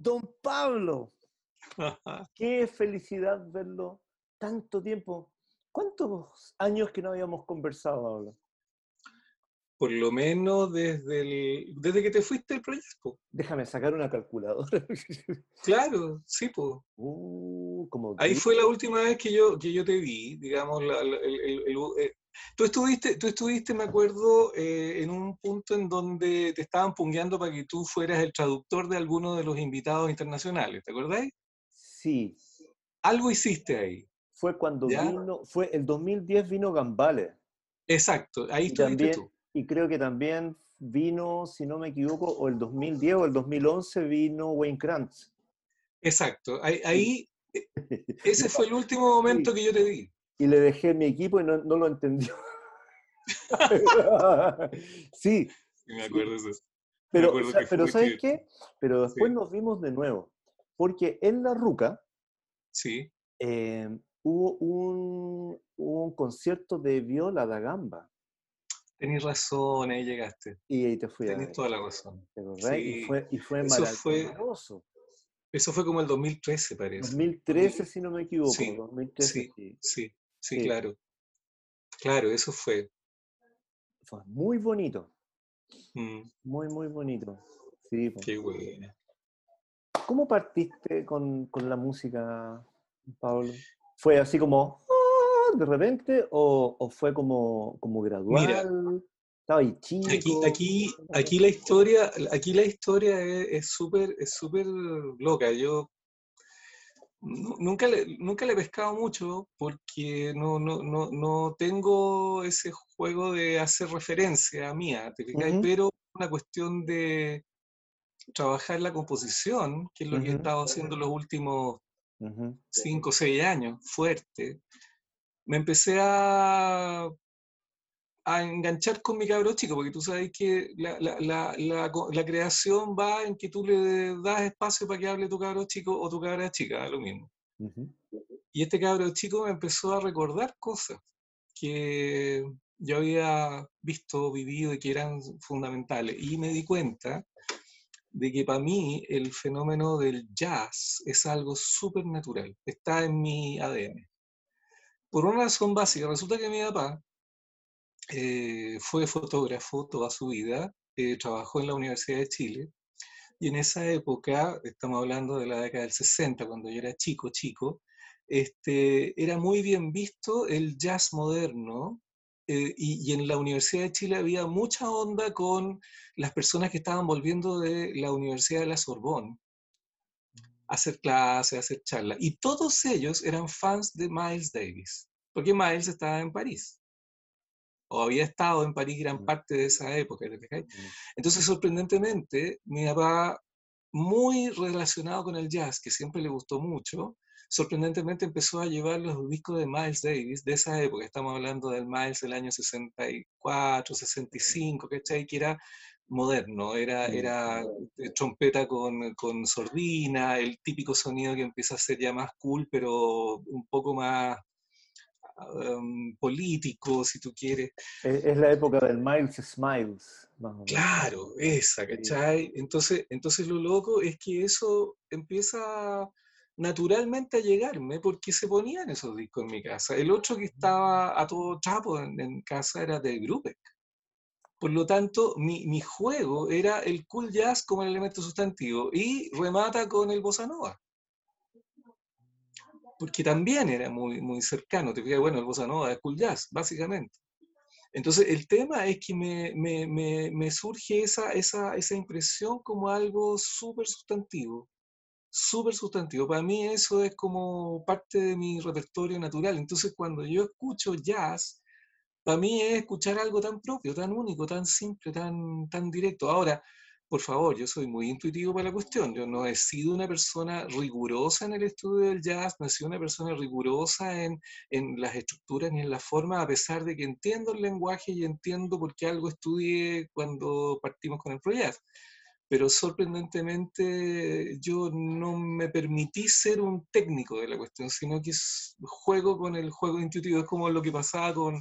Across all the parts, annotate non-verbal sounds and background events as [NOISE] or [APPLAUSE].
Don Pablo, [LAUGHS] qué felicidad verlo tanto tiempo. ¿Cuántos años que no habíamos conversado, Pablo? Por lo menos desde, el, desde que te fuiste del proyecto. Déjame sacar una calculadora. [LAUGHS] Claro, sí, pues. como Ahí fue la última vez que yo, que yo te vi, digamos, el, eh, Tú estuviste, tú estuviste, me acuerdo, eh, en un punto en donde te estaban pungueando para que tú fueras el traductor de alguno de los invitados internacionales, ¿te acordáis? Sí. Algo hiciste ahí. Fue cuando vino, fue el 2010 vino Gambale. Exacto, ahí estuviste tú. Y creo que también vino, si no me equivoco, o el 2010 o el 2011 vino Wayne Krantz. Exacto, ahí, e, ese fue el último [LAUGHS] momento que yo te vi y le dejé mi equipo y no, lo entendió. [LAUGHS] sí. Me acuerdo eso. Pero, pero ¿sabes qué? Pero después nos vimos de nuevo, porque en La Ruca sí. Eh, hubo, un, un, concierto de viola da gamba. Tenís razón, ahí llegaste. Y ahí te fui Tenís toda la razón. Sí. Y fue, y fue maravilloso. eso fue como el 2013, parece. 2013, si no me equivoco. Sí, 2013, sí, sí. Sí, claro. Claro, eso fue. Fue muy bonito. Mm. Muy, muy bonito. Sí, Qué bueno. ¿Cómo partiste con, la música, Pablo? ¿Fue así como ¡ah! de repente o, fue como, como gradual? Mira, Estaba ahí chico. Aquí, aquí, aquí la historia, aquí la historia es súper es súper loca. Yo nunca le, nunca le he pescado mucho porque no, no, no, no tengo ese juego de hacer referencia a mía, ¿te Pero una cuestión de trabajar la composición, que es lo que he estado haciendo los últimos cinco o seis años, fuerte. Me empecé a a enganchar con mi cabro chico, porque tú sabes que la, la, la, la, creación va en que tú le das espacio para que hable tu cabro chico o tu cabra chica, lo mismo. Y este cabro chico me empezó a recordar cosas que yo había visto, vivido y que eran fundamentales. Y me di cuenta de que para mí el fenómeno del jazz es algo súper natural, está en mi ADN. Por una razón básica, resulta que mi papá eh, fue fotógrafo toda su vida, eh, trabajó en la Universidad de Chile, y en esa época, estamos hablando de la década del 60, cuando yo era chico, chico, este, era muy bien visto el jazz moderno, eh, y, en la Universidad de Chile había mucha onda con las personas que estaban volviendo de la Universidad de la Sorbonne a hacer clases, a hacer charlas. Y todos ellos eran fans de Miles Davis, porque Miles estaba en París o había estado en París gran parte de esa época. Entonces, sorprendentemente, mi papá, muy relacionado con el jazz, que siempre le gustó mucho, sorprendentemente empezó a llevar los discos de Miles Davis de esa época. Estamos hablando del Miles del año 64, 65, ¿cachai? Que era moderno, era, era trompeta con, con sordina, el típico sonido que empieza a ser ya más cool, pero un poco más Em, político, si tú quieres. Es, la época del Miles Smiles. Claro, esa, ¿cachai? Entonces, entonces lo loco es que eso empieza naturalmente a llegarme porque se ponían esos discos en mi casa. El otro que estaba a todo chapo en, casa era de Brubeck. Por lo tanto, mi, mi, juego era el cool jazz como el elemento sustantivo y remata con el bossa nova porque también era muy, muy cercano. Te fijas, bueno, el bossa nova es cool jazz, básicamente. Entonces, el tema es que me, me, me, me surge esa, esa, esa, impresión como algo súper sustantivo, súper sustantivo. Para mí eso es como parte de mi repertorio natural. Entonces, cuando yo escucho jazz, para mí es escuchar algo tan propio, tan único, tan simple, tan, tan directo. Ahora, por favor, yo soy muy intuitivo para la cuestión. Yo no he sido una persona rigurosa en el estudio del jazz, no he sido una persona rigurosa en, en las estructuras ni en la forma, a pesar de que entiendo el lenguaje y entiendo por qué algo estudié cuando partimos con el proyecto. Pero sorprendentemente yo no me permití ser un técnico de la cuestión, sino que juego con el juego intuitivo. Es como lo que pasaba con,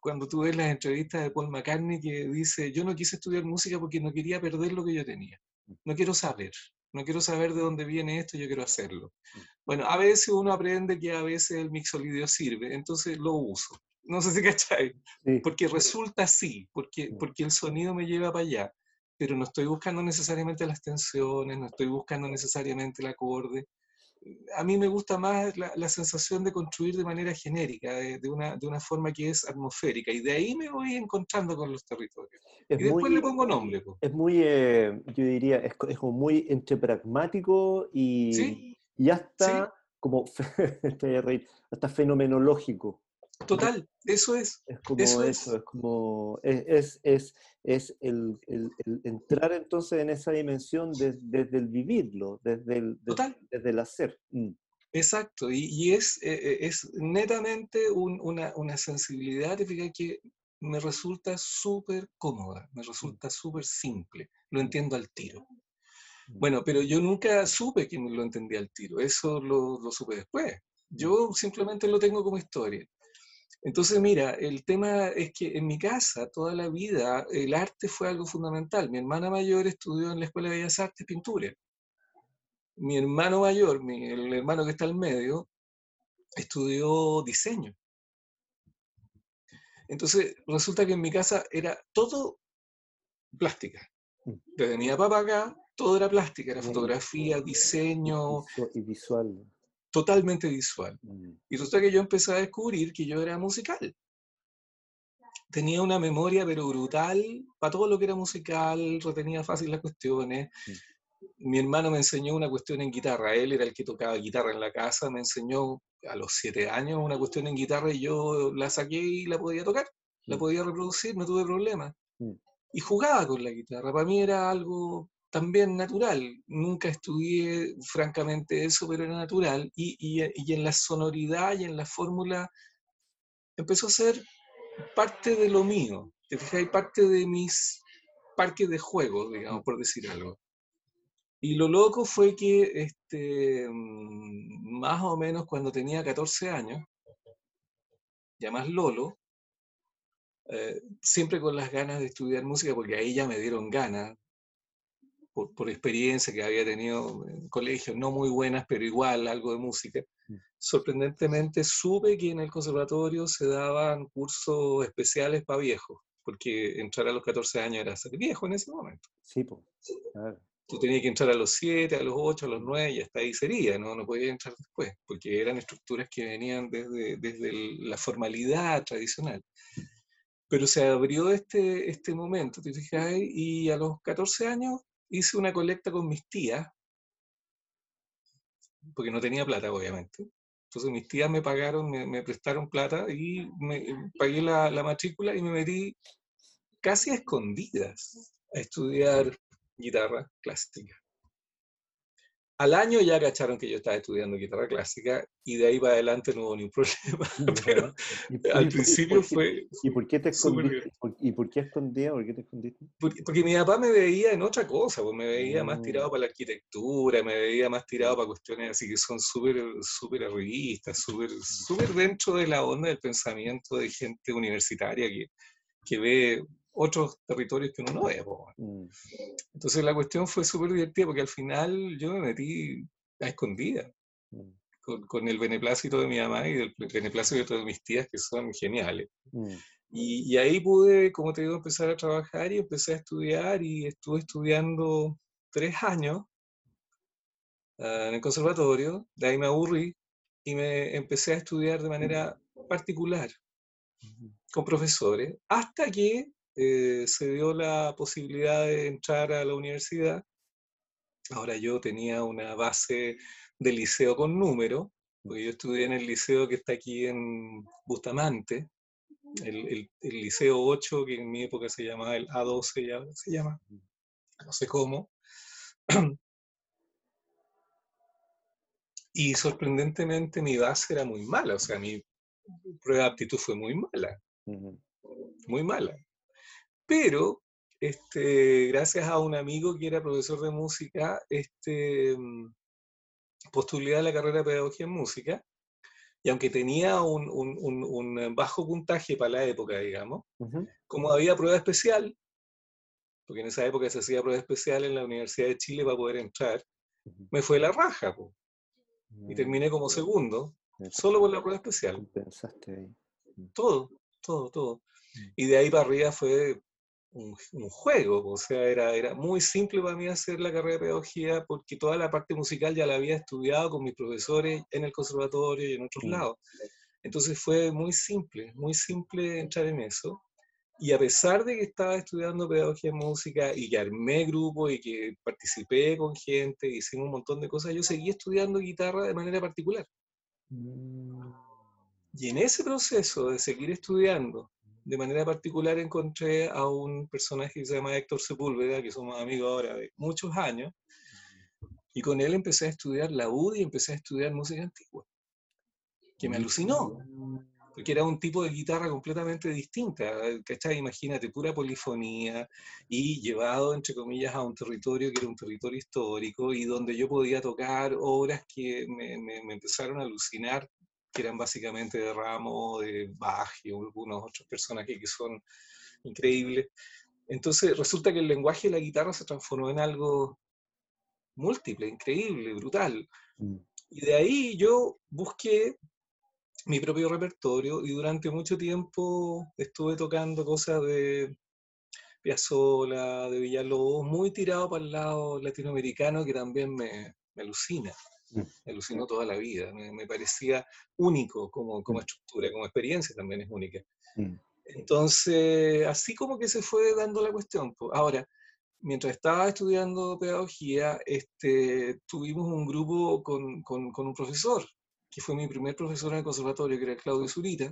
cuando tú ves las entrevistas de Paul McCartney que dice, yo no quise estudiar música porque no quería perder lo que yo tenía. No quiero saber. no quiero saber de dónde viene esto, yo quiero hacerlo. Mm. Bueno, a veces uno aprende que a veces el mixolidio sirve, entonces lo uso. No sé si cachai, porque resulta así, porque, porque el sonido me lleva para allá, pero no estoy buscando necesariamente las tensiones, no estoy buscando necesariamente el acorde, a mí me gusta más la, sensación de construir de manera genérica, de, una, de, una, forma que es atmosférica, y de ahí me voy encontrando con los territorios. y después le pongo nombre. Es muy, eh, yo diría, es, es, como muy entre pragmático y, y hasta como, [LAUGHS] hasta fenomenológico. Total, eso es. Es como eso, es. como, es, es, es el, el, entrar entonces en esa dimensión desde, el vivirlo, desde el, desde el hacer. Mm. Exacto, y, y es, eh, eh, es netamente una, una, sensibilidad que me resulta súper cómoda, me mm. resulta súper simple, lo entiendo al tiro. Mm. Bueno, pero yo nunca supe que lo entendía al tiro, eso lo, lo supe después. Yo simplemente lo tengo como historia. Entonces, mira, el tema es que en mi casa toda la vida el arte fue algo fundamental. Mi hermana mayor estudió en la Escuela de Bellas Artes pintura. Mi hermano mayor, el hermano que está al medio, estudió diseño. Entonces, resulta que en mi casa era todo plástica. Desde mi papá acá, todo era plástica, era fotografía, diseño. Y visual totalmente visual. Mm. Y resulta que yo empecé a descubrir que yo era musical. Tenía una memoria pero brutal para todo lo que era musical, retenía fácil las cuestiones. Mi hermano me enseñó una cuestión en guitarra, él era el que tocaba guitarra en la casa, me enseñó a los siete años una cuestión en guitarra y yo la saqué y la podía tocar, la mm. podía reproducir, no tuve problema. Mm. Y jugaba con la guitarra, para mí era algo también natural. Nunca estudié francamente eso, pero era natural. Y, y, en la sonoridad y en la fórmula empezó a ser parte de lo mío. Te fijas, parte de mis parques de juego, digamos, por decir algo. Y lo loco fue que este, mm, más o menos cuando tenía 14 años, ya más Lolo, eh, siempre con las ganas de estudiar música, porque ahí ya me dieron ganas, por, experiencia que había tenido en colegios, no muy buenas, pero igual algo de música, mm. sorprendentemente supe que en el conservatorio se daban cursos especiales para viejos, porque entrar a los 14 años era ser viejo en ese momento. Sí, pues. Tú tenías que entrar a los 7, a los 8, a los 9 y hasta ahí sería, ¿no? No podías entrar después, porque eran estructuras que venían desde, desde la formalidad tradicional pero se abrió este, este momento, te fijas, y a los 14 años hice una colecta con mis tías, porque no tenía plata, obviamente. Entonces mis tías me pagaron, me, prestaron plata y me, pagué la, la, matrícula y me metí casi a escondidas a estudiar guitarra clásica. Al año ya cacharon que yo estaba estudiando guitarra clásica y de ahí para adelante no hubo ningún [LAUGHS] problema. Pero al principio fue. ¿Y por qué te escondiste? ¿Y por qué escondía? ¿Por qué te escondiste? Porque, mi papá me veía en otra cosa, pues me veía más tirado mm. para la arquitectura, me veía más tirado para cuestiones así que son súper súper arribistas, súper súper dentro de la onda del pensamiento de gente universitaria que, que ve otros territorios que uno no ve. Mm. Entonces la cuestión fue súper divertida porque al final yo me metí a escondida mm. con, el beneplácito de mi mamá y el beneplácito de mis tías que son geniales. Mm. Y, ahí pude, como te digo, empezar a trabajar y empecé a estudiar y estuve estudiando tres años ah, en el conservatorio, de ahí me aburrí y me empecé a estudiar de manera particular con profesores, hasta que eh, se dio la posibilidad de entrar a la universidad. Ahora yo tenía una base de liceo con número, porque yo estudié en el liceo que está aquí en Bustamante, el, el, liceo 8, que en mi época se llamaba el A12, ya se llama, no sé cómo. [CLEARS THROAT] Y sorprendentemente mi base era muy mala, o sea, mi prueba de aptitud fue muy mala, muy mala. Pero este, gracias a un amigo que era profesor de música, este, mm, postulé a la carrera de pedagogía en música, y aunque tenía un, bajo puntaje para la época, digamos, como había prueba especial, porque en esa época se hacía prueba especial en la Universidad de Chile para poder entrar, me fue la raja. Y terminé como segundo, solo por la prueba especial. Pensaste ahí. Todo, todo, todo. Y de ahí para arriba fue un, juego, o sea, era, era muy simple para mí hacer la carrera de pedagogía porque toda la parte musical ya la había estudiado con mis profesores en el conservatorio y en otros mm. lados. Entonces fue muy simple, muy simple entrar en eso. Y a pesar de que estaba estudiando pedagogía en música y que armé grupo y que participé con gente, hicimos un montón de cosas, yo seguí estudiando guitarra de manera particular. Mm. Y en ese proceso de seguir estudiando de manera particular encontré a un personaje que se llama Héctor Sepúlveda, que somos amigos ahora de muchos años, y con él empecé a estudiar la UD y empecé a estudiar música antigua, que me alucinó, porque era un tipo de guitarra completamente distinta, ¿cachai? Imagínate, pura polifonía y llevado, entre comillas, a un territorio que era un territorio histórico y donde yo podía tocar obras que me, me, me empezaron a alucinar que eran básicamente de Ramo, de Bach y algunos otros personajes que son increíbles. Entonces resulta que el lenguaje de la guitarra se transformó en algo múltiple, increíble, brutal. Mm. Y de ahí yo busqué mi propio repertorio y durante mucho tiempo estuve tocando cosas de Piazzolla, de Villalobos, muy tirado para el lado latinoamericano que también me, me alucina. Mm. Me alucinó toda la vida, me, parecía único como, como mm. estructura, como experiencia también es única. Mm. Entonces, así como que se fue dando la cuestión. Ahora, mientras estaba estudiando pedagogía, este, tuvimos un grupo con, con, con, un profesor, que fue mi primer profesor en el conservatorio, que era Claudio Zurita,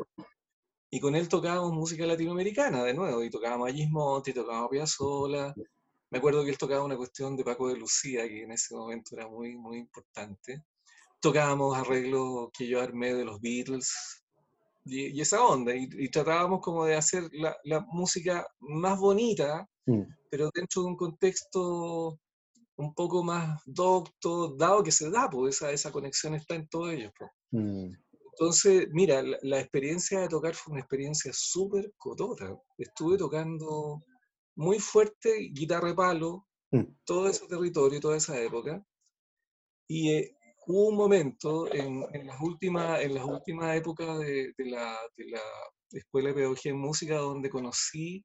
y con él tocábamos música latinoamericana de nuevo, y tocábamos a Gismonti, tocábamos a Piazzolla, me acuerdo que él tocaba una cuestión de Paco de Lucía, que en ese momento era muy, muy importante. Tocábamos arreglos que yo armé de los Beatles y, esa onda, y, tratábamos como de hacer la, la música más bonita, mm. pero dentro de un contexto un poco más docto, dado que se da, pues esa, esa conexión está en todos ellos. Pues. Mm. Entonces, mira, la, la, experiencia de tocar fue una experiencia súper cotota. Estuve tocando muy fuerte, guitarra de palo, mm. todo ese territorio, toda esa época. Y eh, hubo un momento en, en, las últimas, en las últimas épocas de, de, la, de, la, Escuela de Pedagogía en Música donde conocí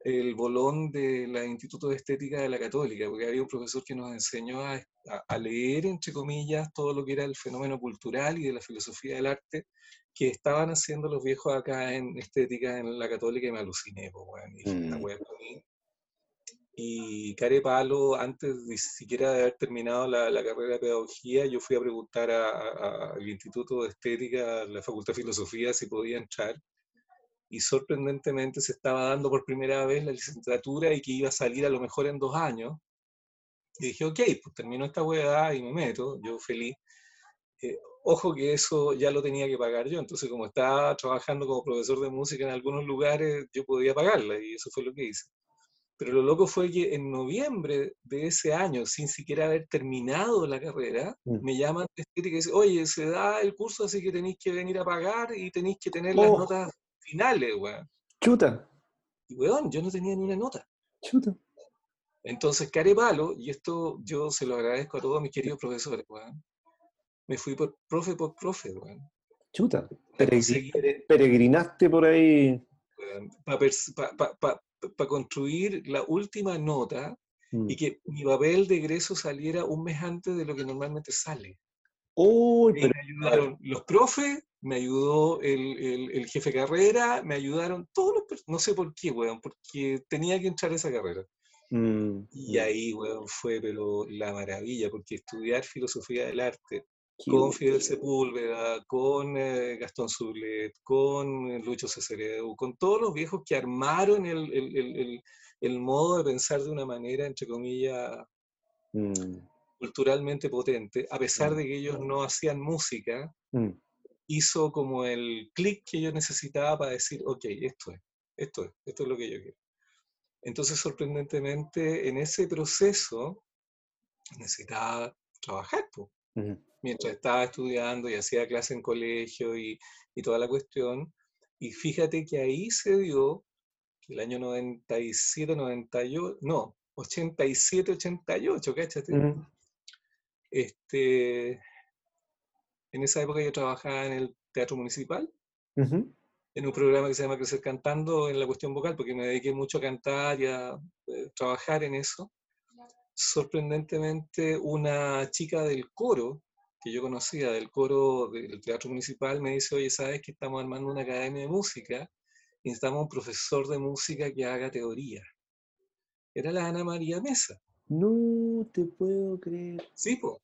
el bolón del Instituto de Estética de la Católica, porque había un profesor que nos enseñó a, a, leer, entre comillas, todo lo que era el fenómeno cultural y de la filosofía del arte que estaban haciendo los viejos acá en estética en la católica y me aluciné, pues, bueno, y mm. Y care palo, antes de siquiera de haber terminado la, la carrera de pedagogía, yo fui a preguntar al Instituto de Estética, la Facultad de Filosofía, si podía entrar. Y sorprendentemente se estaba dando por primera vez la licenciatura y que iba a salir a lo mejor en dos años. Y dije, ok, pues termino esta hueá y me meto, yo feliz. Eh, Ojo que eso ya lo tenía que pagar yo, entonces como estaba trabajando como profesor de música en algunos lugares, yo podía pagarla y eso fue lo que hice. Pero lo loco fue que en noviembre de ese año, sin siquiera haber terminado la carrera, mm. me llaman y dicen, oye, se da el curso, así que tenéis que venir a pagar y tenéis que tener las oh. notas finales, weón. Chuta. Y weón, yo no tenía ni una nota. Chuta. Entonces, care palo, y esto yo se lo agradezco a todos mis queridos profesores, weón me fui por profe por profe, weón. Chuta, peregrinaste por ahí. Para construir la última nota y mm. que mi papel de egreso saliera un mes antes de lo que normalmente sale. Uy, pero... Me ayudaron los profes, me ayudó el, el, jefe de carrera, me ayudaron todos los... No sé por qué, weón, porque tenía que entrar a esa carrera. Mm, y mm. ahí, weón, fue pero la maravilla, porque estudiar filosofía del arte con Fidel Sepúlveda, con eh, Gastón Zulet, con eh, Lucho Cesaredu, con todos los viejos que armaron el, el, el, el, modo de pensar de una manera, entre comillas, mm. culturalmente potente, a pesar mm. de que ellos no hacían música, mm. hizo como el clic que yo necesitaba para decir, ok, esto es, esto es, esto es lo que yo quiero. Entonces, sorprendentemente, en ese proceso necesitaba trabajar mientras estaba estudiando y hacía clase en colegio y, y, toda la cuestión. Y fíjate que ahí se dio, el año 97, 98, no, 87, 88, cáchate. Este, en esa época yo trabajaba en el Teatro Municipal, en un programa que se llama Crecer Cantando en la cuestión vocal, porque me dediqué mucho a cantar y a eh, trabajar en eso. Sorprendentemente, una chica del coro, que yo conocía del coro del Teatro Municipal, me dice, oye, ¿sabes que estamos armando una academia de música? Y necesitamos un profesor de música que haga teoría. Era la Ana María Mesa. No te puedo creer. Sí, pues.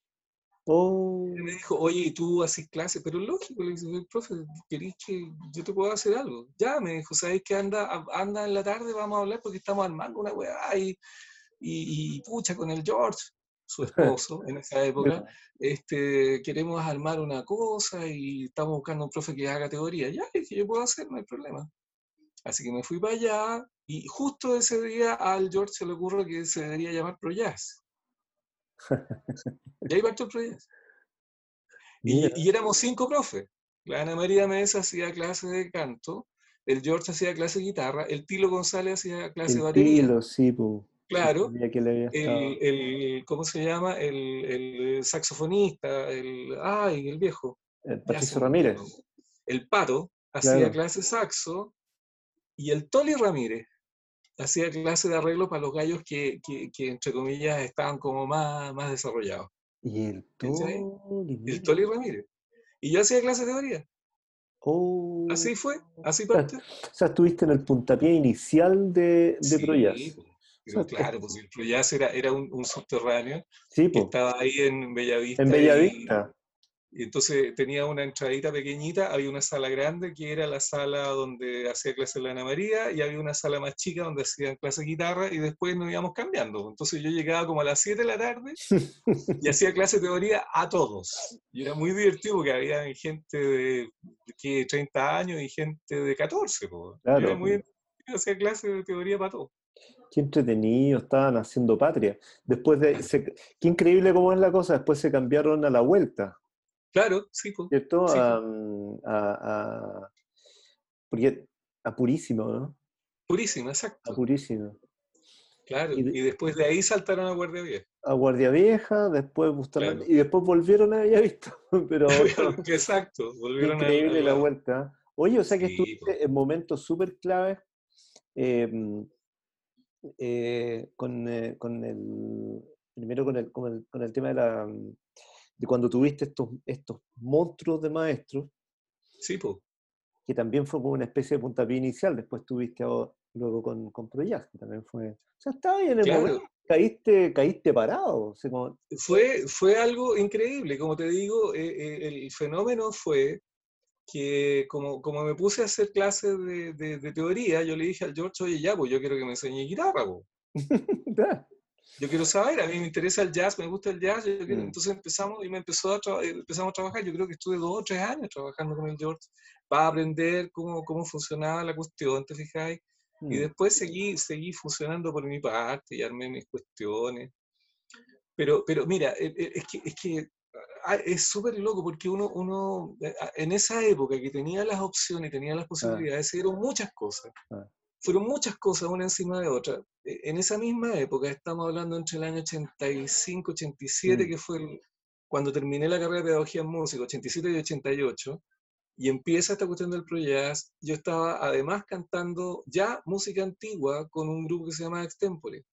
Oh. me dijo, oye, tú haces clases, pero lógico, le dije, profe, ¿querés que yo te pueda hacer algo? Ya, me dijo, ¿sabes que anda, anda en la tarde? Vamos a hablar porque estamos armando una weá y, y, pucha con el George, su [LAUGHS] esposo, en esa época, este, queremos armar una cosa y estamos buscando un profe que haga teoría. Ya, dije, yo puedo hacer, no hay problema. Así que me fui para allá y justo ese día al George se le ocurre que se debería llamar Pro Jazz. [LAUGHS] y ahí partió proyecto. Y, y, éramos cinco profes. La Ana María Mesa hacía clases de canto, el George hacía clase de guitarra, el Tilo González hacía clase de batería. Tilo, sí, pues. Claro. el, el, ¿Cómo se llama? El, el, saxofonista, el. ¡Ay, el viejo! El Patricio Ramírez. El Pato hacía clase de saxo y el Toli Ramírez hacía clase de arreglo para los gallos que, que, entre comillas, estaban como más, más desarrollados. Y el Toli. El Toli Ramírez. Y yo hacía clase de teoría. Oh. Así fue, así parte. O sea, estuviste en el puntapié inicial de, de sí, [LAUGHS] claro, pues el Proyas era, era un, subterráneo sí, que estaba ahí en Bellavista. En Bellavista. Y entonces tenía una entradita pequeñita, había una sala grande que era la sala donde hacía clase la Ana María y había una sala más chica donde hacían clase de guitarra y después nos íbamos cambiando. Entonces yo llegaba como a las 7 de la tarde y hacía [LAUGHS] clase de teoría a todos. Y era muy divertido porque había gente de que 30 años y gente de 14. Claro, era muy hacía clase de teoría para todos. Qué entretenido, estaban haciendo patria. Después de, qué increíble cómo es la cosa, después se cambiaron a la vuelta. Claro, sí. ¿Cierto? A, a, porque a Purísimo, ¿no? Purísimo, exacto. A Purísimo. Claro, y, después de ahí saltaron a Guardia Vieja. A Guardia Vieja, después Bustamante, y después volvieron a visto [LAUGHS] Pero, [LAUGHS] exacto, volvieron increíble la vuelta. Oye, o sea que estuviste en momentos súper claves em, eh, con, eh, con, el, primero con el, con el, con el tema de la de cuando tuviste estos, estos monstruos de maestros. Sí, pues. Que también fue como una especie de puntapié inicial, después tuviste luego con, con Proyas, que también fue... O sea, estaba bien en el momento, caíste, caíste parado. fue, fue algo increíble, como te digo, eh, eh, el fenómeno fue que como, como me puse a hacer clases de, de, teoría, yo le dije al George, oye, ya, pues yo quiero que me enseñe guitarra, pues. [LAUGHS] yo quiero saber, a mí me interesa el jazz, me gusta el jazz, mm. entonces empezamos y me empezó a empezamos a trabajar, yo creo que estuve dos o tres años trabajando con el George para aprender cómo, cómo funcionaba la cuestión, ¿te fijáis? Y mm. después seguí, seguí funcionando por mi parte y armé mis cuestiones. Pero, pero mira, e, e, es que, es que es súper loco porque uno, uno, eh, en esa época que tenía las opciones, tenía las ah. posibilidades, se dieron muchas cosas. Ah fueron muchas cosas una encima de otra. E, en esa misma época, estamos hablando entre el año 85, 87, mm. que fue cuando terminé la carrera de pedagogía en música, 87 y 88, y empieza esta cuestión del proyecto, yo estaba además cantando ya música antigua con un grupo que se llama Extempore,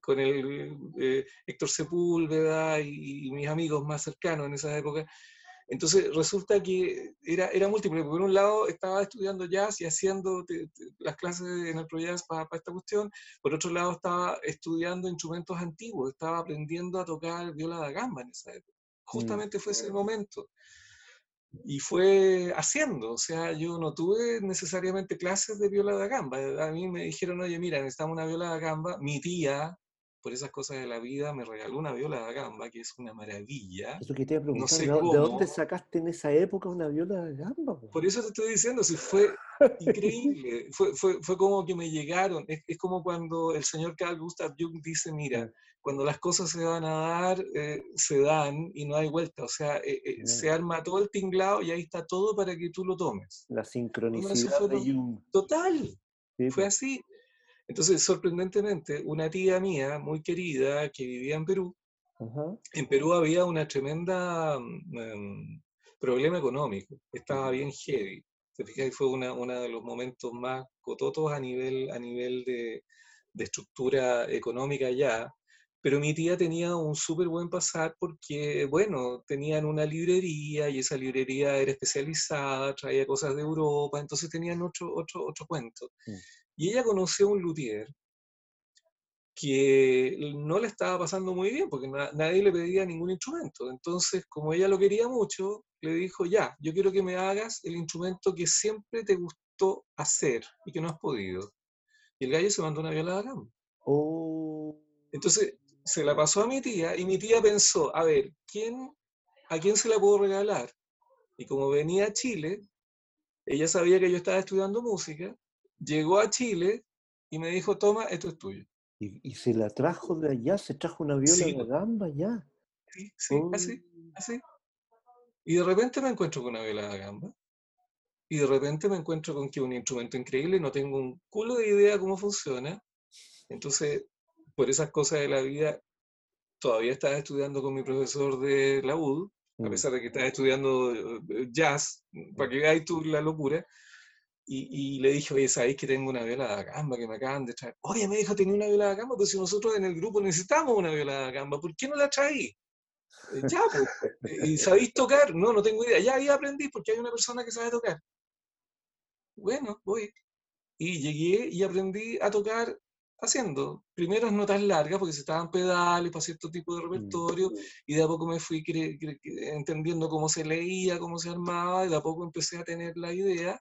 con el eh, Héctor Sepúlveda y, y, mis amigos más cercanos en esa época, entonces resulta que era, era múltiple. Por un lado estaba estudiando jazz y haciendo las clases en el proyecto para, para, esta cuestión. Por otro lado estaba estudiando instrumentos antiguos, estaba aprendiendo a tocar viola da gamba en esa época. Mm. Justamente fue ese momento. Y fue haciendo, o sea, yo no tuve necesariamente clases de viola da gamba. A mí me dijeron, oye, mira, necesitamos una viola da gamba. Mi tía, por esas cosas de la vida, me regaló una viola de gamba, que es una maravilla. Eso que te iba a preguntar, ¿de dónde sacaste en esa época una viola de gamba? Por eso te estoy diciendo, si fue increíble, [LAUGHS] fue, fue, fue, como que me llegaron, es, es, como cuando el señor Carl Gustav Jung dice, mira, cuando las cosas se van a dar, eh, se dan y no hay vuelta, o sea, eh, eh, se arma todo el tinglado y ahí está todo para que tú lo tomes. La sincronicidad de Jung. Total, fue así. Entonces, sorprendentemente, una tía mía muy querida que vivía en Perú, en Perú había una tremenda em, problema económico, estaba bien heavy. Te fijas, fue uno de los momentos más cototos a nivel, a nivel de, de estructura económica ya, pero mi tía tenía un súper buen pasar porque, bueno, tenían una librería y esa librería era especializada, traía cosas de Europa, entonces tenían otro, otro, otro cuento. Mm. Y ella conoció a un luthier que no le estaba pasando muy bien porque nadie le pedía ningún instrumento. Entonces, como ella lo quería mucho, le dijo, ya, yo quiero que me hagas el instrumento que siempre te gustó hacer y que no has podido. Y el gallo se mandó una viola de gamba. Oh. Entonces, se la pasó a mi tía y mi tía pensó, a ver, ¿quién, ¿a quién se la puedo regalar? Y como venía a Chile, ella sabía que yo estaba estudiando música, llegó a Chile y me dijo, toma, esto es tuyo. ¿Y, se la trajo de allá? ¿Se trajo una viola de gamba ya? Sí, sí, así, oh. así. Y de repente me encuentro con una viola de gamba. Y de repente me encuentro con que un instrumento increíble, no tengo un culo de idea cómo funciona. Entonces por esas cosas de la vida, todavía estaba estudiando con mi profesor de la UD, a mm. pesar de que estaba estudiando eh, jazz, para que veáis tú la locura. Y, le dije, oye, ¿sabéis que tengo una viola de gamba que me acaban de traer? Oye, me dijo, tenía una viola de gamba, pero si nosotros en el grupo necesitamos una viola de gamba, ¿por qué no la traí? Eh, ya, pues. ¿Y sabéis tocar? No, no tengo idea. Ya ahí aprendí porque hay una persona que sabe tocar. Bueno, voy. Y llegué y aprendí a tocar haciendo primeras notas largas porque se estaban pedales para cierto tipo de mm. repertorio y de a poco me fui entendiendo cómo se leía, cómo se armaba y de a poco empecé a tener la idea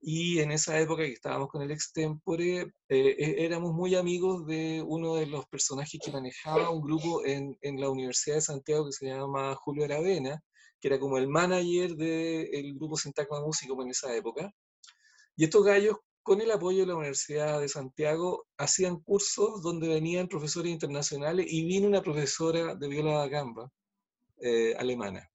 y en esa época que estábamos con el extempore eh, e, éramos muy amigos de uno de los personajes que manejaba un grupo en, en la Universidad de Santiago que se llama Julio Aravena que era como el manager del grupo Sintagma Músico en esa época. Y estos gallos con el apoyo de la Universidad de Santiago, hacían cursos donde venían profesores internacionales y vino una profesora de viola da gamba eh, alemana.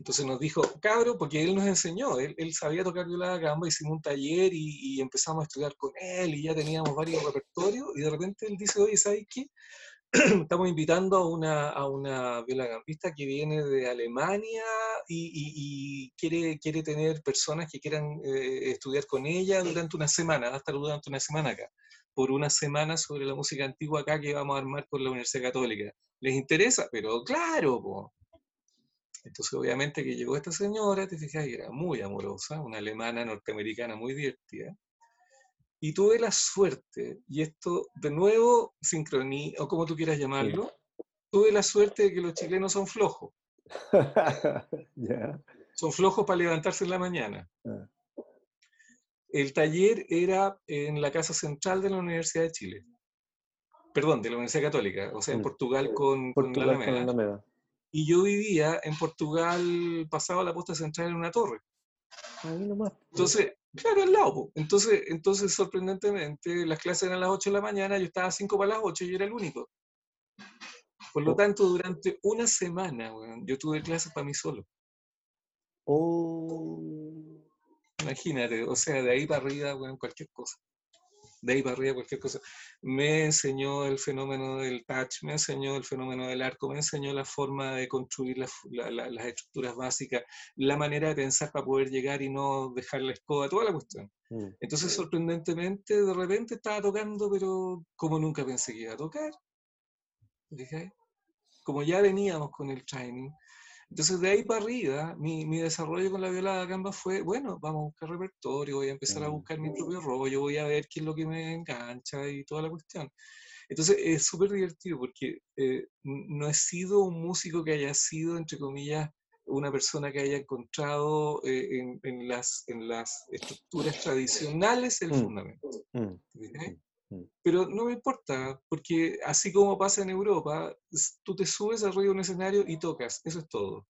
Entonces nos dijo, cabro, porque él nos enseñó, él, sabía tocar viola da gamba, hicimos un taller y, y, empezamos a estudiar con él y ya teníamos varios repertorios y de repente él dice, oye, ¿sabes qué? [CLEARS THROAT] estamos invitando a una, a una violagambista que viene de Alemania y, quiere, quiere tener personas que quieran eh, estudiar con ella durante una semana, va a estar durante una semana acá, por una semana sobre la música antigua acá que vamos a armar con la Universidad Católica. ¿Les interesa? Pero claro, Entonces, obviamente que llegó esta señora, te fijas, y era muy amorosa, una alemana norteamericana muy divertida. Y tuve la suerte, y esto de nuevo, sincronía, o como tú quieras llamarlo, tuve la suerte de que los chilenos son flojos. [LAUGHS] Son flojos para levantarse en la mañana. Ah. El taller era en la Casa Central de la Universidad de Chile. Perdón, de la Universidad Católica, o sea, en Portugal con, la Alameda. Y yo vivía en Portugal, pasaba la posta central en una torre. Entonces, Claro, al lado. Entonces, entonces, sorprendentemente, las clases eran a las 8 de la mañana, yo estaba a 5 para las 8 y yo era el único. Por lo oh. tanto, durante una semana, yo tuve clases para mí solo. Oh. Imagínate, o sea, de ahí para arriba, bueno, cualquier cosa de ahí para arriba cualquier cosa. Me enseñó el fenómeno del touch, me enseñó el fenómeno del arco, me enseñó la forma de construir las estructuras básicas, la manera de pensar para poder llegar y no dejar la escoba, toda la cuestión. Mm. Entonces, sorprendentemente, de repente estaba tocando, pero como nunca pensé que iba a tocar. Como ya veníamos con el training, entonces, de ahí para arriba, mi, mi desarrollo con la viola de gamba fue, bueno, vamos a buscar repertorio, voy a empezar a buscar mi propio rollo, voy a ver qué es lo que me engancha y toda la cuestión. Entonces, es súper divertido porque eh, no he sido un músico que haya sido, entre comillas, una persona que haya encontrado eh, en, en, las, en las estructuras tradicionales el mm. fundamento. Mm. Mm. Pero no me importa, porque así como pasa en Europa, tú te subes arriba de un escenario y tocas, eso es todo.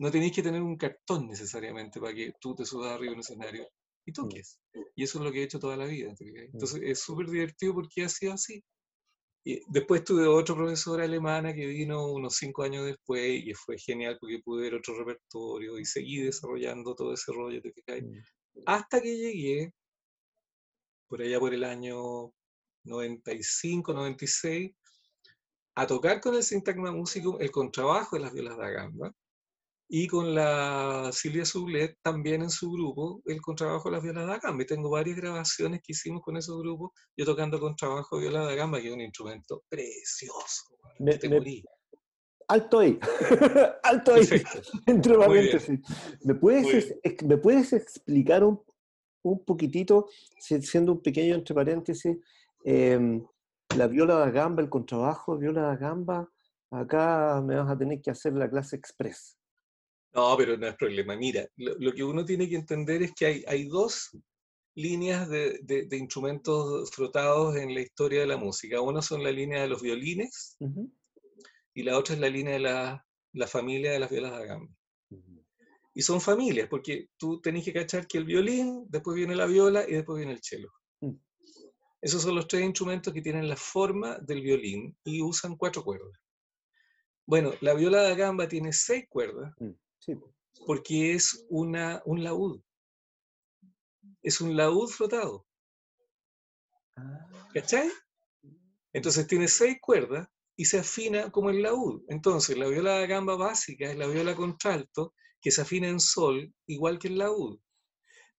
No tenéis que tener un cartón necesariamente para que tú te subas arriba de un escenario y mm. toques. Y eso es lo que he hecho toda la vida. Mm. Entonces es súper divertido porque ha sido así. Y después tuve otra profesora alemana que vino unos cinco años después y fue genial porque pude ver otro repertorio y seguí desarrollando todo ese rollo. Hasta que llegué por allá por el año 95, 96, a tocar con el Sintagma Musicum el contrabajo de las violas da gamba y con la Silvia Sublet también en su grupo el contrabajo de las violas da gamba. Y tengo varias grabaciones que hicimos con esos grupos, yo tocando contrabajo de viola da gamba, que es un instrumento precioso. Me, alto ahí, [LAUGHS] alto ahí, [LAUGHS] entre paréntesis. ¿Me puedes, ¿Me puedes explicar un, un poquitito, siendo un pequeño entre paréntesis, em, la viola da gamba, el contrabajo, viola da gamba, acá me vas a tener que hacer la clase express. No, pero no es problema. Mira, lo, que uno tiene que entender es que hay, hay dos líneas de, de, instrumentos frotados en la historia de la música. Una son la línea de los violines y la otra es la línea de la, la familia de las violas da gamba. Y son familias, porque tú tenés que cachar que el violín, después viene la viola y después viene el cello. Mm. Esos son los tres instrumentos que tienen la forma del violín y usan cuatro cuerdas. Bueno, la viola da gamba tiene seis cuerdas mm, porque es una, un laúd. Es un laúd flotado. Ah. ¿Cachai? Entonces tiene seis cuerdas y se afina como el laúd. Entonces, la viola da gamba básica es la viola contralto que se afina en sol, igual que el laúd.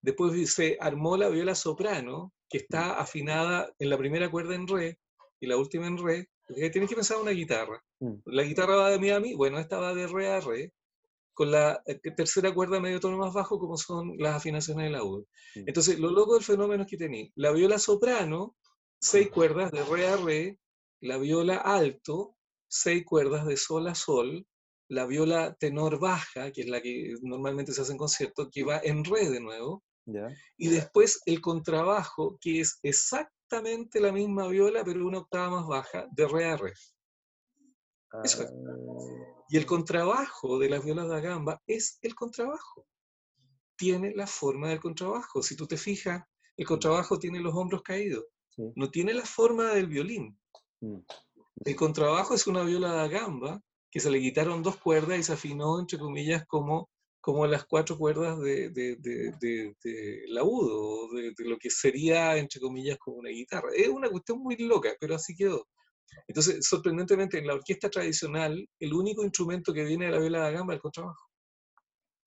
Después se armó la viola soprano, que está afinada en la primera cuerda en re y la última en re. Tienes que pensar en una guitarra. Mm. La guitarra va de mi a mi, bueno, esta va de re a re, con la eh, tercera cuerda medio tono más bajo, como son las afinaciones del laúd. Mm. Entonces, lo loco del fenómeno es que tenéis la viola soprano, seis cuerdas de re a re, la viola alto, seis cuerdas de sol a sol, la viola tenor baja, que es la que normalmente se hace en concierto, que va en re de nuevo, y después el contrabajo, que es exactamente la misma viola, pero una octava más baja, de re a re. Eso es. Ah. Y el contrabajo de las violas de gamba es el contrabajo. Tiene la forma del contrabajo. Si tú te fijas, el contrabajo tiene los hombros caídos. No tiene la forma del violín. Mm. El contrabajo es una viola de gamba que se le quitaron dos cuerdas y se afinó, entre comillas, como, como las cuatro cuerdas de, de, de, de laudo, de, lo que sería, entre comillas, como una guitarra. Es una cuestión muy loca, pero así quedó. Entonces, sorprendentemente, en la orquesta tradicional, el único instrumento que viene de la viola de gamba es el contrabajo.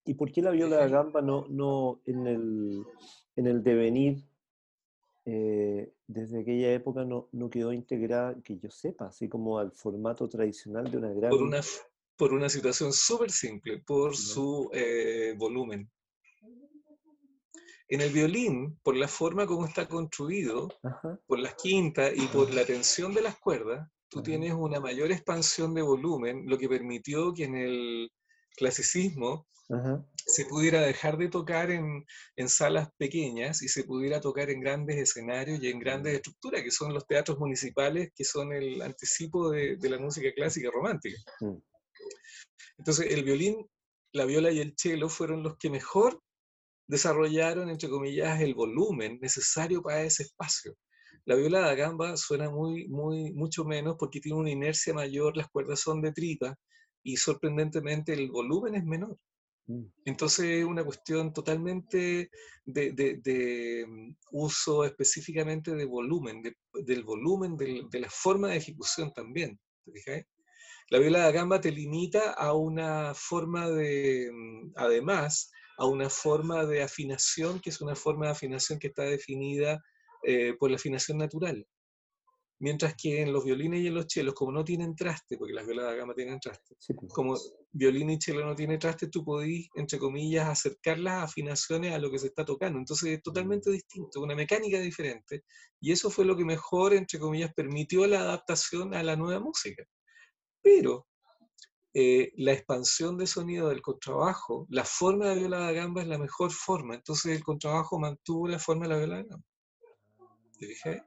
¿Y por qué la viola de gamba no, no en, el, en el devenir eh, desde aquella época no, no, quedó integrada, que yo sepa, así como al formato tradicional de una gran... Por una, por una situación súper simple, por su eh, volumen. En el violín, por la forma como está construido, por las quintas y por la tensión de las cuerdas, tú tienes una mayor expansión de volumen, lo que permitió que en el clasicismo se pudiera dejar de tocar en, salas pequeñas y se pudiera tocar en grandes escenarios y en grandes estructuras, que son los teatros municipales, que son el anticipo de, la música clásica romántica. Mm. Entonces, el violín, la viola y el cello fueron los que mejor desarrollaron, entre comillas, el volumen necesario para ese espacio. La viola da gamba suena muy, muy, mucho menos porque tiene una inercia mayor, las cuerdas son de tripa y sorprendentemente el volumen es menor. Mm. Entonces es una cuestión totalmente de, mm, uso específicamente de volumen, del volumen, de la forma de ejecución también. La viola da gamba te limita a una forma de, mm, además, a una forma de afinación, que es una forma de afinación que está definida eh, por la afinación natural. Mientras que en los violines y en los chelos, como no tienen traste, porque las violas de gama tienen traste, pues. como violín y chelo no tienen traste, tú podís, entre comillas, acercar las afinaciones a lo que se está tocando. Entonces es totalmente mm. distinto, una mecánica diferente. Y eso fue lo que mejor, entre comillas, permitió la adaptación a la nueva música. Pero eh, la expansión de sonido del contrabajo, la forma de la viola de gamba es la mejor forma. Entonces el contrabajo mantuvo la forma de la viola gamba. ¿Te dije?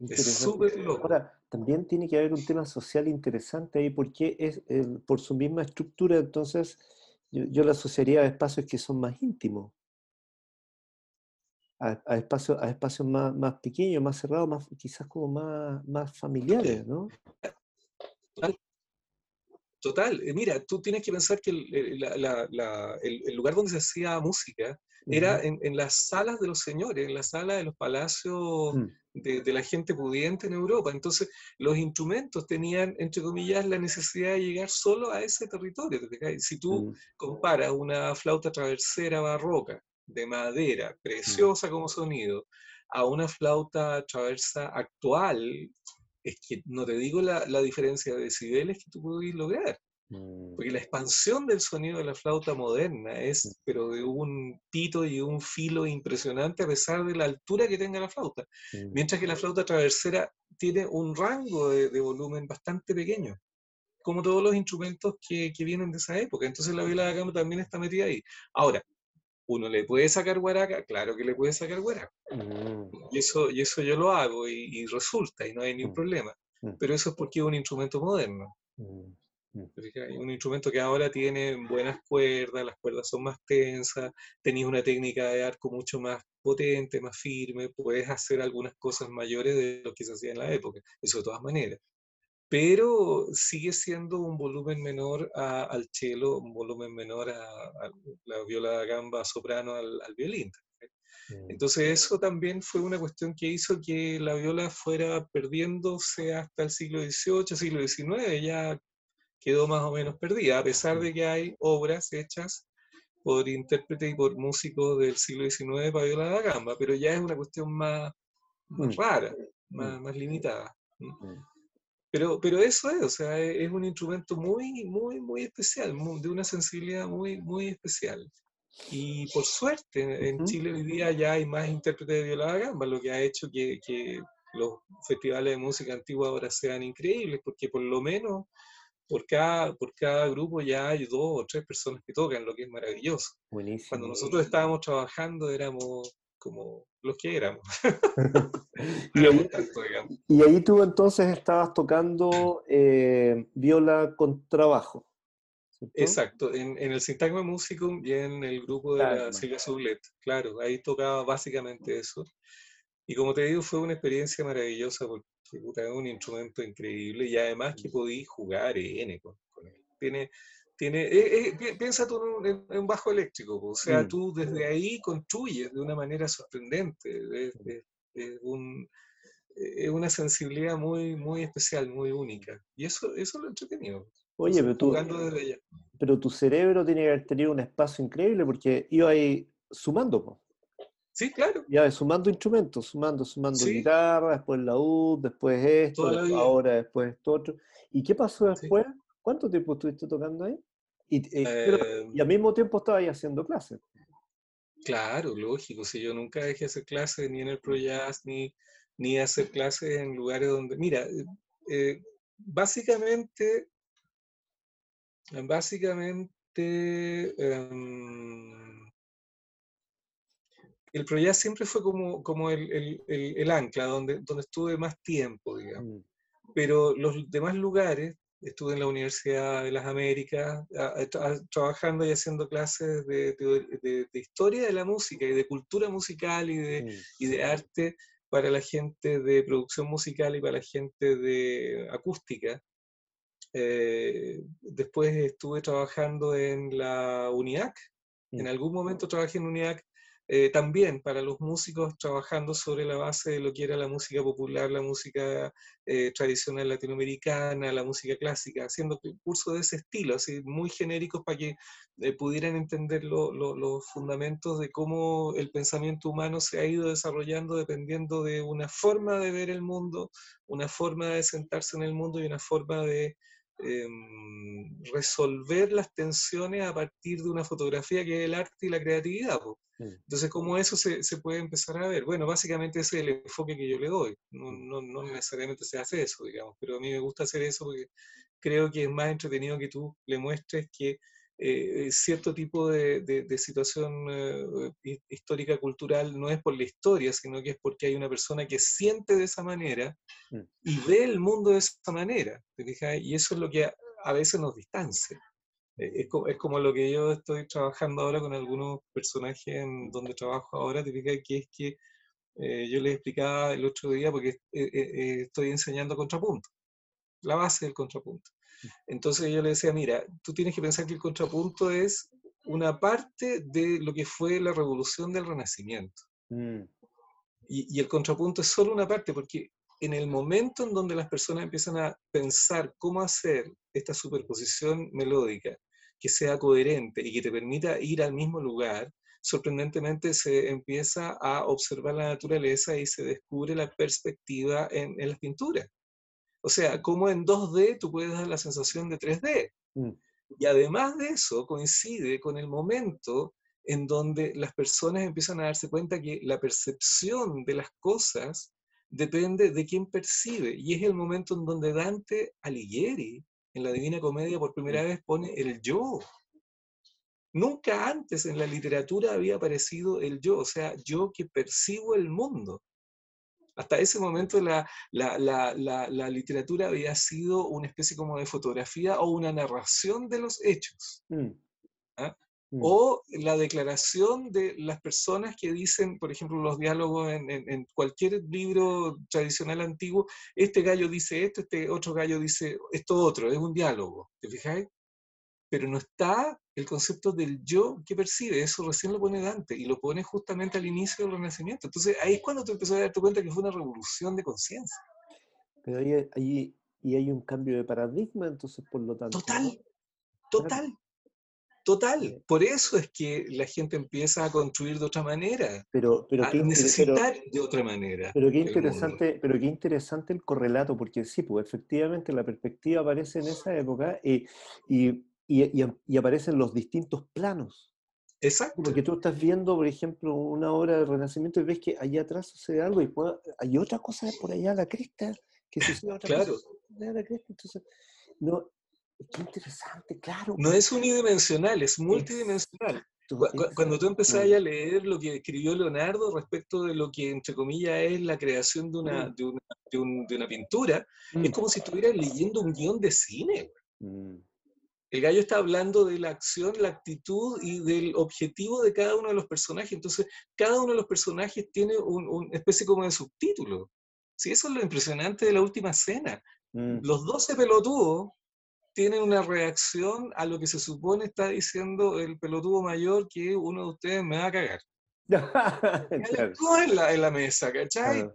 Es súper loco. Ahora, también tiene que haber un tema social interesante ahí, porque es por su misma estructura, entonces yo, yo la asociaría a espacios que son más íntimos. A, espacios, a espacios más, más pequeños, más cerrados, más, quizás como más, más familiares, ¿no? Total, eh, mira, tú tienes que pensar que el, el, lugar donde se hacía música era en, las salas de los señores, en las salas de los palacios mm de, la gente pudiente en Europa. Entonces, los instrumentos tenían, entre comillas, la necesidad de llegar solo a ese territorio. Si tú mm. comparas una flauta traversera barroca de madera, mm. preciosa como sonido, a una flauta traversa actual, es que no te digo la, la diferencia de decibeles que tú puedes lograr. Mm. Porque la expansión del sonido de la flauta moderna es, mm. pero de un pito y un filo impresionante a pesar de la altura que tenga la flauta. Mm. Mientras que la flauta traversera tiene un rango de, volumen bastante pequeño, como todos los instrumentos que, que, vienen de esa época. Entonces la viola de gamba también está metida ahí. Ahora, ¿uno le puede sacar guaraca? Claro que le puede sacar guaraca. Y, eso, y eso yo lo hago y, y resulta y no hay ningún problema. Pero eso es porque es un instrumento moderno. Hay un instrumento que ahora tiene buenas cuerdas, las cuerdas son más tensas, tenéis una técnica de arco mucho más potente, más firme, puedes hacer algunas cosas mayores de lo que se hacía en la época, eso de todas maneras. Pero sigue siendo un volumen menor al cello, un volumen menor a, la viola gamba soprano, al, violín. Mm. Entonces eso también fue una cuestión que hizo que la viola fuera perdiéndose hasta el siglo XVIII, siglo XIX, ya quedó más o menos perdida, a pesar de que hay obras hechas por intérpretes y por músicos del siglo XIX para violar la gamba, pero ya es una cuestión más, mm. rara, mm. más, limitada. Mm. Pero, pero eso es, o sea, es, un instrumento muy, muy, muy especial, de una sensibilidad muy, muy especial. Y por suerte, en Chile hoy día ya hay más intérpretes de viola la gamba, lo que ha hecho que, que los festivales de música antigua ahora sean increíbles, porque por lo menos por cada, por cada grupo ya hay dos o tres personas que tocan, lo que es maravilloso. Buenísimo. Cuando nosotros estábamos trabajando éramos como los que éramos. [LAUGHS] y, ahí, tú entonces estabas tocando eh, viola con trabajo. Exacto, en, el Sintagma Musicum y en el grupo de la Silvia Sublet, claro, ahí tocaba básicamente eso. Y como te digo, fue una experiencia maravillosa porque es un instrumento increíble y además que podí jugar N con, él. Tiene, tiene, eh, eh, piensa tú en, un bajo eléctrico, o sea, mm. tú desde ahí construyes de una manera sorprendente. Es, una sensibilidad muy, muy especial, muy única. Y eso, eso lo entretenido. Oye, pero, tú, pero tu cerebro tiene que haber tenido un espacio increíble porque iba ahí sumando. Sí, claro. Ya, sumando instrumentos, sumando, sumando guitarra, después la U, después esto, ahora después esto otro. ¿Y qué pasó después? ¿Cuánto tiempo estuviste tocando ahí? Y, eh, y al mismo tiempo estabas ahí haciendo clases. Claro, lógico. Si yo nunca dejé hacer clases ni en el ProJazz, ni, ni hacer clases en lugares donde. Mira, eh, eh, básicamente. Básicamente. Em, el proyecto siempre fue como, como el, el, ancla, donde, donde estuve más tiempo, digamos. Mm. Pero los demás lugares, estuve en la Universidad de las Américas, trabajando y haciendo clases de, de, historia de la música y de cultura musical y de, mm. y de arte para la gente de producción musical y para la gente de acústica. Eh, después estuve trabajando en la UNIAC. En mm. algún momento trabajé en UNIAC eh, también para los músicos trabajando sobre la base de lo que era la música popular, la música eh, tradicional latinoamericana, la música clásica, haciendo cursos de ese estilo, así muy genéricos para que eh, pudieran entender los fundamentos de cómo el pensamiento humano se ha ido desarrollando dependiendo de una forma de ver el mundo, una forma de sentarse en el mundo y una forma de em, resolver las tensiones a partir de una fotografía que es el arte y la creatividad. Mm. Entonces, ¿cómo eso se, se, puede empezar a ver? Bueno, básicamente ese es el enfoque que yo le doy. No, no, no, necesariamente se hace eso, digamos, pero a mí me gusta hacer eso porque creo que es más entretenido que tú le muestres que eh, cierto tipo de, de, situación eh, histórica, cultural, no es por la historia, sino que es porque hay una persona que siente de esa manera mm. y ve el mundo de esa manera. Y eso es lo que a veces nos distancia. Eh, es, es, como lo que yo estoy trabajando ahora con algunos personajes en donde trabajo ahora, que es que eh, yo les explicaba el otro día, porque eh, estoy enseñando contrapunto, la base del contrapunto. Entonces yo le decía, mira, tú tienes que pensar que el contrapunto es una parte de lo que fue la revolución del Renacimiento. Mm. y, el contrapunto es solo una parte, porque en el momento en donde las personas empiezan a pensar cómo hacer esta superposición melódica que sea coherente y que te permita ir al mismo lugar, sorprendentemente se empieza a observar la naturaleza y se descubre la perspectiva en, en las pinturas. O sea, como en 2D tú puedes dar la sensación de 3D. Mm. Y además de eso, coincide con el momento en donde las personas empiezan a darse cuenta que la percepción de las cosas depende de quién percibe. Y es el momento en donde Dante Alighieri, en la Divina Comedia, por primera vez pone el yo. Nunca antes en la literatura había aparecido el yo, o sea, yo que percibo el mundo. Hasta ese momento la, la, literatura había sido una especie como de fotografía o una narración de los hechos. Mm. ¿ah? Mm. O la declaración de las personas que dicen, por ejemplo, los diálogos en, en, cualquier libro tradicional antiguo, este gallo dice esto, este otro gallo dice esto otro, es un diálogo, ¿te fijáis? Pero no está el concepto del yo que percibe, eso recién lo pone Dante y lo pone justamente al inicio del Renacimiento. Entonces ahí es cuando te empezó a darte cuenta que fue una revolución de conciencia. Pero ahí, ahí, y hay un cambio de paradigma, entonces por lo tanto. Total, total, total. Por eso es que la gente empieza a construir de otra manera, pero, pero a necesitar de otra manera. Pero qué interesante, pero qué interesante el correlato, porque sí, pues efectivamente la perspectiva aparece en esa época y, y y, aparecen los distintos planos. Exacto. Porque tú estás viendo, por ejemplo, una obra de Renacimiento y ves que allá atrás sucede algo y hay otra cosa por allá a la cresta que sucede otra claro. cosa a la cresta. Entonces, no, qué interesante, claro. No es unidimensional, es multidimensional. Cuando tú empezás a leer lo que escribió Leonardo respecto de lo que, entre comillas, es la creación de una, mm. de una, de una pintura, es mm. como si estuvieras leyendo un guion de cine. Mm. El gallo está hablando de la acción, la actitud y del objetivo de cada uno de los personajes. Entonces, cada uno de los personajes tiene una especie como de subtítulo. Sí, eso es lo impresionante de la última escena. Mm. Los 12 pelotudos tienen una reacción a lo que se supone está diciendo el pelotudo mayor que uno de ustedes me va a cagar. [LAUGHS] en, la, en la mesa, ¿cachai?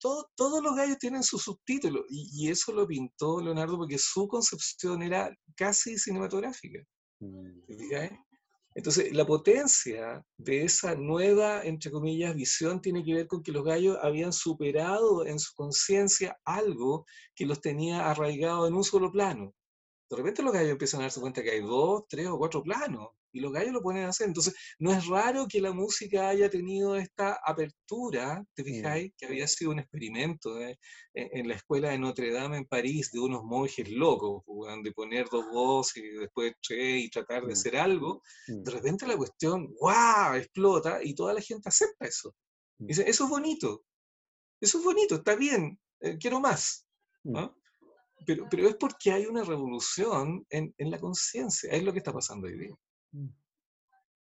Todos los gallos tienen su subtítulo y, eso lo pintó Leonardo porque su concepción era casi cinematográfica. Mm. Entonces, la potencia de esa nueva, entre comillas, visión tiene que ver con que los gallos habían superado en su conciencia algo que los tenía arraigados en un solo plano. De repente los gallos empiezan a darse cuenta que hay dos, tres o cuatro planos y los gallos lo ponen a hacer. Entonces, no es raro que la música haya tenido esta apertura, ¿te fijáis? Que había sido un experimento e, en, la escuela de Notre Dame en París de unos monjes locos, de poner dos voces y después tres y tratar de hacer algo. De repente la cuestión, ¡guau!, explota y toda la gente acepta eso. Dice, eso es bonito, eso es bonito, está bien, eh, quiero más. Pero, pero, es porque hay una revolución en, en la conciencia, es lo que está pasando hoy día. Mm.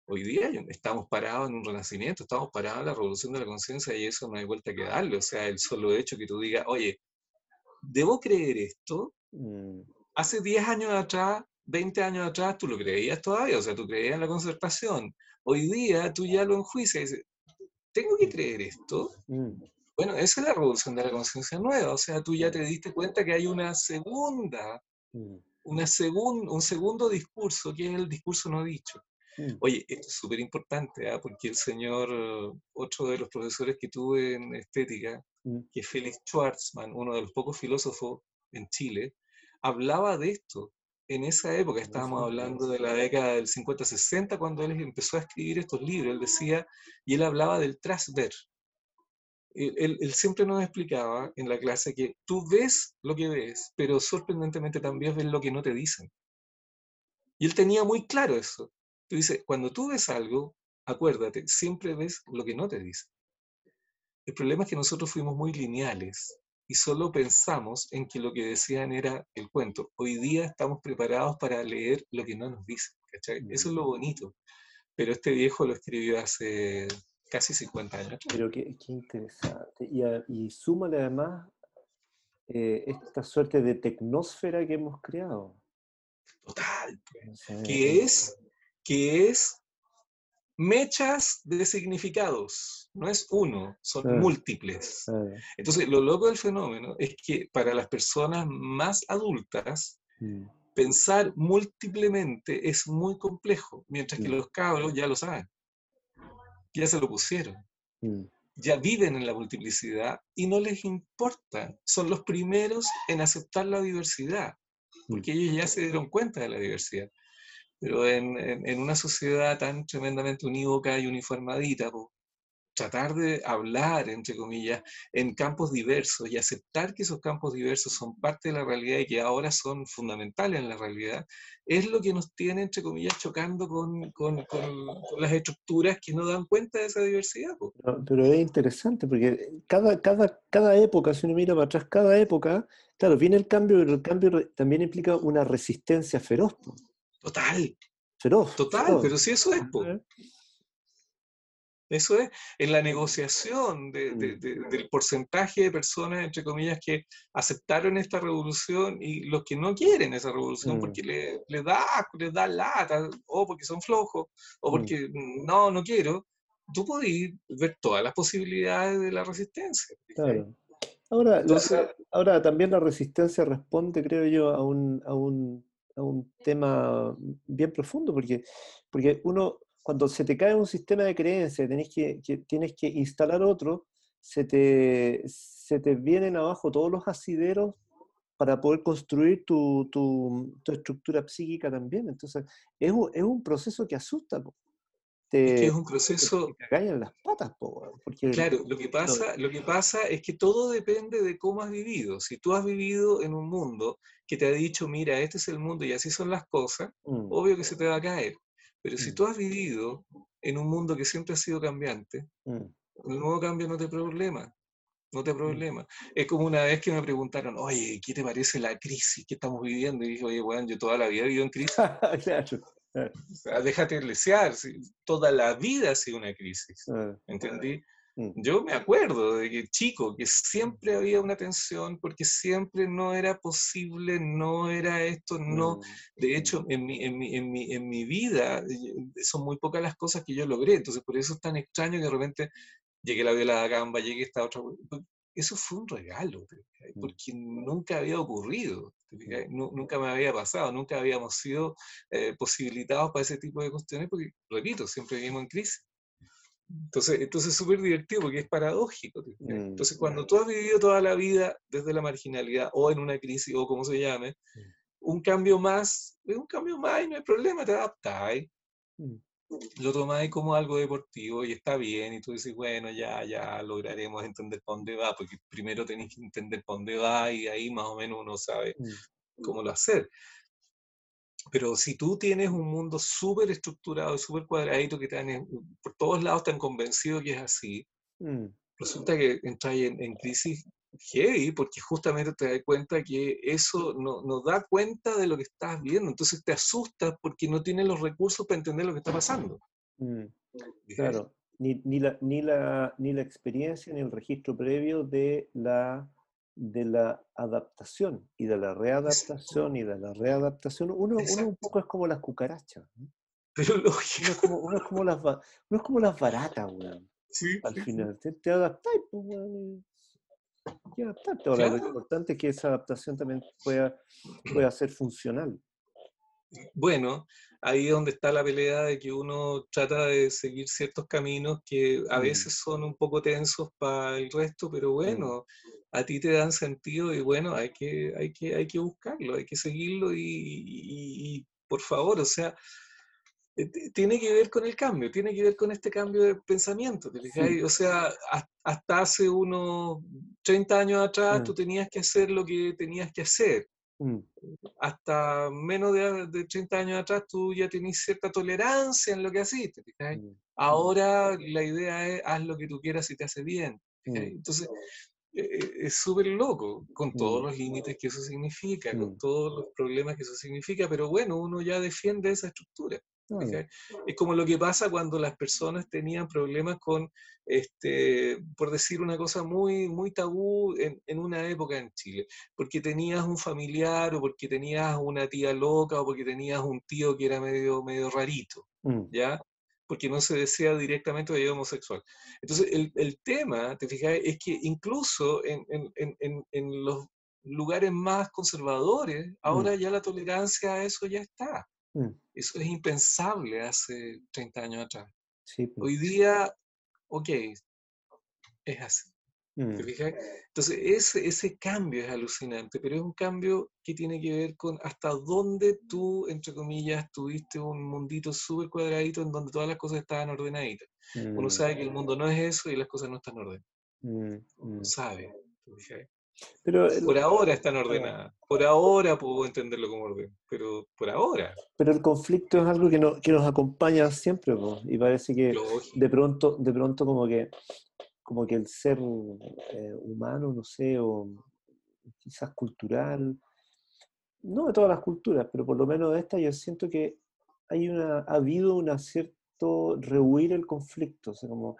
Hoy día estamos parados en un renacimiento, estamos parados en la revolución de la conciencia y eso no hay vuelta que darle. O sea, el solo hecho que tú digas, oye, ¿debo creer esto? Mm. Hace 10 años atrás, 20 años atrás, tú lo creías todavía, o sea, tú creías en la concertación. Hoy día tú ya lo enjuicias y dices, ¿tengo que creer esto? Mm. Bueno, esa es la revolución de la conciencia nueva, o sea, tú ya te diste cuenta que hay una segunda una un segundo discurso, que es el discurso no dicho. Mm. Oye, esto es súper importante, ¿ah? porque el señor, otro de los profesores que tuve en estética, mm. que es Felix Schwarzman, uno de los pocos filósofos en Chile, hablaba de esto. En esa época, estábamos hablando de la década del 50-60, cuando él empezó a escribir estos libros, él decía, y él hablaba del trasver, él, siempre nos explicaba en la clase que tú ves lo que ves, pero sorprendentemente también ves lo que no te dicen. Y él tenía muy claro eso. Tú dices, cuando tú ves algo, acuérdate, siempre ves lo que no te dicen. El problema es que nosotros fuimos muy lineales y solo pensamos en que lo que decían era el cuento. Hoy día estamos preparados para leer lo que no nos dicen. Eso es lo bonito. Pero este viejo lo escribió hace casi 50 años. Pero qué, interesante. Y, y súmale además eh, esta suerte de tecnósfera que hemos creado. Total. Pues. que es, que es mechas de significados, no es uno, son múltiples. Entonces, lo loco del fenómeno es que para las personas más adultas, mm. pensar múltiplemente es muy complejo, mientras que mm. los cabros ya lo saben, ya se lo pusieron. Mm. Ya viven en la multiplicidad y no les importa. Son los primeros en aceptar la diversidad, porque ellos ya se dieron cuenta de la diversidad. Pero en, en, una sociedad tan tremendamente unívoca y uniformadita, tratar de hablar, entre comillas, en campos diversos y aceptar que esos campos diversos son parte de la realidad y que ahora son fundamentales en la realidad, es lo que nos tiene, entre comillas, chocando con, con, con, las estructuras que no dan cuenta de esa diversidad. Pero, es interesante porque cada, cada, cada época, si uno mira para atrás, cada época, claro, viene el cambio, pero el cambio también implica una resistencia feroz. Total. Total, pero si eso es. Eso es, en la negociación mm. del porcentaje de personas, entre comillas, que aceptaron esta revolución y los que no quieren esa revolución porque mm. le, da les da lata, o porque son flojos, o mm. porque no, no quiero, tú podés ver todas las posibilidades de la resistencia. Claro. Ahora, ahora también la resistencia responde, creo yo, a un, a un un tema bien profundo, porque, porque uno, cuando se te cae un sistema de creencias, tenés que, tienes que instalar otro, se te, se te vienen abajo todos los asideros para poder construir tu, tu, tu estructura psíquica también. Entonces, es un, es un proceso que asusta es que es un proceso... Te en las patas, porque... Claro, lo que, pasa, lo que pasa es que todo depende de cómo has vivido. Si tú has vivido en un mundo que te ha dicho, mira, este es el mundo y así son las cosas, mm. obvio que se te va a caer. Pero si mm. tú has vivido en un mundo que siempre ha sido cambiante, mm. el nuevo cambio no te problema. No te problema. Es como una vez que me preguntaron, oye, ¿qué te parece la crisis que estamos viviendo? Y dije, oye, bueno, yo toda la vida he vivido en crisis. [LAUGHS] claro. O sea, déjate lesear, toda la vida ha sido una crisis, ah, ¿entendí? Mm. Yo me acuerdo de que chico, que siempre había una tensión porque siempre no era posible, no era esto, no. Mm, de hecho, mm. en mi, en mi, en mi, en mi vida son muy pocas las cosas que yo logré, entonces por eso es tan extraño que de repente llegué la viola gamba, llegué esta otra eso fue un regalo, porque nunca había ocurrido, nunca me había pasado, nunca habíamos sido eh, posibilitados para ese tipo de cuestiones, porque, repito, siempre vivimos en crisis. Entonces, entonces es súper divertido porque es paradójico. Mm, entonces, cuando tú has vivido toda la vida desde la marginalidad o en una crisis o como se llame, mm. un cambio más, es un cambio más y no hay problema, te adaptas lo tomáis como algo deportivo y está bien, y tú dices, bueno, ya, ya lograremos entender por dónde va, porque primero tenéis que entender por dónde va y ahí más o menos uno sabe cómo lo hacer. Pero si tú tienes un mundo súper estructurado y súper cuadradito que te por todos lados te han convencido que es así, mm. resulta que entras en, en crisis heavy, porque justamente te das cuenta que eso no, no, da cuenta de lo que estás viendo, entonces te asustas porque no tienes los recursos para entender lo que está pasando. Mm, claro, ni, ni, la, ni, la, ni la experiencia ni el registro previo de la, de la adaptación y de la readaptación y de la readaptación. Uno, uno un poco es como las cucarachas. Pero Uno es como, uno es como, las, uno es como las baratas, [LAUGHS] Sí, Al final, te, te adaptas, pues, lo importante es que esa adaptación también pueda, pueda ser funcional. Bueno, ahí es donde está la pelea de que uno trata de seguir ciertos caminos que a mm. veces son un poco tensos para el resto, pero mm. bueno, a ti te dan sentido y bueno, hay que, hay que, hay que buscarlo, hay que seguirlo y por favor, o sea, eh, tiene que ver con el cambio, tiene que ver con este cambio de pensamiento. O sea, hasta hace unos 30 años atrás tú mm. tenías que hacer lo que tenías que hacer. Mm. Hasta menos de, 30 años atrás tú ya tenías cierta tolerancia en lo que haciste. Mm. Ahora la idea es haz lo que tú quieras y te hace bien. Entonces, e, e, es súper loco, con todos los límites que eso significa, con todos los problemas que eso significa, pero bueno, uno ya defiende esa estructura. Es como lo que pasa cuando las personas tenían problemas con, este, por decir una cosa muy, muy tabú en, en, una época en Chile, porque tenías un familiar o porque tenías una tía loca o porque tenías un tío que era medio, medio rarito, mm. ¿ya? porque no se desea directamente vida homosexual. Entonces, el, el, tema, te fijas, es que incluso en, en, en, en los lugares más conservadores, mm. ahora ya la tolerancia a eso ya está. Mm. Eso es impensable hace 30 años atrás. Sí, pues. Hoy día, ok, es así. Mm. Entonces, ese, ese cambio es alucinante, pero es un cambio que tiene que ver con hasta dónde tú, entre comillas, tuviste un mundito súper cuadradito en donde todas las cosas estaban ordenaditas. Uno sabe que el mundo no es eso y las cosas no están ordenadas. Uno sabe. Pero por ahora están ordenadas. Por ahora puedo entenderlo como orden, pero por ahora. Pero el conflicto es algo que, no, que nos acompaña siempre, y parece que de pronto, de pronto como que, como que el ser eh, humano, no sé, o quizás cultural, no de todas las culturas, pero por lo menos de esta, yo siento que hay una, ha habido una cierta rehuir el conflicto, o sea, como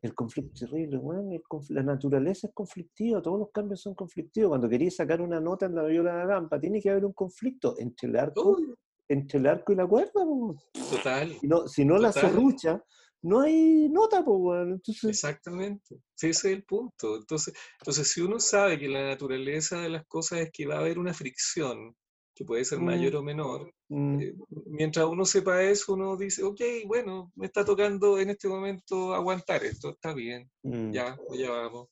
el conflicto es terrible, bueno, la naturaleza es conflictiva, todos los cambios son conflictivos. Cuando querías sacar una nota en la viola de la rampa, tiene que haber un conflicto entre el arco, entre el arco y la cuerda. Total. Si no, si no la serrucha, no hay nota, Entonces... Exactamente. Sí, ese es el punto. Entonces, entonces, si uno sabe que la naturaleza de las cosas es que va a haber una fricción que puede ser mayor mm. o menor. Mm. Eh, mientras uno sepa eso, uno dice, ok, bueno, me está tocando en este momento aguantar esto, está bien, mm. ya, ya vamos.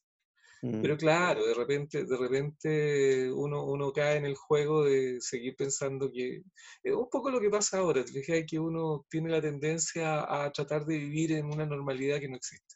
Pero claro, de repente, de repente uno, uno cae en el juego de seguir pensando que es un poco lo que pasa ahora, te fijas que uno tiene la tendencia a tratar de vivir en una normalidad que no existe.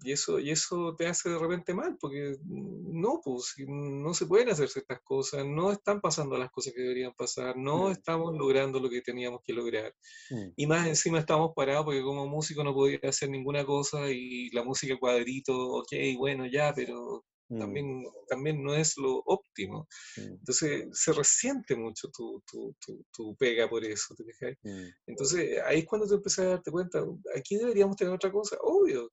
Y eso, y eso te hace de repente mal, porque mm, no, pues no se pueden hacer ciertas cosas, no están pasando las cosas que deberían pasar, no estamos logrando lo que teníamos que lograr. Mm. Y más encima estamos parados porque como músico no podía hacer ninguna cosa y la música cuadrito, ok, bueno, ya, pero mm. también, también no es lo óptimo. Entonces se resiente mucho tu, tu, tu, pega por eso, ¿te Entonces ahí es cuando te empiezas a darte cuenta, aquí deberíamos tener otra cosa, obvio,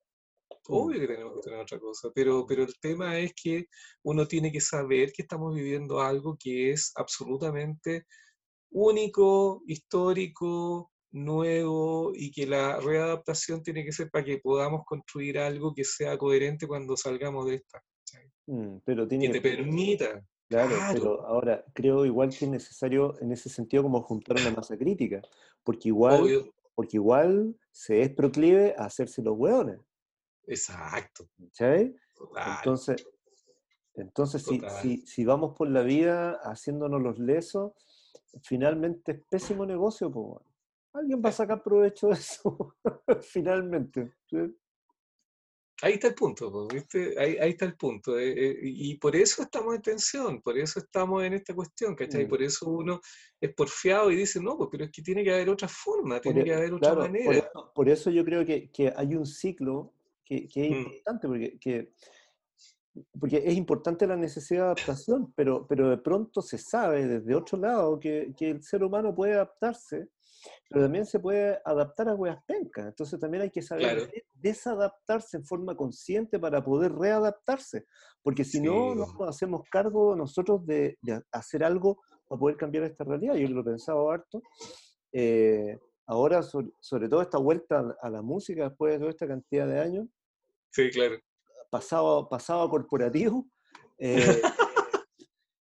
Obvio que tenemos que tener otra cosa, pero, pero el tema es que uno tiene que saber que estamos viviendo algo que es absolutamente único, histórico, nuevo y que la readaptación tiene que ser para que podamos construir algo que sea coherente cuando salgamos de esta. Mm, pero tiene que te permita. Claro, pero ahora creo igual que es necesario en ese sentido como juntar una masa crítica, porque igual, porque igual se es proclive a hacerse los hueones. Exacto. Entonces, entonces si, si, vamos por la vida haciéndonos los lesos, finalmente es pésimo negocio, pues, alguien va a sacar provecho de eso, [LAUGHS] finalmente. Ahí está el punto, ¿viste? Ahí, ahí, está el punto. Eh, eh, y por eso estamos en tensión, por eso estamos en esta cuestión, ¿cachai? Mm. Por eso uno es porfiado y dice, no, pues, pero es que tiene que haber otra forma, tiene que e, haber otra manera. Por eso, yo creo que, que, hay un ciclo que, es mm. importante, porque, porque es importante la necesidad de adaptación, pero, pero de pronto se sabe desde otro lado que, que el ser humano puede adaptarse, pero también se puede adaptar a huevas pencas. Entonces también hay que saber desadaptarse en forma consciente para poder readaptarse, porque si no, no nos hacemos cargo nosotros de, de, hacer algo para poder cambiar esta realidad. Yo lo he pensado harto. Eh, ahora, sobre, todo esta vuelta a la música después de toda esta cantidad de años, Sí, claro. Pasado, pasado a corporativo. [LAUGHS] Eh,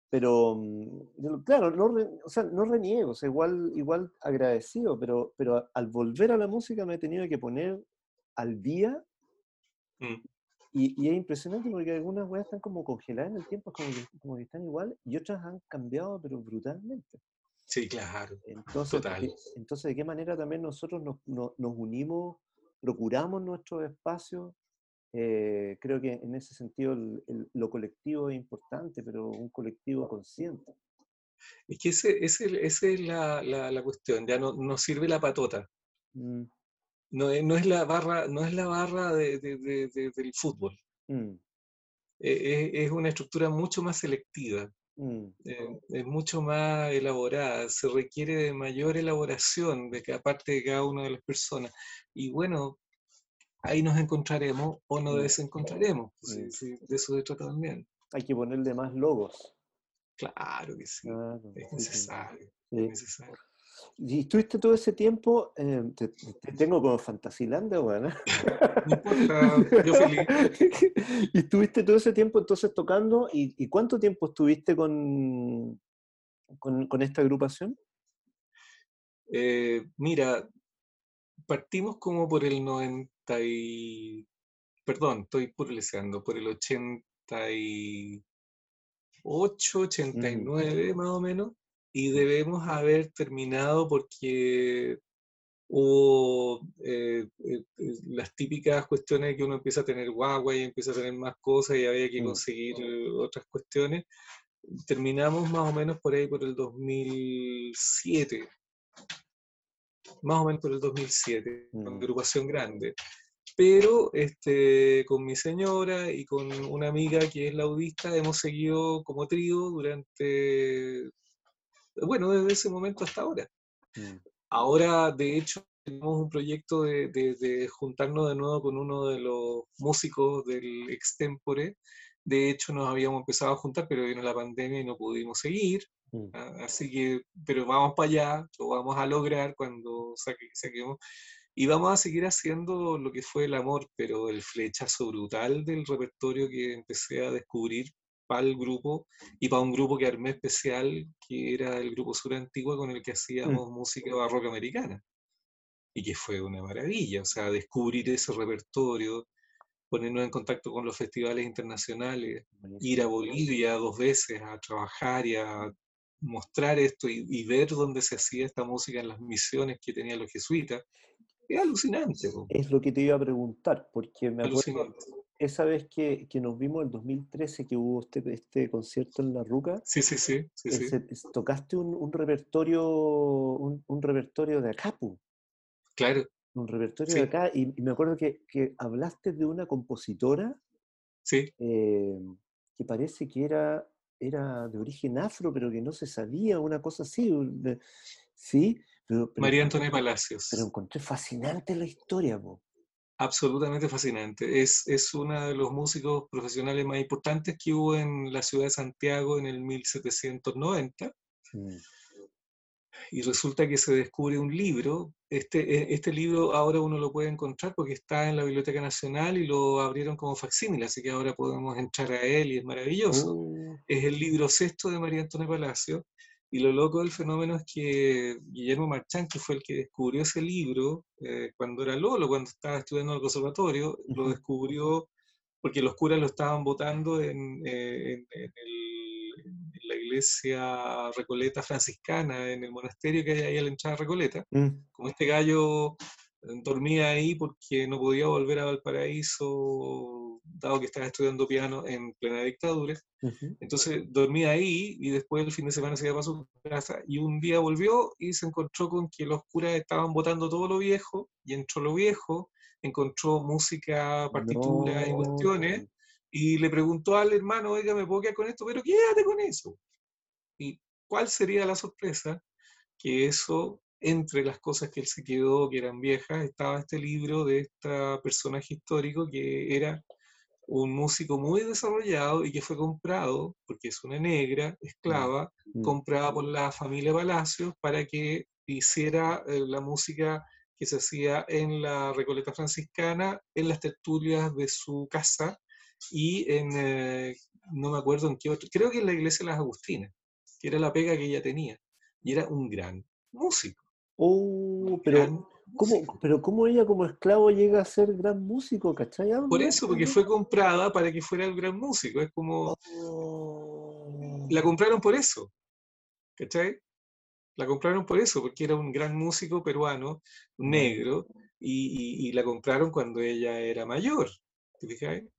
pero, mm, claro, no, o sea, no reniego, o sea, igual, igual agradecido, pero, pero al volver a la música me he tenido que poner al día. Mm. Y, es impresionante porque algunas weas están como congeladas en el tiempo, como que, como que están igual, y otras han cambiado, pero brutalmente. Sí, claro. Entonces, entonces ¿de qué manera también nosotros nos, nos, nos unimos, procuramos nuestros espacios, eh, creo que en ese sentido lo colectivo es importante, pero un colectivo consciente. Es que esa ese, es la, la, cuestión, ya no, no, sirve la patota. Mm. No, no, es la barra, no es la barra de, de, del fútbol. Mm. E, e, es, una estructura mucho más selectiva, mm. eh, es mucho más elaborada, se requiere de mayor elaboración de cada parte de cada una de las personas. Y bueno, ahí nos encontraremos o nos desencontraremos. De eso se trata también. Hay que ponerle más logos. Claro que sí. es necesario. necesario. ¿Y estuviste todo ese tiempo? Eh, te, tengo como Fantasylandia, bueno. No importa, yo feliz. [LAUGHS] ¿Y estuviste todo ese tiempo entonces tocando? ¿Y, cuánto tiempo estuviste con, con, esta agrupación? Eh, mira, partimos como por el 90 y... Perdón, estoy purleseando, por el 88, 89 más o menos y debemos haber terminado porque hubo eh, eh, eh, las típicas cuestiones que uno empieza a tener guagua y empieza a tener más cosas y había que mm. conseguir otras cuestiones. Terminamos más o menos por ahí por el 2007, más o menos por el 2007, con mm. agrupación grande. Pero este, con mi señora y con una amiga que es laudista hemos seguido como trío durante bueno, desde ese momento hasta ahora. Mm. Ahora, de hecho, tenemos un proyecto de, juntarnos de nuevo con uno de los músicos del extempore. De hecho, nos habíamos empezado a juntar, pero vino la pandemia y no pudimos seguir. Mm. Ah, así que, pero vamos para allá, lo vamos a lograr cuando saquemos. Y vamos a seguir haciendo lo que fue el amor, pero el flechazo brutal del repertorio que empecé a descubrir para el grupo y para un grupo que armé especial, que era el grupo Sur Antigua, con el que mm. hacíamos música barroca americana. Y que fue una maravilla, o sea, descubrir ese repertorio, ponernos en contacto con los festivales internacionales, ir a Bolivia dos veces a trabajar y a mostrar esto y, ver dónde se hacía esta música en las misiones que tenían los jesuitas. Es alucinante. Es lo que te iba a preguntar, porque me acuerdo, esa vez que, que, nos vimos en 2013 que hubo este, este concierto en La Ruca, sí, sí, sí, sí, tocaste un, un repertorio un, un, repertorio de acá, Claro. Un repertorio de acá, y, me acuerdo que, que, hablaste de una compositora sí. Eh, que parece que era, era de origen afro, pero que no se sabía, una cosa así. sí, pero, María Antonia Palacios. Pero encontré fascinante la historia, po absolutamente fascinante. Es, es uno de los músicos profesionales más importantes que hubo en la ciudad de Santiago en el 1790. Mm. Y resulta que se descubre un libro. Este, e, este libro ahora uno lo puede encontrar porque está en la Biblioteca Nacional y lo abrieron como facsímil, así que ahora podemos entrar a él y es maravilloso. Oh. Es el libro sexto de María Antonia Palacio y lo loco del fenómeno es que Guillermo Marchán, que fue el que descubrió ese libro eh, cuando era Lolo, cuando estaba estudiando en el conservatorio, lo descubrió porque los curas lo estaban votando en, eh, la iglesia Recoleta franciscana, en el monasterio que hay ahí a la entrada de Recoleta. Mm. Como este gallo dormía ahí porque no podía volver a Valparaíso, dado que estaba estudiando piano en plena dictadura. Entonces dormía ahí y después el fin de semana se iba para su casa y un día volvió y se encontró con que los curas estaban votando todo lo viejo y entró lo viejo, encontró música, partitura y cuestiones y le preguntó al hermano, oiga, ¿me puedo quedar con esto? Pero quédate con eso. ¿Y cuál sería la sorpresa? Que eso entre las cosas que él se quedó, que eran viejas, estaba este libro de este personaje histórico que era un músico muy desarrollado y que fue comprado, porque es una negra, esclava, mm. Mm. comprada por la familia Palacios para que hiciera eh, la música que se hacía en la Recoleta Franciscana, en las tertulias de su casa y en, eh, no me acuerdo en qué otro, creo que en la iglesia de las Agustinas, que era la pega que ella tenía. Y era un gran músico. Oh, pero, ¿cómo, pero ¿cómo ella como esclavo llega a ser gran músico, cachai? Por eso, porque fue comprada para que fuera el gran músico. Es como... La oh. compraron por eso, ¿cachai? La compraron por eso, porque era un gran músico peruano, negro, y, la compraron cuando ella era mayor. ¿Te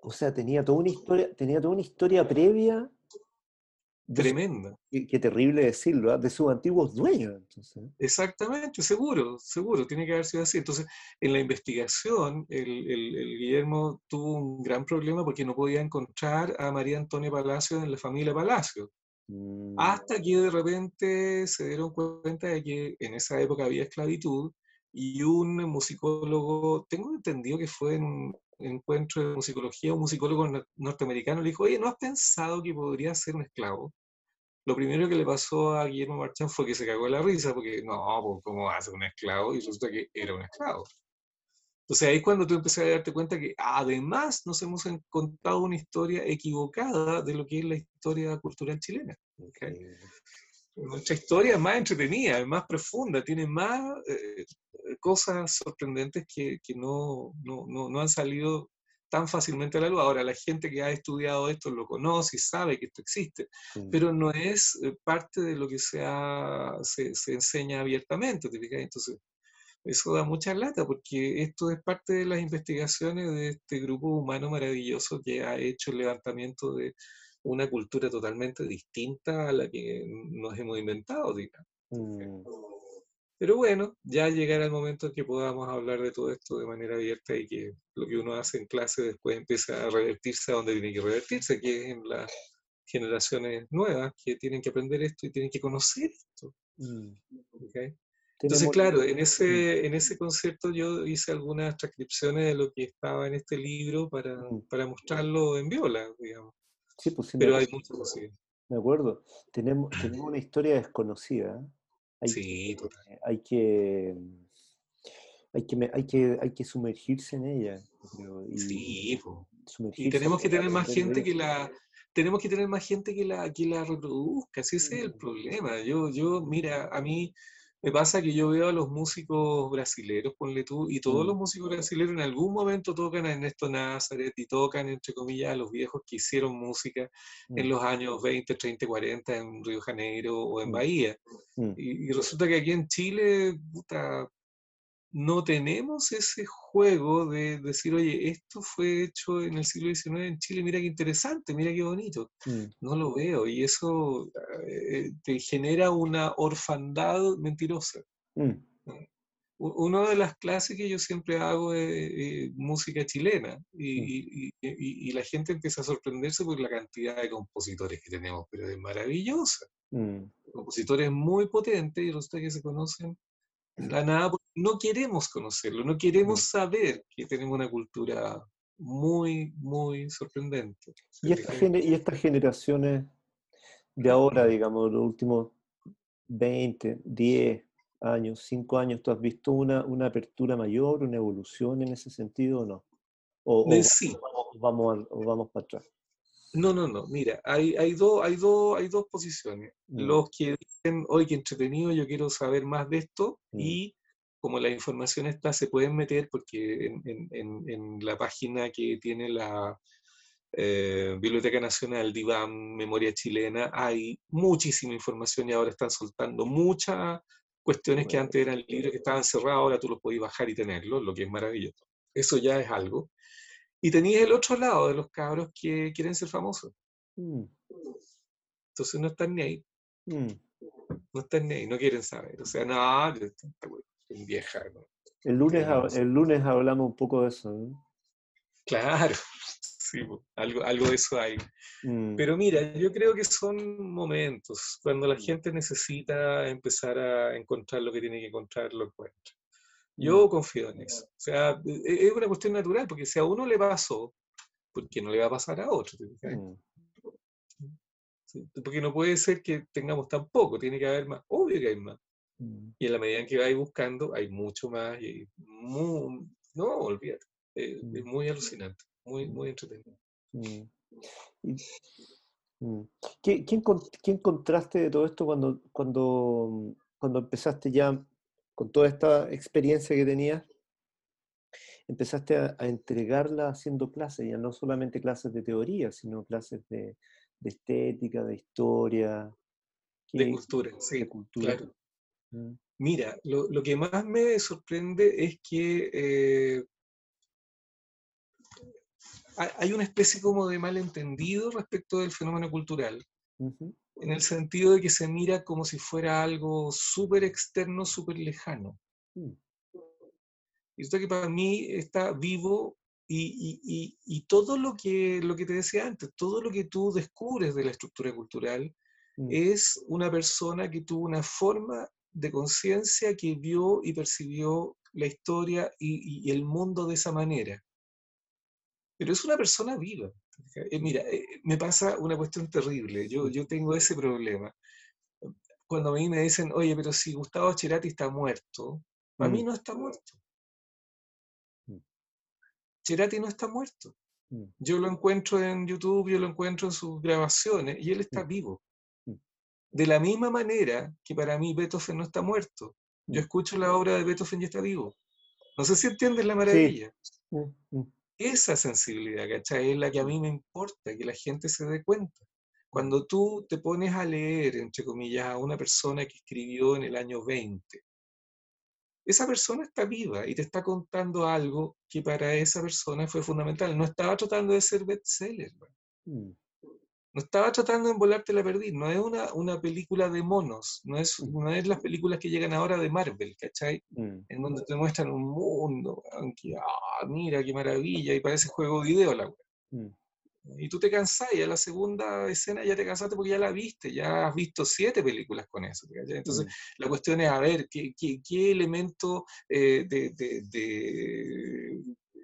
O sea, tenía toda una historia, tenía toda una historia previa Tremenda. Qué, terrible decirlo, ¿ah? de sus antiguos dueños. Entonces. Exactamente, seguro, seguro, tiene que haber sido así. Entonces, en la investigación, el, el, Guillermo tuvo un gran problema porque no podía encontrar a María Antonia Palacio en la familia Palacio. Mm. Hasta que de repente se dieron cuenta de que en esa época había esclavitud y un musicólogo, tengo entendido que fue en encuentro de musicología, un musicólogo norteamericano le dijo, oye, ¿no has pensado que podría ser un esclavo? lo primero que le pasó a Guillermo Marchán fue que se cagó de la risa, porque no, pues, ¿cómo hace un esclavo? Y resulta que era un esclavo. Entonces ahí es cuando tú empiezas a darte cuenta que además nos hemos contado una historia equivocada de lo que es la historia cultural chilena. Nuestra historia es más entretenida, es más profunda, tiene más eh, cosas sorprendentes que, que no, no, no, han salido tan fácilmente a la luz. Ahora, la gente que ha estudiado esto lo conoce y sabe que esto existe, pero no es eh, parte de lo que se, se, se enseña abiertamente. Entonces, eso da mucha lata porque esto es parte de las investigaciones de este grupo humano maravilloso que ha hecho el levantamiento de una cultura totalmente distinta a la que nos hemos inventado, digamos. Mm. Pero bueno, ya llegará el momento en que podamos hablar de todo esto de manera abierta y que lo que uno hace en clase después empiece a revertirse a donde tiene que revertirse, que es en las generaciones nuevas que tienen que aprender esto y tienen que conocer esto. Mm. Entonces, claro, en ese, en ese concepto yo hice algunas transcripciones de lo que estaba en este libro para, mm. para mostrarlo en viola, digamos. Sí, pues Pero hay muchas cosas. De acuerdo. Tenemos, tenemos una historia desconocida. Hay sí, que, hay que, hay que, hay que, hay que sumergirse en ella. Y, sí, y tenemos que tener más gente que la, tenemos que tener más gente que la, que la reproduzca, ese es el problema. Yo, yo, mira, a mí me pasa que yo veo a los músicos brasileros, ponle tú, y todos los mm. músicos brasileros en algún momento tocan a Ernesto Nazaret y tocan, entre comillas, a los viejos que hicieron música en mm. los años 20, 30, 40 en Río Janeiro o en mm. Bahía. Y, y, resulta que aquí en Chile, puta, no tenemos ese juego de decir, oye, esto fue hecho en el siglo XIX en Chile, mira qué interesante, mira qué bonito. Mm. No lo veo y eso eh, te genera una orfandad mentirosa. Mm. Una de las clases que yo siempre hago es, música chilena mm. y, y, la gente empieza a sorprenderse por la cantidad de compositores que tenemos, pero es maravillosa. Compositores muy potentes y resulta que se conocen la nada, no queremos conocerlo, no queremos saber que tenemos una cultura muy, muy sorprendente. Y, y estas generaciones de ahora, digamos, los últimos 20, 10 años, 5 años, ¿tú has visto una, una apertura mayor, una evolución en ese sentido o no? ¿O, sí. vamos, o vamos para atrás? No, no, no. Mira, hay, hay, dos, hay, dos, hay dos posiciones. Mm. Los que dicen, oye, qué entretenido, yo quiero saber más de esto, mm. y como la información está, se pueden meter porque en, en, en la página que tiene la eh, Biblioteca Nacional, DIVAM, Memoria Chilena, hay muchísima información y ahora están soltando muchas cuestiones que antes eran libros que estaban cerrados, ahora tú los podías bajar y tenerlos, lo que es maravilloso. Eso ya es algo. Y tenías el otro lado de los cabros que quieren ser famosos. Mm. Entonces no están ni ahí. Mm. No están ni ahí, no quieren saber. O sea, no, vieja. El, lunes, el lunes hablamos un poco de eso. Claro, [LAUGHS] sí, algo, algo de eso hay. Mm. Pero mira, yo creo que son momentos cuando la gente necesita empezar a encontrar lo que tiene que encontrar, lo encuentra. Yo mm. confío en eso. O sea, e, e, es una cuestión natural, porque si a uno le pasó, ¿por qué no le va a pasar a otro? Mm. porque no puede ser que tengamos tan poco, tiene que haber más. Obvio que hay más. Mm. Y en la medida en que vais buscando, hay mucho más. Y no, olvídate. Es, muy alucinante, muy, muy entretenido. ¿Qué, ¿Qué, encontraste de todo esto cuando, cuando, cuando empezaste ya con toda esta experiencia que tenías, empezaste a, entregarla haciendo clases, ya no solamente clases de teoría, sino clases de, estética, de historia. de cultura, sí, cultura. claro. Mm. Mira, lo, que más me sorprende es que eh, hay una especie como de malentendido respecto del fenómeno cultural en el sentido de que se mira como si fuera algo súper externo, súper lejano. Mm. Y esto que para mí está vivo y, todo lo que, lo que te decía antes, todo lo que tú descubres de la estructura cultural mm. es una persona que tuvo una forma de conciencia que vio y percibió la historia y, el mundo de esa manera. Pero es una persona viva. Eh, mira, eh, me pasa una cuestión terrible. Yo, yo tengo ese problema. Cuando a mí me dicen, oye, pero si Gustavo Cerati está muerto, a mí mm. no está muerto. Mm. Cerati no está muerto. Mm. Yo lo encuentro en YouTube, yo lo encuentro en sus grabaciones y él está vivo. De la misma manera que para mí Beethoven no está muerto. Yo escucho la obra de Beethoven y está vivo. No sé si entiendes la maravilla esa sensibilidad, ¿cachai? Es la que a mí me importa, que la gente se dé cuenta. Cuando tú te pones a leer, entre comillas, a una persona que escribió en el año 20, esa persona está viva y te está contando algo que para esa persona fue fundamental. No estaba tratando de ser bestseller. Mm. No estaba tratando de envolarte la perdiz. No es una, una película de monos. No es, mm. no es las películas que llegan ahora de Marvel, ¿cachai? Mm. En donde te muestran un mundo. Aunque, ah, mira qué maravilla. Y parece juego video la mm. Y tú te cansás y a la segunda escena ya te cansaste porque ya la viste, ya has visto siete películas con eso. Entonces, la cuestión es a ver qué, qué, qué elemento eh, de, de, de,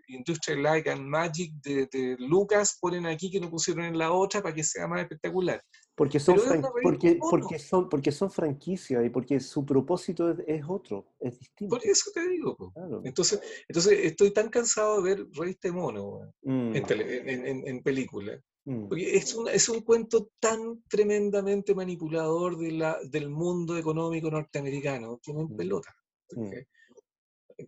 Industrial Light and Magic de, Lucas ponen aquí que no pusieron en la otra para que sea más espectacular. Porque son, porque, porque, son, porque son franquicias y porque su propósito es, otro, es distinto. Por eso te digo. Entonces, entonces estoy tan cansado de ver Revista de Mono mm. en, en, película. Mm. Porque es un, es un cuento tan tremendamente manipulador de la, del mundo económico norteamericano que no mm. pelota.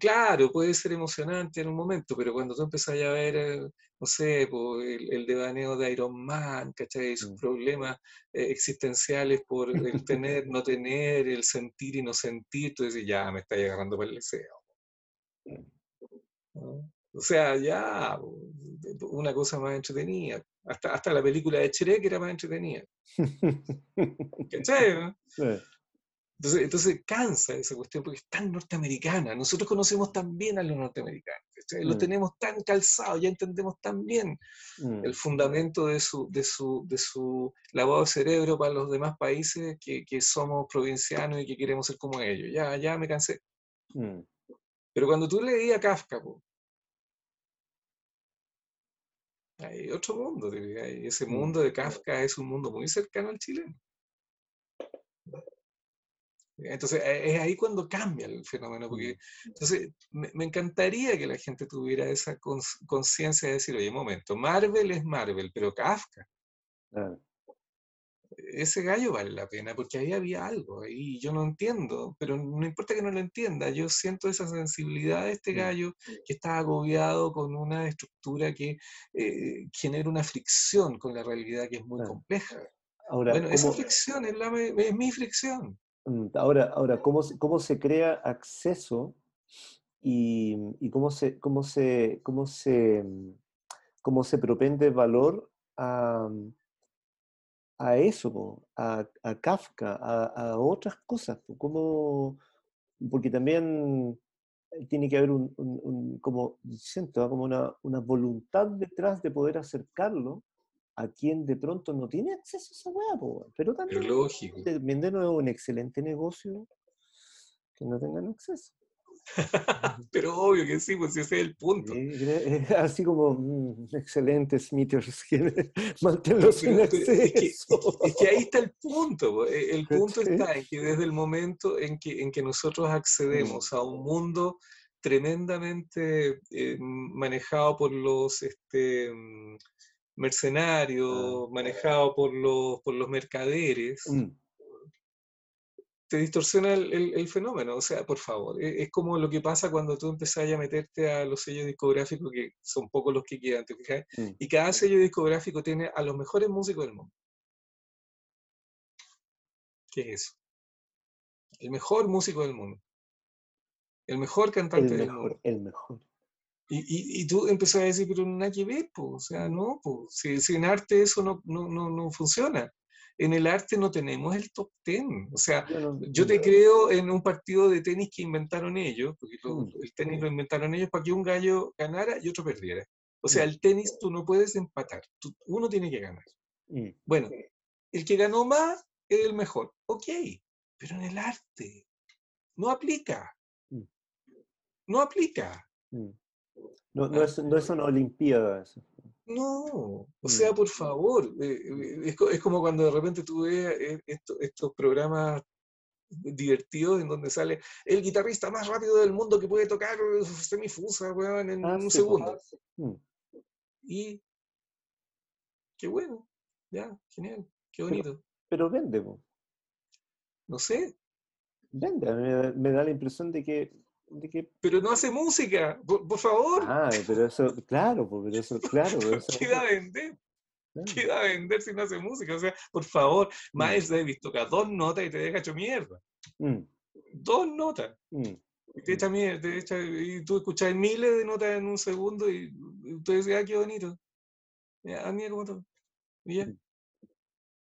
Claro, puede ser emocionante en un momento, pero cuando tú empezás a ver, eh, no sé, el, el, devaneo de Iron Man, ¿cachai? Sus mm. problemas eh, existenciales por el tener, no tener, el sentir y no sentir, tú dices, ya me está agarrando por el deseo. O sea, ya, una cosa más entretenida. Hasta, hasta la película de Shrek era más entretenida. [LAUGHS] ¿Cachai? Sí. Entonces, entonces cansa esa cuestión porque es tan norteamericana. Nosotros conocemos tan bien a los norteamericanos, lo mm. tenemos tan calzado, ya entendemos tan bien mm. el fundamento de su, de, su, de su lavado de cerebro para los demás países que, que somos provincianos y que queremos ser como ellos. Ya, ya me cansé. Mm. Pero cuando tú leías Kafka, hay otro mundo. Ese mundo de Kafka es un mundo muy cercano al chileno. Entonces, e, es ahí cuando cambia el fenómeno, porque entonces me, encantaría que la gente tuviera esa conciencia de decir, oye, un momento, Marvel es Marvel, pero Kafka. Ese gallo vale la pena, porque ahí había algo, y yo no entiendo, pero no importa que no lo entienda, yo siento esa sensibilidad de este gallo que está agobiado con una estructura que eh, genera una fricción con la realidad que es muy compleja. Ahora, bueno, esa fricción es, la, es mi fricción. Mm, ahora, ahora ¿cómo, cómo se crea acceso y, cómo, se, cómo, se, cómo, se, cómo se propende valor a, a eso, a, a, Kafka, a, a, otras cosas? ¿Cómo, porque también tiene que haber un, un, como, siento, como una, una, voluntad detrás de poder acercarlo a quien de pronto no tiene acceso a esa weá, pero también, pero lógico. de nuevo un excelente negocio que no tengan acceso. [LAUGHS] pero obvio que sí, pues ese es el punto. [LAUGHS] así como mm, excelentes meters que mantenerlos sin acceso. Es que, ahí está el punto. E, el [LAUGHS] punto está en que desde el momento en que, en que nosotros accedemos a un mundo tremendamente eh, manejado por los este, mm, mercenario, manejado por los, por los mercaderes, mm. te distorsiona el, fenómeno. O sea, por favor, e, es, como lo que pasa cuando tú empezás a meterte a los sellos discográficos, que son pocos los que quedan, ¿te mm. Y cada sello discográfico tiene a los mejores músicos del mundo. ¿Qué es eso? El mejor músico del mundo. El mejor cantante del mundo. El mejor. Y, y, tú empezás a decir, pero nada que ver, pues, o sea, no, pues, si, en arte eso no, no, no, no, funciona. En el arte no tenemos el top ten. O sea, yo te creo en un partido de tenis que inventaron ellos, porque mm. el tenis lo inventaron ellos para que un gallo ganara y otro perdiera. O sea, mm. el tenis tú no puedes empatar, uno tiene que ganar. Mm. Bueno, el que ganó más es el mejor, ok, pero en el arte no aplica. No aplica. No, no, es, no es una olimpiada eso. No, o sea, por favor, eh, eh, es, como cuando de repente tú ves estos programas divertidos en donde sale el guitarrista más rápido del mundo que puede tocar [LAUGHS] semifusa, weón, en ah, un segundo. Mm. Y qué bueno, ya, genial, qué bonito. Pero, vende, No sé. Vende, me, me, da la impresión de que, de que... Pero no hace música, por, favor. Ah, pero eso, claro, pero eso, claro. [LAUGHS] ¿Qué va a vender? ¿Qué va a vender si no hace música? O sea, por favor, mm. Miles Davis toca dos notas y te deja hecho mierda. Mm. Dos notas. Mm. Y te echa mierda, y tú escuchas miles de notas en un segundo y, tú dices, ah, qué bonito. a mí como todo. Y ya.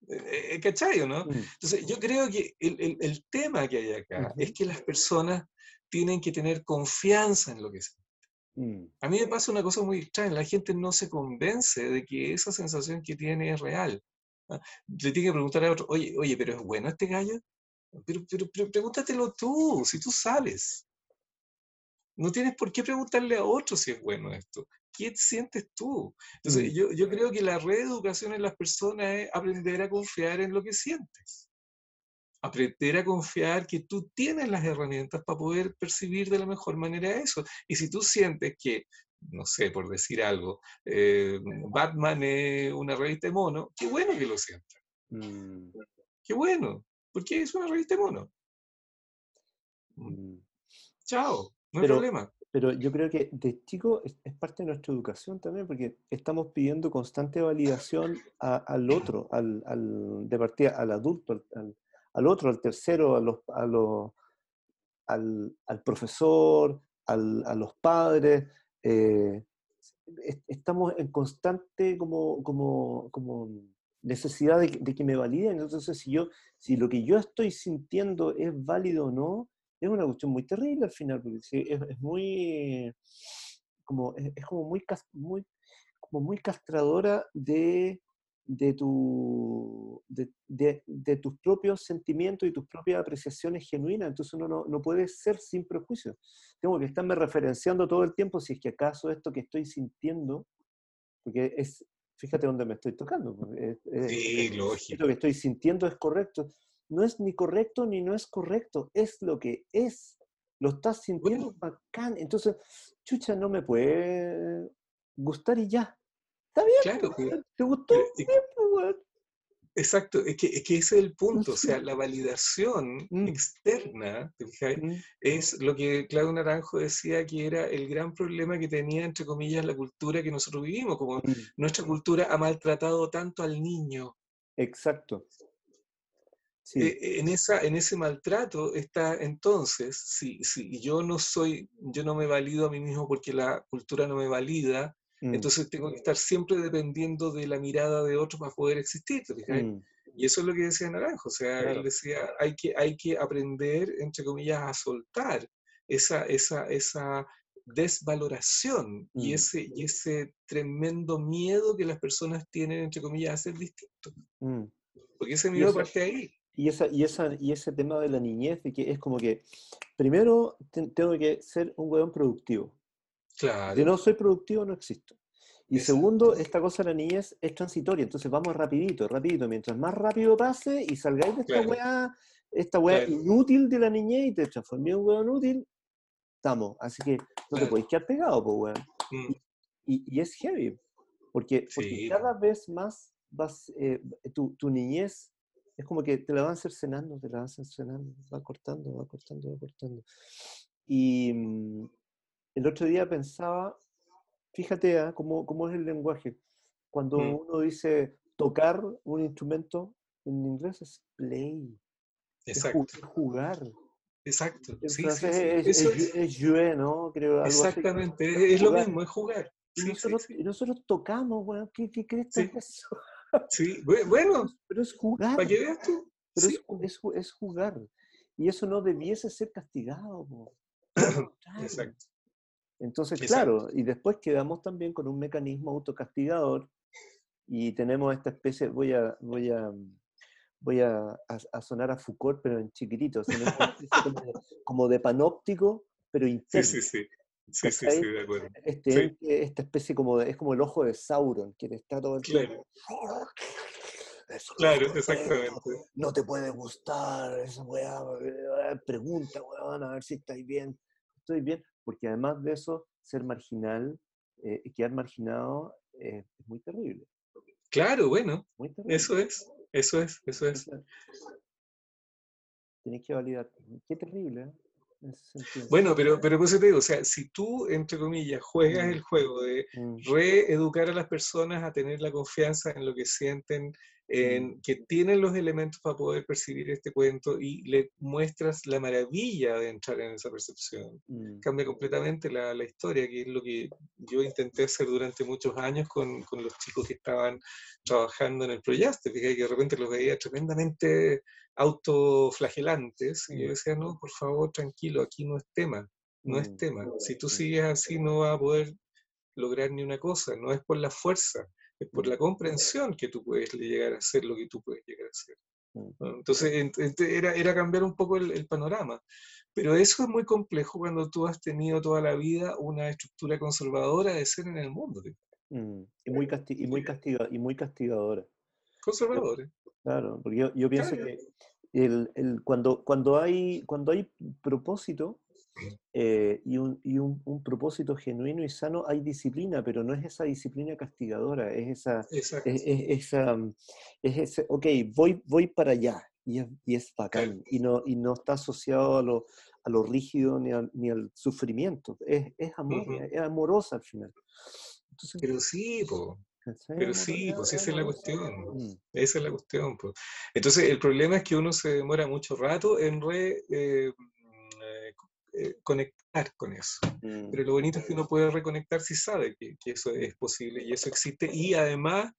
Eh, eh, ¿Cachai no? Entonces, yo creo que el, el, tema que hay acá es que las personas tienen que tener confianza en lo que sienten. Mm. A mí me pasa una cosa muy extraña, la gente no se convence de que esa sensación que tiene es real. ¿ah? Le tiene que preguntar a otro, oye, oye, pero ¿es bueno este gallo? Pero, pero, pero pregúntatelo tú, si tú sabes. No tienes por qué preguntarle a otro si es bueno esto. ¿Qué sientes tú? Entonces, mm. yo, yo creo que la reeducación en las personas es aprender a confiar en lo que sientes aprender a confiar que tú tienes las herramientas para poder percibir de la mejor manera eso. Y si tú sientes que, no sé, por decir algo, eh, Batman es una revista de mono, qué bueno que lo sientas. Mm. Qué bueno, porque es una revista de mono. Mm. Chao, no hay problema. Pero yo creo que de chico es, parte de nuestra educación también, porque estamos pidiendo constante validación al otro, al, al, de partida al adulto, al, al otro, al tercero, a los, a los, al, al, profesor, al, a los padres. Eh, estamos en constante como, como, como necesidad de, de, que me validen. Entonces, si, yo, si lo que yo estoy sintiendo es válido o no, es una cuestión muy terrible al final, porque es, es muy, como, es, es, como muy, muy, como muy castradora de de, tu, de, de, tus propios sentimientos y tus propias apreciaciones genuinas. Entonces uno no, no, puede ser sin prejuicio. Tengo que estarme referenciando todo el tiempo si es que acaso esto que estoy sintiendo, porque es, fíjate dónde me estoy tocando. sí, lógico. Lo que estoy sintiendo es correcto. No es ni correcto ni no es correcto, es lo que es. Lo estás sintiendo bacán. Entonces, chucha, no me puede gustar y ya. Está bien. Claro, pues, ¿Te gustó? Pues, exacto, es que, es que ese es el punto, o sea, la validación mm. externa, mm. es lo que Claudio Naranjo decía que era el gran problema que tenía, entre comillas, la cultura que nosotros vivimos, como mm. nuestra cultura ha maltratado tanto al niño. Exacto. Sí. E, en, esa, en ese maltrato está entonces, si, si yo no soy, yo no me valido a mí mismo porque la cultura no me valida, Mm. Entonces tengo que estar siempre dependiendo de la mirada de otro para poder existir. Mm. Y eso es lo que decía Naranjo, o sea, él decía, hay que, hay que aprender, entre comillas, a soltar esa, esa, esa desvaloración y, mm. ese, y ese tremendo miedo que las personas tienen, entre comillas, a ser distintos. Porque ese miedo parte ahí. Y, esa, y, esa, y ese tema de la niñez, de que es como que, primero tengo que ser un hueón productivo. Claro. Si no soy productivo, no existo. Y segundo, esta cosa de la niñez es transitoria, entonces vamos rapidito, rapidito. Mientras más rápido pase y salgáis de esta weá, esta weá inútil de la niñez y te transformé en un weón útil, estamos. Así que no te podéis quedar pegado, pues weón. Mm. Y, es heavy, porque, cada vez más vas, eh, tu, tu, niñez es como que te la van cercenando, te la van cercenando, va cortando, va cortando, va cortando. Y, mm, el otro día pensaba, fíjate ¿ah? cómo, es el lenguaje. Cuando mm. uno dice tocar un instrumento, en inglés es play. Exacto. Es jugar. Exacto. Sí, Es, es, ¿no? Creo, Exactamente, es, lo mismo, es jugar. Y nosotros, tocamos, bueno, ¿qué, qué crees que es eso? Sí, bueno. Pero es jugar. Para que veas tú. Pero es, jugar. Y eso no debiese ser castigado. [COUGHS] Exacto. Entonces, claro, y después quedamos también con un mecanismo autocastigador y tenemos esta especie, voy a, voy a, voy a, sonar a Foucault, pero en chiquitito, como, de, panóptico, pero interno. Sí, sí, sí. Sí, sí, sí, de acuerdo. Este, esta especie como de, es como el ojo de Sauron, que está todo el tiempo. claro, exactamente. No te puede gustar esa weá. Pregunta, weón, a ver si estáis bien. Estoy bien, porque además de eso, ser marginal eh, y quedar marginado es muy terrible. Claro, bueno, eso es, eso es, eso es. Tienes que validar. Qué terrible, ¿eh? Bueno, pero, pero pues te digo, o sea, si tú, entre comillas, juegas mm. el juego de mm. reeducar a las personas a tener la confianza en lo que sienten, en mm. que tienen los elementos para poder percibir este cuento y le muestras la maravilla de entrar en esa percepción, cambia completamente la, la, historia, que es lo que yo intenté hacer durante muchos años con, con los chicos que estaban trabajando en el proyecto, fíjate que de repente los veía tremendamente autoflagelantes. Y yo mm. decía, no, por favor, tranquilo, aquí no es tema, no es mm. tema. Si tú sigues así no vas a poder lograr ni una cosa, no es por la fuerza, es por la mm. comprensión que tú puedes llegar a hacer lo que tú puedes llegar a hacer. Entonces era, era cambiar un poco el, panorama. Pero eso es muy complejo cuando tú has tenido toda la vida una estructura conservadora de ser en el mundo. Y, muy y, muy castiga y muy castigadora. Conservadores. Claro, porque yo, pienso que el, el, cuando, cuando, hay, cuando hay propósito eh, y, un, y un, un, propósito genuino y sano, hay disciplina, pero no es esa disciplina castigadora, es esa, es, esa, es ese, ok, voy, voy para allá y es, y es bacán y no, y no está asociado a lo, a lo rígido ni, ni al sufrimiento, es, es amor, es amorosa al final. pero sí, po. Pero sí, pues esa es la cuestión. Esa es la cuestión. Pues. Entonces, el problema es que uno se demora mucho rato en re, eh, eh, conectar con eso. Mm. Pero lo bonito es que uno puede reconectar si sabe que, que, eso es posible y eso existe. Y además,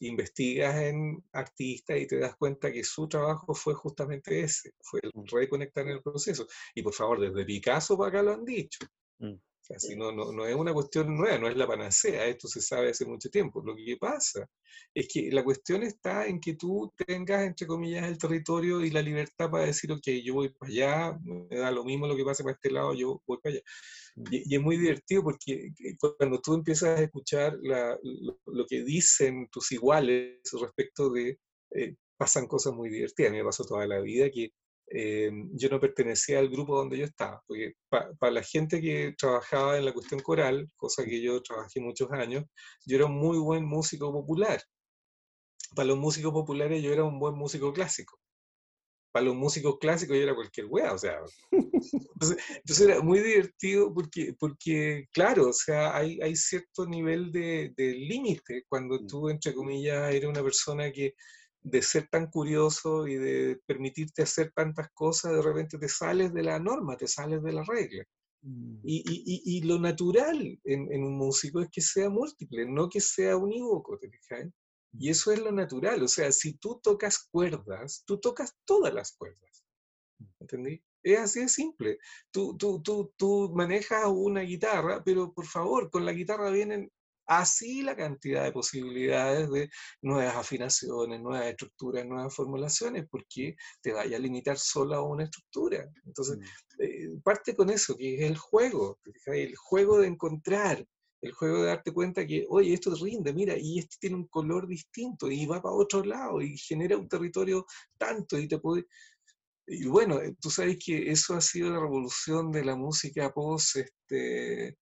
investigas en artistas y te das cuenta que su trabajo fue justamente ese, fue el mm. reconectar en el proceso. Y por favor, desde Picasso para acá lo han dicho. Así no, no, no, es una cuestión nueva, no es la panacea, esto se sabe hace mucho tiempo. Lo que pasa es que la cuestión está en que tú tengas, entre comillas, el territorio y la libertad para decir, ok, yo voy para allá, me da lo mismo lo que pase para este lado, yo voy para allá. Mm. Y, es muy divertido porque cuando tú empiezas a escuchar lo, que dicen tus iguales respecto de, eh, pasan cosas muy divertidas. A mí me pasó toda la vida que eh, yo no pertenecía al grupo donde yo estaba, porque para la gente que trabajaba en la cuestión coral, cosa que yo trabajé muchos años, yo era un muy buen músico popular. Para los músicos populares yo era un buen músico clásico. Para los músicos clásicos yo era cualquier wea, o sea. Entonces, era muy divertido porque, porque claro, o sea, hay, hay cierto nivel de, de límite cuando mm. tú, entre comillas, eres una persona que de ser tan curioso y de permitirte hacer tantas cosas, de repente te sales de la norma, te sales de la regla. Mm. Y, y, y, lo natural en, en, un músico es que sea múltiple, no que sea unívoco, ¿te fijas? Y mm. eso es lo natural, o sea, si tú tocas cuerdas, tú tocas todas las cuerdas. Mm. ¿Entendí? Es así de simple. Tú, tú, tú, tú manejas una guitarra, pero por favor, con la guitarra vienen así la cantidad de posibilidades de nuevas afinaciones, nuevas estructuras, nuevas formulaciones, porque te vaya a limitar solo a una estructura. Entonces, mm. eh, parte con eso, que es el juego, el juego de encontrar, el juego de darte cuenta que, oye, esto rinde, mira, y este tiene un color distinto y va para otro lado y genera un territorio tanto y te puede... Y bueno, eh, tú sabes que eso ha sido la revolución de la música post, este,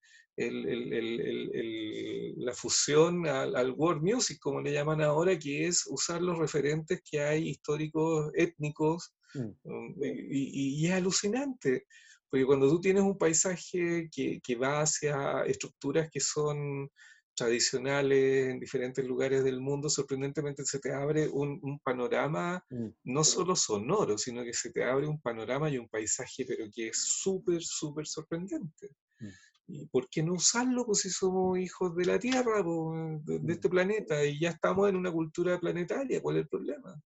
la fusión al, world music, como le llaman ahora, que es usar los referentes que hay históricos, étnicos, mm. um, y, es alucinante, porque cuando tú tienes un paisaje que, va hacia estructuras que son tradicionales en diferentes lugares del mundo, sorprendentemente se te abre un, panorama mm. no solo sonoro, sino que se te abre un panorama y un paisaje, pero que es súper, súper sorprendente. Mm. ¿Y por qué no usarlo pues, si somos hijos de la Tierra, de, mm. este planeta, y ya estamos en una cultura planetaria? ¿Cuál es el problema?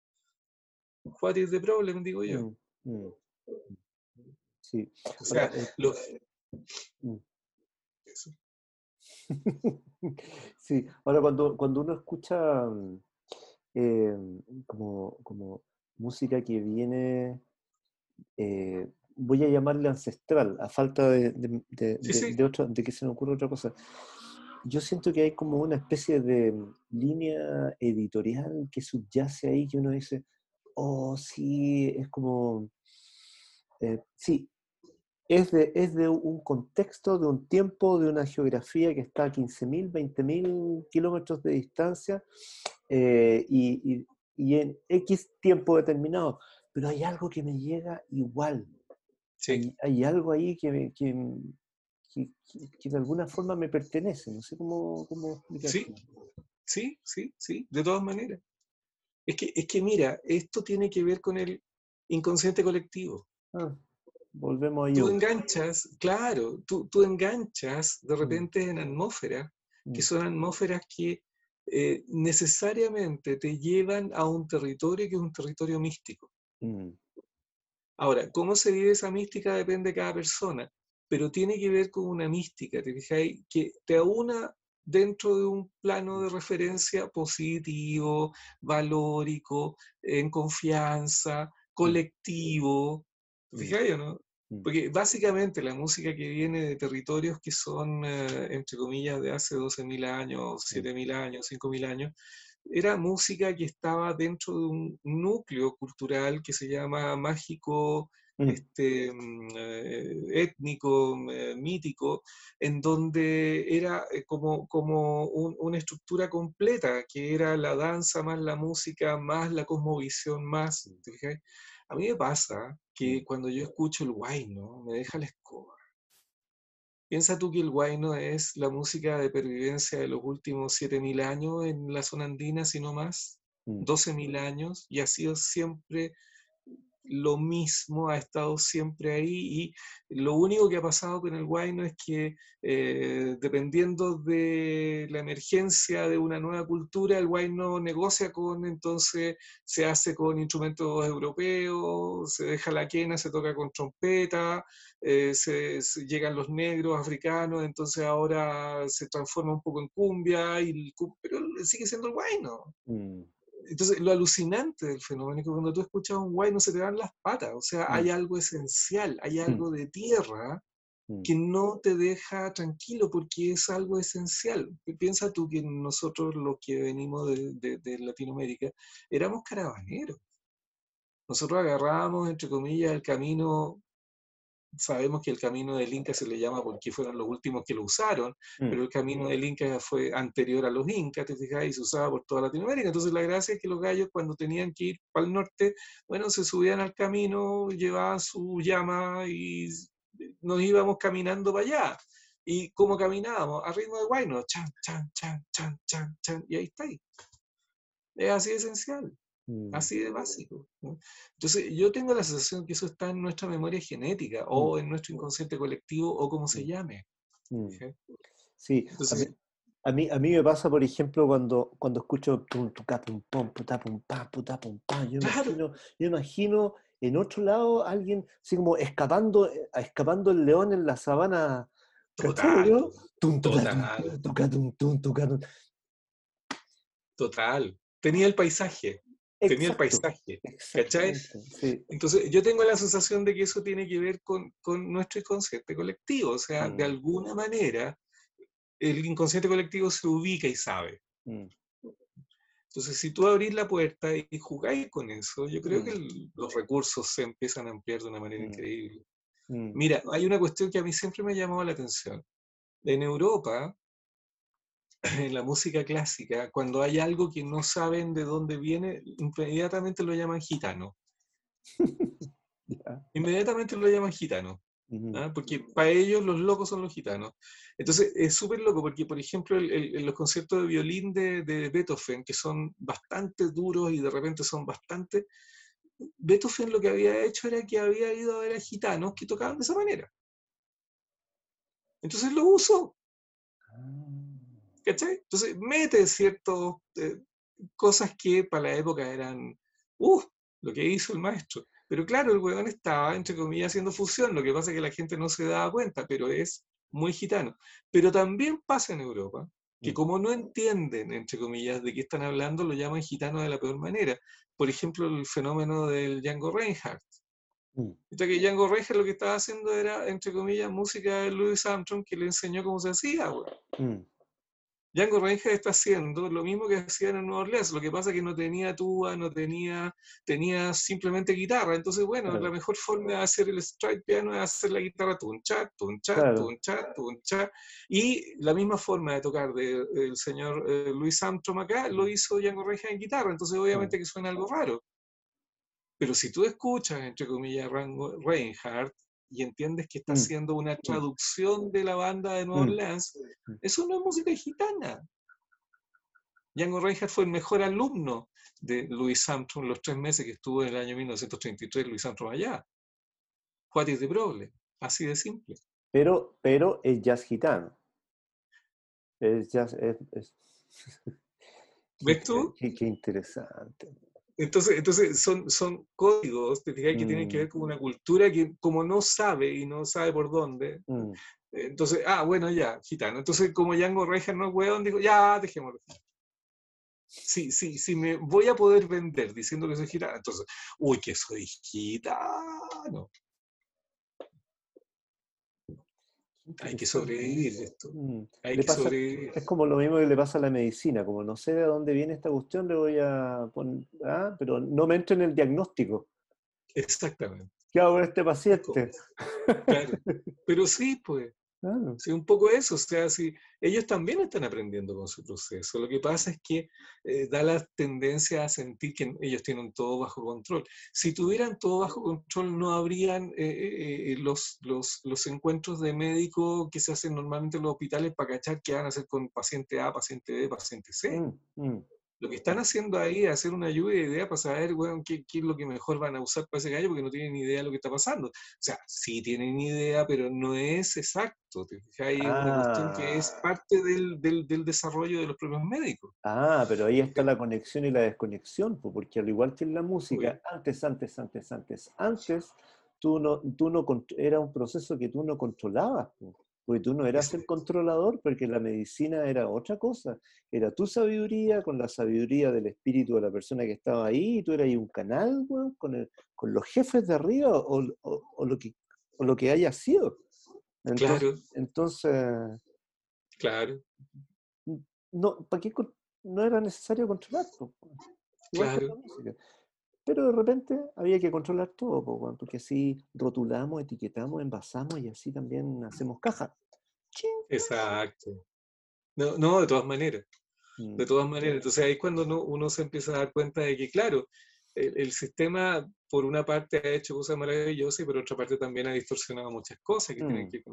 What is the problem, digo yo. Mm, mm. Sí. O sea, eh, [LAUGHS] sí, ahora cuando, cuando uno escucha eh, como, como música que viene eh, voy a llamarle ancestral, a falta de, de, de que se me ocurra otra cosa. Yo siento que hay como una especie de línea editorial que subyace ahí, que uno dice, oh, sí, es como, eh, sí, es de, es de un contexto, de un tiempo, de una geografía que está a 15.000, 20.000 kilómetros de distancia eh, y, y, en X tiempo determinado. Pero hay algo que me llega igual. Sí. Hay, algo ahí que, que, que, de alguna forma me pertenece. No sé cómo, cómo Sí, sí, sí, sí, de todas maneras. Es que, es que mira, esto tiene que ver con el inconsciente colectivo. Ah, volvemos a Tú enganchas, claro, tú, tú enganchas de mm. repente en atmósferas, que mm. son atmósferas que eh, necesariamente te llevan a un territorio que es un territorio místico. Mm. Ahora, ¿cómo se vive esa mística? Depende de cada persona, pero tiene que ver con una mística, ¿te fijáis? Que te aúna dentro de un plano de referencia positivo, valórico, en confianza, mm. colectivo. Mm. ¿Fijáis o no? Mm. Porque básicamente la música que viene de territorios que son, eh, entre comillas, de hace 12.000 años, 7.000 años, 5.000 años, era música que estaba dentro de un núcleo cultural que se llama mágico Mm. este, mm, eh, étnico, eh, mítico, en donde era eh, como, como una estructura completa, que era la danza más la música, más la cosmovisión, más... Mm. A mí me pasa que cuando yo escucho el guayno, me deja la escoba. Piensa tú que el guayno es la música de pervivencia de los últimos 7.000 años en la zona andina, si no más, 12.000 años, y ha sido siempre lo mismo, ha estado siempre ahí y lo único que ha pasado con el guayno es que eh, dependiendo de la emergencia de una nueva cultura, el guayno negocia con, entonces se hace con instrumentos europeos, se deja la quena, se toca con trompeta, eh, se, llegan los negros africanos, entonces ahora se transforma un poco en cumbia, y, pero sigue siendo el guayno. Mm entonces, lo alucinante del fenómeno es que cuando tú escuchas un guay no se te dan las patas, o sea, hay mm. algo esencial, hay mm. algo de tierra mm. que no te deja tranquilo porque es algo esencial. Piensa tú que nosotros los que venimos de, de Latinoamérica éramos caravaneros. Nosotros agarrábamos, entre comillas, el camino sabemos que el camino del Inca se le llama porque fueron los últimos que lo usaron, mm. pero el camino del Inca fue anterior a los Incas, te fijas, y se usaba por toda Latinoamérica. Entonces la gracia es que los gallos cuando tenían que ir para el norte, bueno, se subían al camino, llevaban su llama y nos íbamos caminando para allá. ¿Y cómo caminábamos? A ritmo de guayno, chan, chan, chan, chan, chan, chan, y ahí está. Ahí. Es así esencial. Mm. Así de básico. Entonces, yo tengo la sensación que eso está en nuestra memoria genética o mm. en nuestro inconsciente colectivo o como se mm. llame. Sí, a, mí, a, mí, me pasa, por ejemplo, cuando, cuando escucho pum, pum, pum, pum, pum, yo, imagino, yo imagino en otro lado alguien así como escapando, eh, escapando el león en la sabana. Total. Total. Tenía el paisaje tenía el paisaje, ¿cachai? Entonces, yo tengo la sensación de que eso tiene que ver con, con nuestro inconsciente colectivo, o sea, de mm. alguna manera, el inconsciente colectivo se ubica y sabe. Mm. Entonces, si tú abrís la puerta y jugáis con eso, yo creo que mm. los recursos se empiezan a ampliar de una manera increíble. Mira, hay una cuestión que a mí siempre me ha llamado la atención. En Europa, [LAUGHS] en la música clásica, cuando hay algo que no saben de dónde viene, inmediatamente lo llaman gitano. [LAUGHS] Inmediatamente lo llaman gitano. ¿ah? Porque para ellos los locos son los gitanos. Entonces es súper loco porque, por ejemplo, en los conciertos de violín de, de, Beethoven, que son bastante duros y de repente son bastante... Beethoven lo que había hecho era que había ido a ver a gitanos que tocaban de esa manera. Entonces lo usó. Entonces mete ciertas eh, cosas que para la época eran, uh, lo que hizo el maestro. Pero claro, el huevón estaba, entre comillas, haciendo fusión, lo que pasa es que la gente no se daba cuenta, pero es muy gitano. Pero también pasa en Europa, que mm. como no entienden, entre comillas, de qué están hablando, lo llaman gitano de la peor manera. Por ejemplo, el fenómeno del Django Reinhardt. Mm. que Django Reinhardt lo que estaba haciendo era, entre comillas, música de Louis Armstrong que le enseñó cómo se hacía, mm. Django Reinhardt está haciendo lo mismo que hacían en Nueva Orleans, lo que pasa es que no tenía tuba, no tenía, tenía simplemente guitarra, entonces bueno, la mejor forma de hacer el stride piano es hacer la guitarra tun chat, tun chat, tun chat, tun chat, y la misma forma de tocar del señor eh, Louis Armstrong acá lo hizo Django Reinhardt en guitarra, entonces obviamente que suena algo raro. Pero si tú escuchas, entre comillas, Reinhardt y entiendes que está mm. haciendo una mm. traducción de la banda de Nueva mm. Orleans, eso no es música gitana. Django Reinhardt fue el mejor alumno de Louis Armstrong los tres meses que estuvo en el año 1933 Louis Armstrong allá. What is the problem? Así de simple. Pero, pero es jazz gitano. Es jazz... ¿Ves tú? [LAUGHS] Qué, qué interesante. Entonces, entonces son, son códigos, te que tienen que ver mm. con una cultura que como no sabe y no sabe por dónde, mm. entonces, ah, bueno, ya, gitano. Entonces, como Django Reinhardt no es hueón, dijo, ya, dejémoslo. Sí, sí, sí, me voy a poder vender diciendo que soy gitano, entonces, uy, que soy gitano. Hay que sobrevivir esto. Mm. Hay que sobrevivir. Es como lo mismo que le pasa a la medicina, como no sé de dónde viene esta cuestión, le voy a poner, ¿ah? pero no me entro en el diagnóstico. Exactamente. ¿Qué hago con este paciente? [LAUGHS] Claro. Pero sí, pues. Sí, un poco eso, o sea, si ellos también están aprendiendo con su proceso. Lo que pasa es que eh, da la tendencia a sentir que ellos tienen todo bajo control. Si tuvieran todo bajo control, no habrían eh, eh, los, los, los, encuentros de médico que se hacen normalmente en los hospitales para cachar qué van a hacer con paciente A, paciente B, paciente C. Mm, mm. Lo que están haciendo ahí es hacer una lluvia de ideas para saber, bueno, qué, qué, es lo que mejor van a usar para ese gallo, porque no tienen ni idea de lo que está pasando. O sea, sí tienen idea, pero no es exacto. Hay una cuestión que es ah. parte del, del, del, desarrollo de los propios médicos. Ah, pero ahí está la conexión y la desconexión, porque al igual que en la música, antes, antes, antes, antes, antes, tú no, tú no, era un proceso que tú no controlabas. Porque tú no eras el controlador, porque la medicina era otra cosa. Era tu sabiduría con la sabiduría del espíritu de la persona que estaba ahí, y tú eras ahí un canal, con, el, con los jefes de arriba o, o, lo, que, o lo que haya sido. Entonces, claro. Entonces. Claro. No, ¿para qué no era necesario controlar? claro. Pero de repente había que controlar todo, porque así rotulamos, etiquetamos, envasamos y así también hacemos caja. Exacto. No, no, de todas maneras. De mm. todas maneras. Entonces ahí es cuando uno, se empieza a dar cuenta de que, claro, el, sistema por una parte ha hecho cosas maravillosas y por otra parte también ha distorsionado muchas cosas que tienen mm. que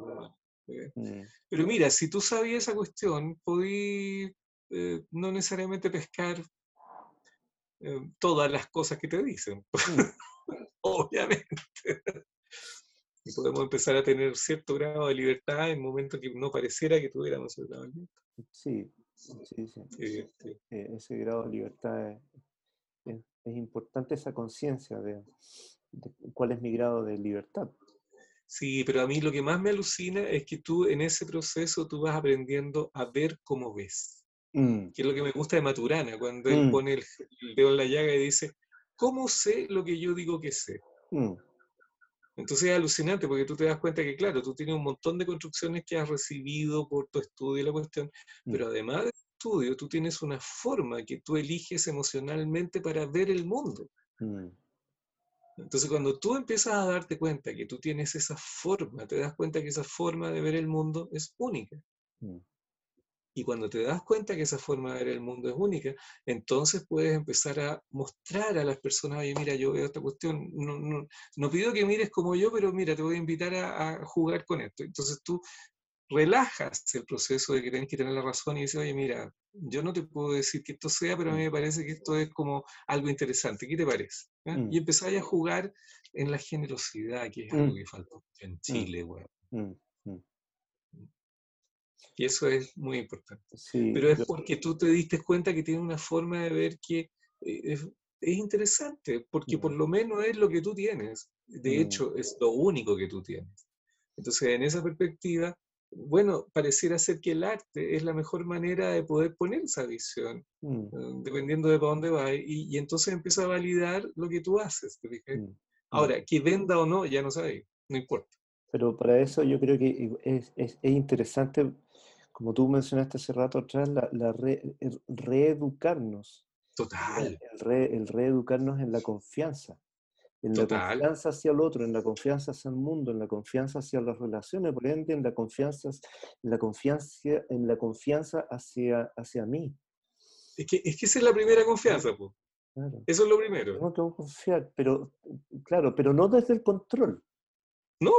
ver. Mm. Pero mira, si tú sabías esa cuestión, podí eh, no necesariamente pescar eh, todas las cosas que te dicen, [LAUGHS] mm. obviamente. Y podemos empezar a tener cierto grado de libertad en momentos que no pareciera que tuviéramos ese grado de libertad. Sí, sí, sí. Eh, ese grado de libertad es, importante, esa conciencia de, cuál es mi grado de libertad. Sí, pero a mí lo que más me alucina es que tú en ese proceso tú vas aprendiendo a ver cómo ves. Mm. Que es lo que me gusta de Maturana, cuando él mm. pone el, dedo en la llaga y dice, ¿cómo sé lo que yo digo que sé? Mm. Entonces es alucinante porque tú te das cuenta que, claro, tú tienes un montón de construcciones que has recibido por tu estudio y la cuestión, pero además del estudio, tú tienes una forma que tú eliges emocionalmente para ver el mundo. Entonces, cuando tú empiezas a darte cuenta que tú tienes esa forma, te das cuenta que esa forma de ver el mundo es única. Y cuando te das cuenta que esa forma de ver el mundo es única, entonces puedes empezar a mostrar a las personas, oye, mira, yo veo esta cuestión, no, no, no pido que mires como yo, pero mira, te voy a invitar a, jugar con esto. Entonces tú relajas el proceso de que tienes que tener la razón y dices, oye, mira, yo no te puedo decir que esto sea, pero a mí me parece que esto es como algo interesante. ¿Qué te parece? ¿eh? Mm. Y empezáis a jugar en la generosidad, que es algo mm. que falta en mm. Chile, güey. Y eso es muy importante. Pero es porque tú te diste cuenta que tiene una forma de ver que eh, es, interesante, porque por mm. lo menos es lo que tú tienes. De mm. hecho, es lo único que tú tienes. Entonces, en esa perspectiva, bueno, pareciera ser que el arte es la mejor manera de poder poner esa visión, mm. eh, dependiendo de para dónde va, y, entonces empieza a validar lo que tú haces. Ahora, que venda o no, ya no sabe, no importa. Pero para eso yo creo que es, es, es interesante, como tú mencionaste hace rato atrás, la, la reeducarnos. Total. El, el reeducarnos en la confianza en la confianza hacia el otro, en la confianza hacia el mundo, en la confianza hacia las relaciones, por ende, en la confianza, en la confianza, en la confianza hacia, hacia mí. Es que, es que esa es la primera confianza, pues. Eso es lo primero. Tengo que confiar, pero, claro, pero no desde el control. No,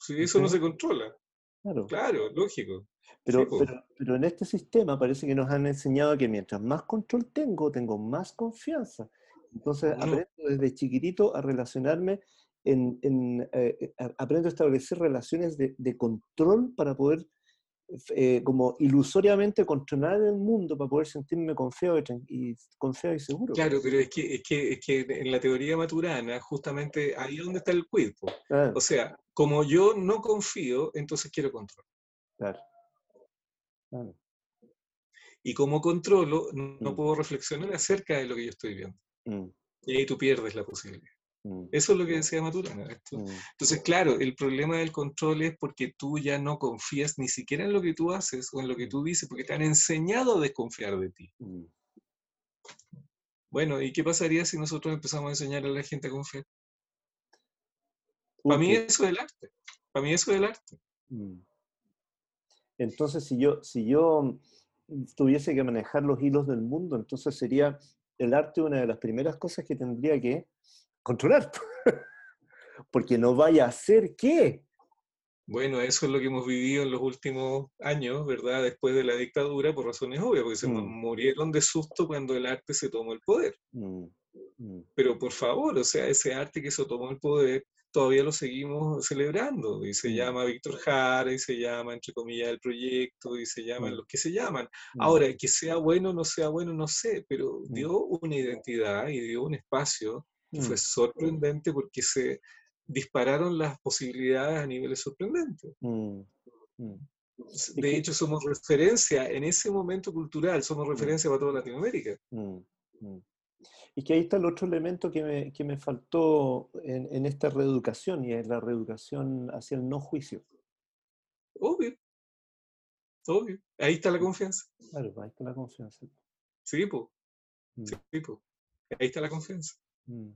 si eso no se controla. Claro. Claro, lógico. Pero, pero, pero, en este sistema parece que nos han enseñado que mientras más control tengo, tengo más confianza. Entonces aprendo desde chiquitito a relacionarme, en, en eh, eh, aprendo a establecer relaciones de, de control para poder, eh, como ilusoriamente, controlar el mundo, para poder sentirme confiado y, confiado y seguro. Claro, pero es que, es, que, es que en la teoría maturana, justamente ahí es donde está el cuerpo. O sea, como yo no confío, entonces quiero control. Claro. claro. Y como controlo, no mm. puedo reflexionar acerca de lo que yo estoy viendo. Mm. Y ahí tú pierdes la posibilidad. Mm. Eso es lo que decía Maturana. Mm. Entonces, claro, el problema del control es porque tú ya no confías ni siquiera en lo que tú haces o en lo que tú dices, porque te han enseñado a desconfiar de ti. Bueno, ¿y qué pasaría si nosotros empezamos a enseñar a la gente a confiar? Para mí eso es el arte. Para mí eso es el arte. Entonces, si yo, si yo tuviese que manejar los hilos del mundo, entonces sería el arte una de las primeras cosas que tendría que controlar. [LAUGHS] Porque no vaya a ser que. Bueno, eso es lo que hemos vivido en los últimos años, ¿verdad? Después de la dictadura, por razones obvias, porque se mm. murieron de susto cuando el arte se tomó el poder. Mm, mm. Pero por favor, o sea, ese arte que se tomó el poder todavía lo seguimos celebrando, y se llama Víctor Jara, y se llama, entre comillas, el proyecto, y se llaman los que se llaman. Ahora, que sea bueno o no sea bueno, no sé, pero dio una identidad y dio un espacio fue sorprendente porque se dispararon las posibilidades a niveles sorprendentes. De hecho, somos referencia en ese momento cultural, somos referencia para toda Latinoamérica. Y que ahí está el otro elemento que me, que me faltó en, en, esta reeducación, y es la reeducación hacia el no juicio. Obvio. Obvio. Ahí está la confianza. Claro, ahí está la confianza. Sí, pues. Sí, pues. Ahí está la confianza. Mm.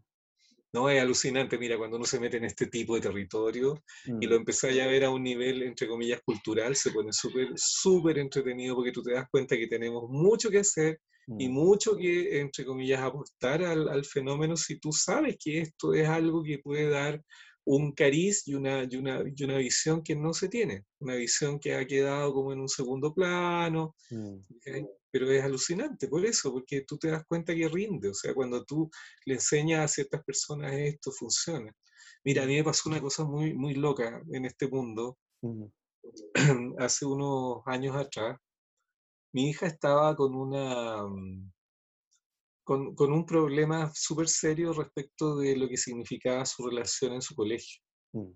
No, es alucinante, mira, cuando uno se mete en este tipo de territorio y lo mm. empezáis a ver a un nivel, entre comillas, cultural, se pone súper, súper entretenido porque tú te das cuenta que tenemos mucho que hacer, y mm. mucho que, entre comillas, aportar al, al, fenómeno si tú sabes que esto es algo que puede dar un cariz y una, y una, y una visión que no se tiene, una visión que ha quedado como en un segundo plano, mm. Pero es alucinante por eso, porque tú te das cuenta que rinde, o sea, cuando tú le enseñas a ciertas personas esto funciona. Mira, a mí me pasó una cosa muy, muy loca en este mundo. [CLEARS THROAT] Hace unos años atrás, mi hija estaba con una mm, con, con un problema súper serio respecto de lo que significaba su relación en su colegio. Mm.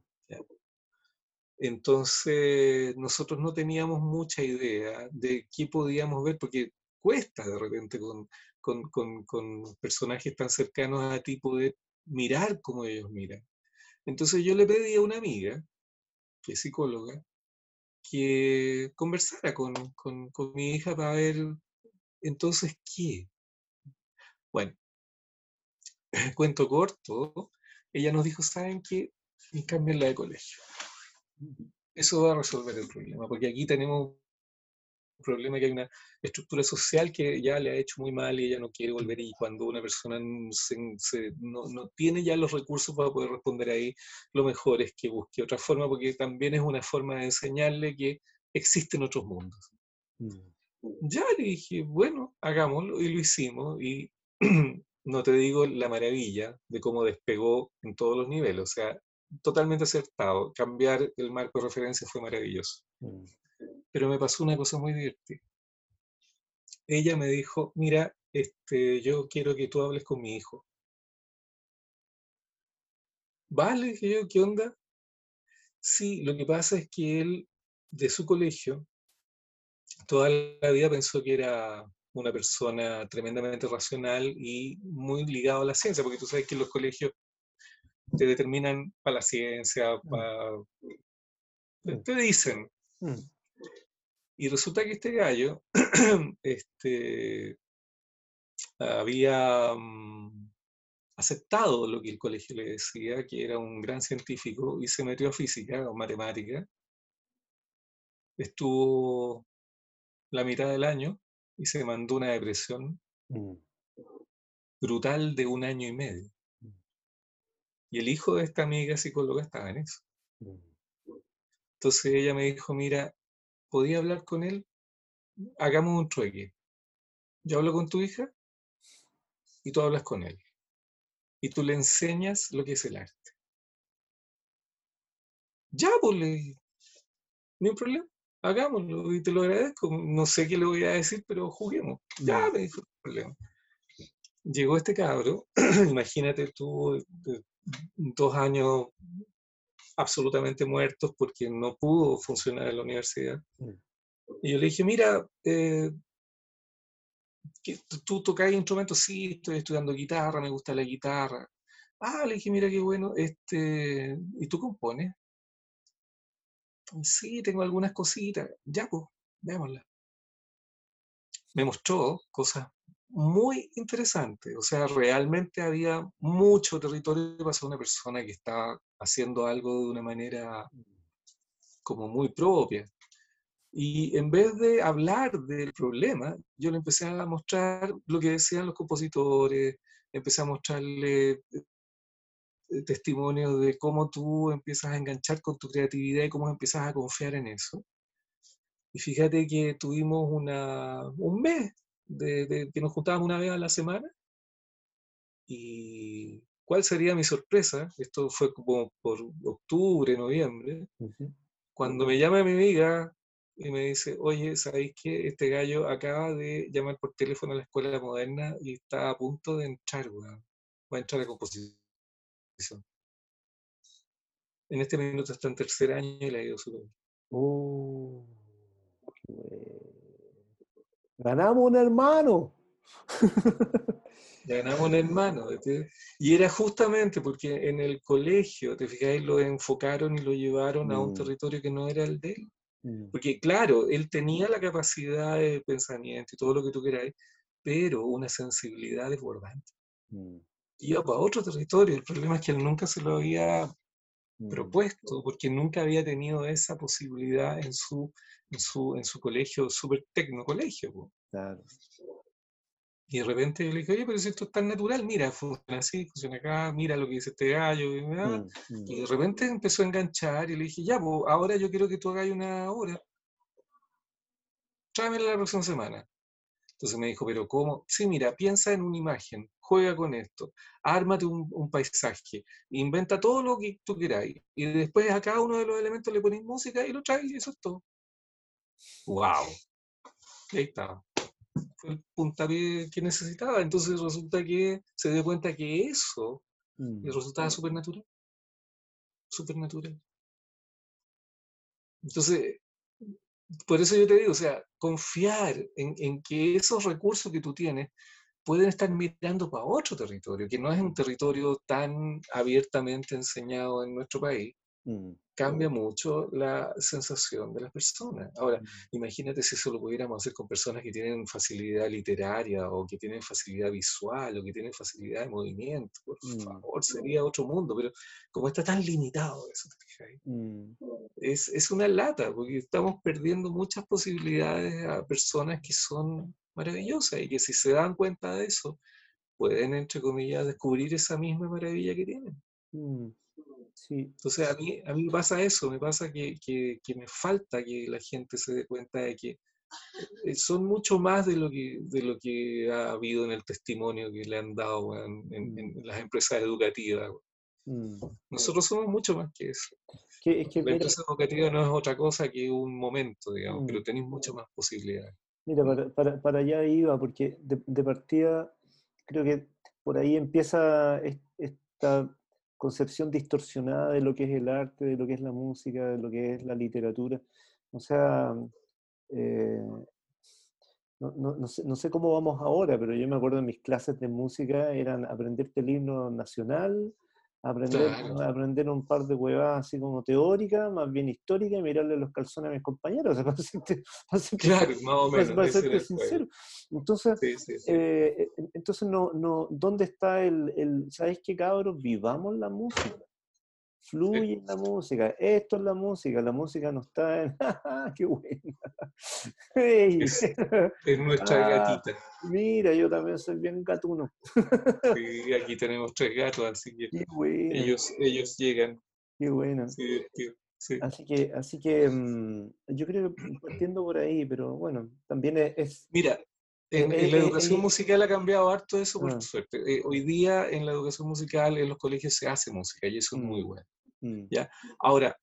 Entonces, nosotros no teníamos mucha idea de qué podíamos ver, porque cuesta de repente con, personajes tan cercanos a ti poder mirar como ellos miran. Entonces yo le pedí a una amiga, que es psicóloga, que conversara con, con, con mi hija para ver entonces qué. Bueno, [LAUGHS] cuento corto, ella nos dijo, ¿saben qué? Y la de colegio. Eso va a resolver el problema, porque aquí tenemos problema que hay una estructura social que ya le ha hecho muy mal y ella no quiere volver y cuando una persona no, no, tiene ya los recursos para poder responder ahí, lo mejor es que busque otra forma porque también es una forma de enseñarle que existen otros mundos. Mm. Ya le dije, bueno, hagámoslo y lo hicimos y [CLEARS THROAT] no te digo la maravilla de cómo despegó en todos los niveles, o sea, totalmente acertado. Cambiar el marco de referencia fue maravilloso. Mm. Pero me pasó una cosa muy divertida. Ella me dijo, mira, este, yo quiero que tú hables con mi hijo. Vale, dije yo, ¿qué onda? Sí, lo que pasa es que él, de su colegio, toda la vida pensó que era una persona tremendamente racional y muy ligado a la ciencia, porque tú sabes que en los colegios te determinan para la ciencia, mm. para... Mm. Te dicen. Y resulta que este gallo [CLEARS THROAT] este, había aceptado lo que el colegio le decía, que era un gran científico, y se metió a física o matemática. Estuvo la mitad del año y se mandó una depresión mm. brutal de un año y medio. Mm. Y el hijo de esta amiga psicóloga estaba en eso. Mm. Entonces ella me dijo, mira, ¿podía hablar con él? Hagamos un trueque. Yo hablo con tu hija y tú hablas con él. Y tú le enseñas lo que es el arte. Ya, pues, le... no hay problema hagámoslo y te lo agradezco. No sé qué le voy a decir, pero juguemos. Ya, me dijo, problema. Llegó este cabro, [CLEARS THROAT] imagínate tú, dos años absolutamente muertos porque no pudo funcionar en la universidad. Y yo le dije, mira, eh, ¿tú tocas instrumentos? Sí, estoy estudiando guitarra, me gusta la guitarra. Ah, le dije, mira qué bueno, este, ¿y tú compones? Sí, tengo algunas cositas. Ya, pues, veámosla. Me mostró cosas muy interesantes. O sea, realmente había mucho territorio para ser una persona que estaba haciendo algo de una manera como muy propia. Y en vez de hablar del problema, yo le empecé a mostrar lo que decían los compositores, empecé a mostrarle eh, testimonio de cómo tú empiezas a enganchar con tu creatividad y cómo empiezas a confiar en eso. Y fíjate que tuvimos una, un mes de, que nos juntábamos una vez a la semana. Y cuál sería mi sorpresa, esto fue como por octubre, noviembre, cuando me llama mi amiga y me dice, oye, ¿sabéis que este gallo acaba de llamar por teléfono a la escuela moderna y está a punto de entrar, va a entrar a composición? En este minuto está en tercer año y le ha ido súper bien. Oh, Ganamos un hermano. [LAUGHS] Ganamos un hermano. Y era justamente porque en el colegio, te fijáis, lo enfocaron y lo llevaron a un mm. territorio que no era el de él. Mm. Porque claro, él tenía la capacidad de pensamiento y todo lo que tú queráis, pero una sensibilidad desbordante. Mm iba para otro territorio. El problema es que él nunca se lo había. Propuesto, porque nunca había tenido esa posibilidad en su, en su, en su colegio, súper tecno colegio. Y de repente yo le dije, oye, pero si esto es tan natural, mira, funciona así, funciona acá, mira lo que dice este gallo. Y, mm, mm. de repente empezó a enganchar y le dije, ya, pues ahora yo quiero que tú hagas una hora. Tráemela la próxima semana. Entonces me dijo, pero ¿cómo? Sí, mira, piensa en una imagen, juega con esto, ármate un, paisaje, inventa todo lo que tú queráis. Y después a cada uno de los elementos le pones música y lo traes y eso es todo. ¡Wow! ahí estaba. Fue el puntapié que necesitaba. Entonces resulta que se dio cuenta que eso mm. resultaba súper natural. Súper natural. Entonces, por eso yo te digo, o sea, confiar en, que esos recursos que tú tienes pueden estar mirando para otro territorio, que no es un territorio tan abiertamente enseñado en nuestro país, Mm. cambia mucho la sensación de las personas. Ahora, mm. imagínate si eso lo pudiéramos hacer con personas que tienen facilidad literaria o que tienen facilidad visual o que tienen facilidad de movimiento. Por mm. favor, sería otro mundo, pero como está tan limitado eso, es, es una lata, porque estamos perdiendo muchas posibilidades a personas que son maravillosas y que si se dan cuenta de eso, pueden, entre comillas, descubrir esa misma maravilla que tienen. Entonces a mí, a mí me pasa eso, me pasa que, que, me falta que la gente se dé cuenta de que eh, son mucho más de lo que, de lo que ha habido en el testimonio que le han dado en, en, las empresas educativas. Mm. Nosotros somos mucho más que eso. Es que, la empresa educativa no es otra cosa que un momento, digamos, pero mm. tenéis muchas más posibilidades. Mira, para, para, para allá iba, porque de, de partida creo que por ahí empieza esta concepción distorsionada de lo que es el arte, de lo que es la música, de lo que es la literatura. O sea, eh, no, sé, cómo vamos ahora, pero yo me acuerdo en mis clases de música eran aprenderte el himno nacional, aprender, aprender un par de huevadas así como teóricas, más bien históricas, y mirarle los calzones a mis compañeros, o [LAUGHS] sea, para claro, más o menos, para serte sincero. Entonces, eh, entonces no, no, ¿dónde está el, el, ¿sabes qué cabros? Vivamos la música fluye en la música. Esto es la música, la música no está en. [LAUGHS] ¡Qué buena! [LAUGHS] Es, nuestra ah, gatita. Mira, yo también soy bien gatuno. sí, aquí tenemos tres gatos, así que ellos, ellos llegan. Qué bueno. Sí, sí. Así que, así que mm, yo creo que partiendo por ahí, pero bueno, también es. Mira, en, la educación musical ha cambiado harto eso, por ah. suerte. Eh, hoy día en la educación musical, en los colegios se hace música y eso es muy mm. bueno. Mm. ¿ya? Ahora,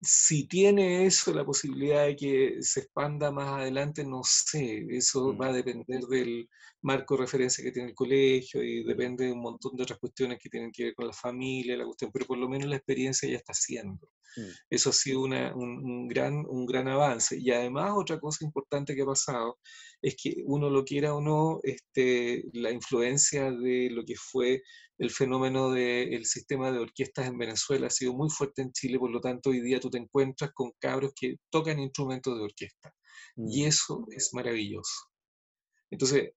si tiene eso la posibilidad de que se expanda más adelante, no sé, eso mm. va a depender del marco de referencia que tiene el colegio y depende de un montón de otras cuestiones que tienen que ver con la familia, la cuestión, pero por lo menos la experiencia ya está haciendo. Mm. Eso ha sido un, gran, un gran avance. Y además otra cosa importante que ha pasado es que uno lo quiera o no, este, la influencia de lo que fue el fenómeno del sistema de orquestas en Venezuela ha sido muy fuerte en Chile, por lo tanto hoy día tú te encuentras con cabros que tocan instrumentos de orquesta. Y mm. eso es maravilloso. Entonces,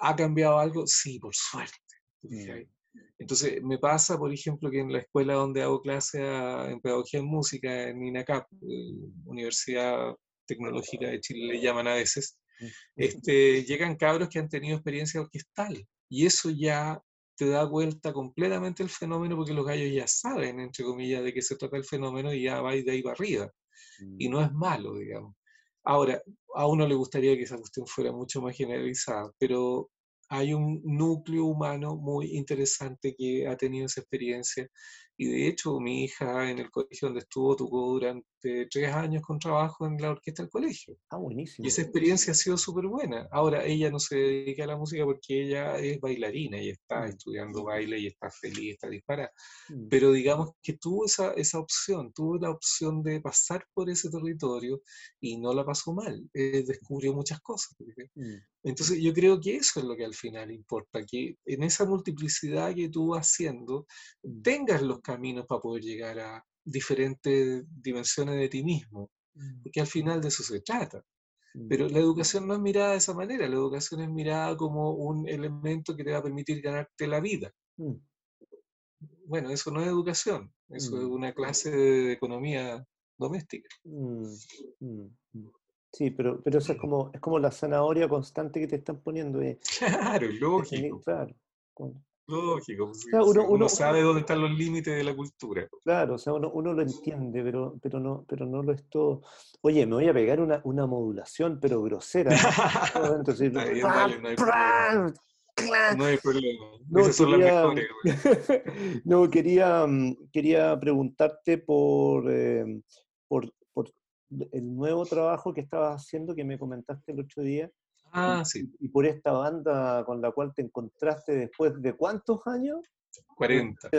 ¿ha cambiado algo? Sí, por suerte. [LAUGHS] Mm. Entonces, me pasa, por ejemplo, que en la escuela donde hago clase en pedagogía en música, en INACAP, eh, Universidad Tecnológica de Chile le llaman a veces, mm. este, llegan cabros que han tenido experiencia orquestal. Y eso ya te da vuelta completamente el fenómeno porque los gallos ya saben, entre comillas, de qué se trata el fenómeno y ya va de ahí para arriba. Y no es mm. malo, digamos. Ahora, a uno le gustaría que esa cuestión fuera mucho más generalizada, pero hay un núcleo humano muy interesante que ha tenido esa experiencia y de hecho mi hija en el colegio donde estuvo tocó durante tres años con trabajo en la orquesta del colegio. Ah, buenísimo. Y esa experiencia ha sido súper buena. Ahora ella no se dedica a la música porque ella es bailarina y está mm. estudiando baile y está feliz, está disparada. Mm. Pero digamos que tuvo esa, esa opción, tuvo la opción de pasar por ese territorio y no la pasó mal. Eh, descubrió muchas cosas. Mm. Entonces yo creo que eso es lo que al final importa, que en esa multiplicidad que tú vas haciendo tengas los caminos para poder llegar a diferentes dimensiones de ti mismo, mm. porque al final de eso se trata. Mm. Pero la educación no es mirada de esa manera, la educación es mirada como un elemento que te va a permitir ganarte la vida. Mm. Bueno, eso no es educación, eso es una clase de economía doméstica. Sí, pero, pero eso es como, es como la zanahoria constante que te están poniendo. [LAUGHS] claro, lógico. Claro. Lógico, pues, uno, sabe dónde están los límites de la cultura. Claro, o sea, uno, lo entiende, pero, pero, no, pero no lo es todo. Oye, me voy a pegar una, una modulación, pero grosera. [LAUGHS] Entonces, no, hay no hay problema. No, son quería, las mejores. [LAUGHS] no, quería, quería preguntarte por, eh, por, por el nuevo trabajo que estabas haciendo que me comentaste el otro día. Ah, sí. Y por esta banda con la cual te encontraste después de cuántos años? 40.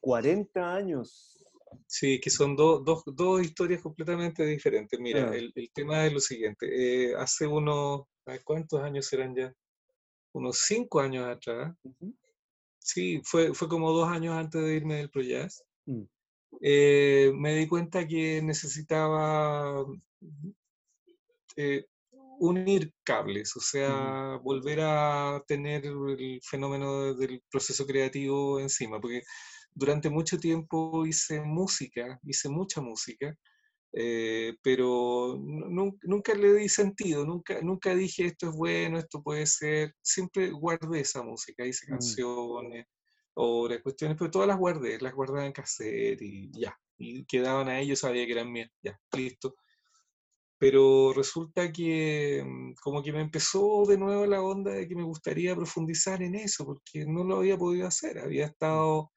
40 [COUGHS] años. Sí, que son dos historias completamente diferentes. Mira, ah. el, tema es lo siguiente. Eh, hace unos, ¿cuántos años serán ya? Unos cinco años atrás. Sí, fue, fue como dos años antes de irme del Proyas. Mm. Eh, me di cuenta que necesitaba eh, unir cables, o sea, volver a tener el fenómeno del proceso creativo encima, porque durante mucho tiempo hice música, hice mucha música, eh, pero nunca le di sentido, nunca, nunca dije esto es bueno, esto puede ser, siempre guardé esa música, hice mm. canciones, o cuestiones, pero todas las guardé, las guardaba en cassette y ya, y quedaban a ellos, sabía que eran mías, ya, listo pero resulta que mm, como que me empezó de nuevo la onda de que me gustaría profundizar en eso, porque no lo había podido hacer, había estado,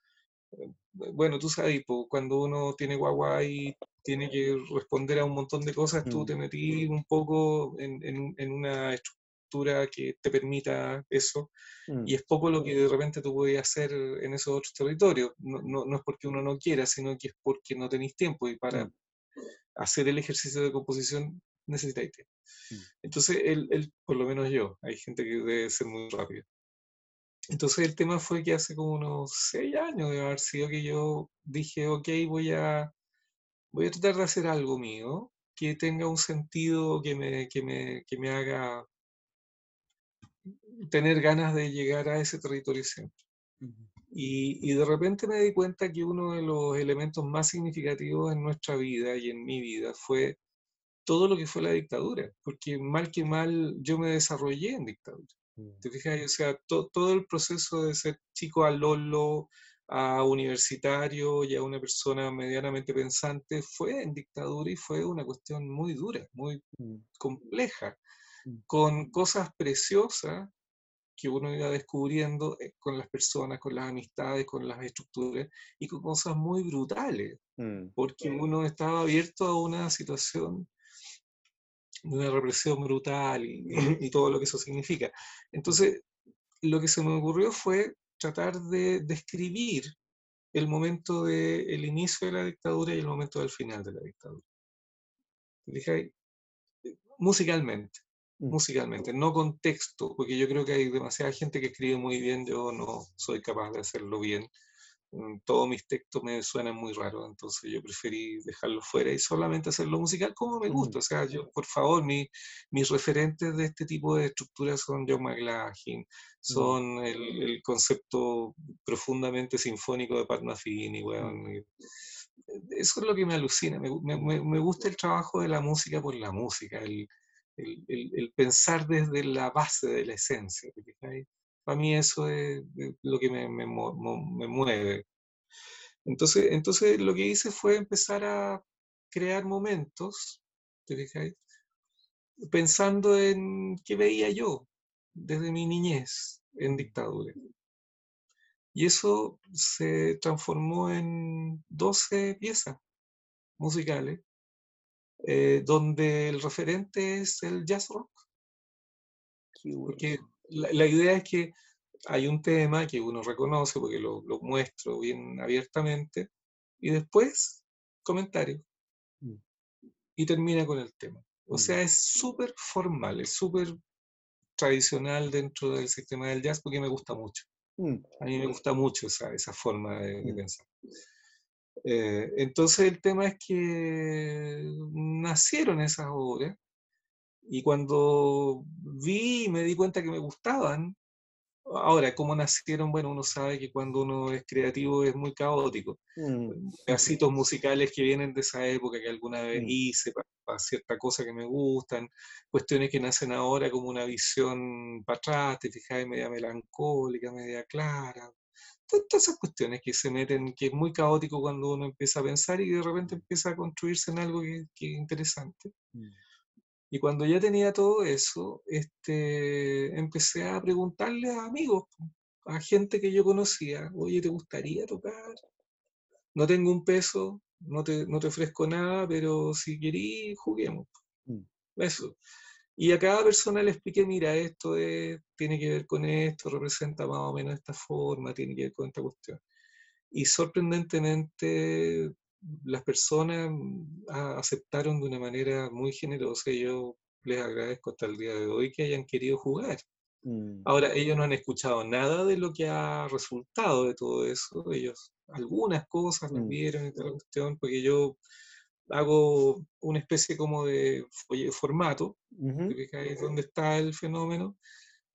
eh, bueno, tú sabes, cuando uno tiene guagua y tiene que responder a un montón de cosas, tú mm. te metí un poco en, en, una estructura que te permita eso, mm. y es poco lo que de repente tú podías hacer en esos otros territorios, no, no, no es porque uno no quiera, sino que es porque no tenéis tiempo, y para hacer el ejercicio de composición necesitáis tiempo. Mm. Entonces, él, por lo menos yo, hay gente que debe ser muy rápido. entonces el tema fue que hace como unos seis años de haber sido que yo dije, ok, voy a, voy a tratar de hacer algo mío que tenga un sentido que me, que me, que me haga tener ganas de llegar a ese territorio siempre. Y, y, de repente me di cuenta que uno de los elementos más significativos en nuestra vida y en mi vida fue todo lo que fue la dictadura, porque mal que mal yo me desarrollé en dictadura. Mm. ¿Te fijas? O sea, todo el proceso de ser chico a Lolo, a universitario y a una persona medianamente pensante fue en dictadura y fue una cuestión muy dura, muy mm. compleja, mm. con cosas preciosas que uno iba descubriendo eh, con las personas, con las amistades, con las estructuras, y con cosas muy brutales, porque uno estaba abierto a una situación de una represión brutal y, todo lo que eso significa. Entonces, lo que se me ocurrió fue tratar de describir el momento del inicio de la dictadura y el momento del final de la dictadura. Dije, musicalmente, mm. Musicalmente, no con texto, porque yo creo que hay demasiada gente que escribe muy bien, yo no soy capaz de hacerlo bien. Mm, todos mis textos me suenan muy raros, entonces yo preferí dejarlo fuera y solamente hacerlo musical como me gusta. O sea, yo, por favor, mi, mis referentes de este tipo de estructuras son John McLaughlin, son el, concepto profundamente sinfónico de Pat Metheny, Eso es lo que me alucina, me, me, me, gusta el trabajo de la música por la música, el, el, pensar desde la base de la esencia. Para mí eso es, lo que me, mueve. Entonces, entonces lo que hice fue empezar a crear momentos, ¿te Pensando en qué veía yo desde mi niñez en dictadura. Y eso se transformó en 12 piezas musicales, eh, donde el referente es el jazz rock. Porque la, idea es que hay un tema que uno reconoce porque lo, muestro bien abiertamente y después comentario. Mm. Y termina con el tema. O sea, mm. es súper formal, es súper tradicional dentro del sistema del jazz porque me gusta mucho. Mm. A mí me gusta mucho esa, esa forma de, pensar. Eh, entonces el tema es que nacieron esas obras y cuando vi me di cuenta que me gustaban, ahora, ¿cómo nacieron? Bueno, uno sabe que cuando uno es creativo es muy caótico. Mm. Pedacitos musicales que vienen de esa época que alguna vez mm. hice para, cierta cosa que me gustan, cuestiones que nacen ahora como una visión para atrás, te fijas, media melancólica, media clara. Todas esas cuestiones que se meten, que es muy caótico cuando uno empieza a pensar y de repente empieza a construirse en algo que, es interesante. Mm. Y cuando ya tenía todo eso, este, empecé a preguntarle a amigos, a gente que yo conocía, oye, ¿te gustaría tocar? No tengo un peso, no te, no te ofrezco nada, pero si querís, juguemos. Mm. Eso. Y a cada persona le expliqué, mira, esto es, tiene que ver con esto, representa más o menos esta forma, tiene que ver con esta cuestión. Y sorprendentemente las personas mm, aceptaron de una manera muy generosa y yo les agradezco hasta el día de hoy que hayan querido jugar. Mm. Ahora, ellos no han escuchado nada de lo que ha resultado de todo eso. Ellos algunas cosas las mm. vieron y toda la cuestión, porque yo hago una especie como de formato, que es donde está el fenómeno,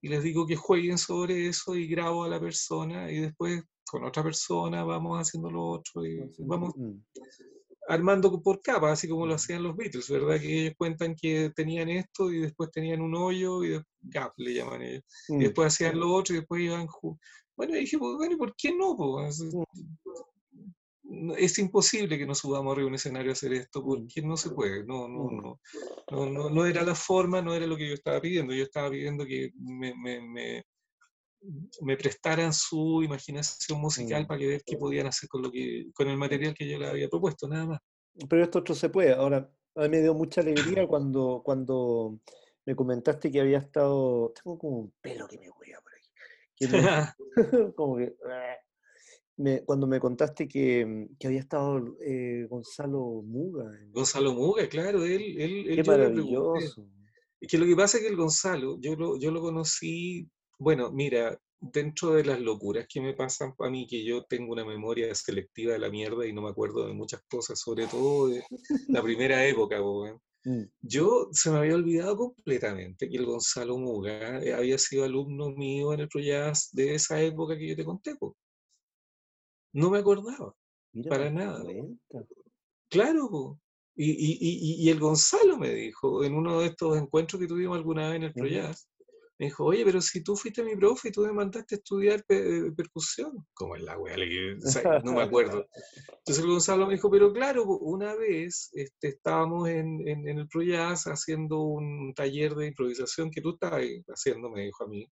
y les digo que jueguen sobre eso y grabo a la persona y después con otra persona, vamos haciendo lo otro y vamos mm. armando por capas, así como lo hacían los Beatles, ¿verdad? Que ellos cuentan que tenían esto y después tenían un hoyo y gap le llaman ellos. Y mm. después hacían lo otro y después iban... Bueno, dije, pues, bueno, ¿por qué no? Pues? Es imposible que nos subamos arriba de un escenario a hacer esto porque no se puede, no, no, no, no, no, era la forma, no era lo que yo estaba pidiendo, yo estaba pidiendo que me, me me prestaran su imaginación musical mm. para que ver qué podían hacer con, lo que, con el material que yo les había propuesto, nada más. Pero esto otro se puede. Ahora, a mí me dio mucha alegría cuando, cuando me comentaste que había estado. Tengo como un pelo que me huella por aquí. [LAUGHS] [LAUGHS] como que. Cuando me contaste que, que había estado eh, Gonzalo Muga. Gonzalo Muga, claro, él. él, Qué maravilloso. Es que lo que pasa es que el Gonzalo, yo lo, yo lo conocí bueno, mira, dentro de las locuras que me pasan a mí, que yo tengo una memoria selectiva de la mierda y no me acuerdo de muchas cosas, sobre todo de la [LAUGHS] primera época, mm. yo se me había olvidado completamente que el Gonzalo Muga eh, había sido alumno mío en el Proyas de esa época que yo te conté. No me acordaba, para nada. Claro, y, y, y, el Gonzalo me dijo en uno de estos encuentros que tuvimos alguna vez en el Proyas, me dijo, oye, pero si tú fuiste mi profe y tú me mandaste a estudiar percusión, como en la wea, no me acuerdo. Entonces el Gonzalo me dijo, pero claro, una vez este, estábamos en, en, el Proyas haciendo un taller de improvisación que tú estabas haciendo, me dijo a mí.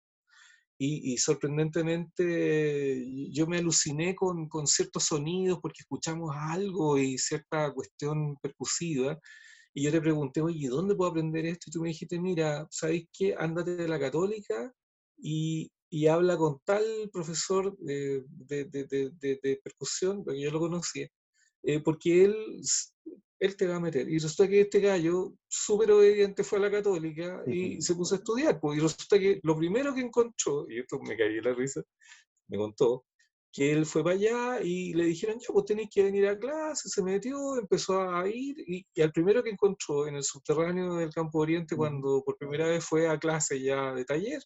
Y, y, sorprendentemente yo me aluciné con, con, ciertos sonidos porque escuchamos algo y cierta cuestión percusiva y yo te pregunté, oye, ¿dónde puedo aprender esto? Y tú me dijiste, mira, ¿sabéis qué? Ándate de la católica y, y habla con tal profesor de, de, de, de percusión, porque yo lo conocía, eh, porque él, él te va a meter. Y resulta que este gallo, súper obediente, fue a la católica y se puso a estudiar. Pues, y resulta que lo primero que encontró, y esto me caí en la risa, me contó, que él fue para allá y le dijeron, ya, pues tenéis que venir a clase, se metió, empezó a ir, y, al primero que encontró en el subterráneo del Campo Oriente, cuando por primera vez fue a clase ya de taller,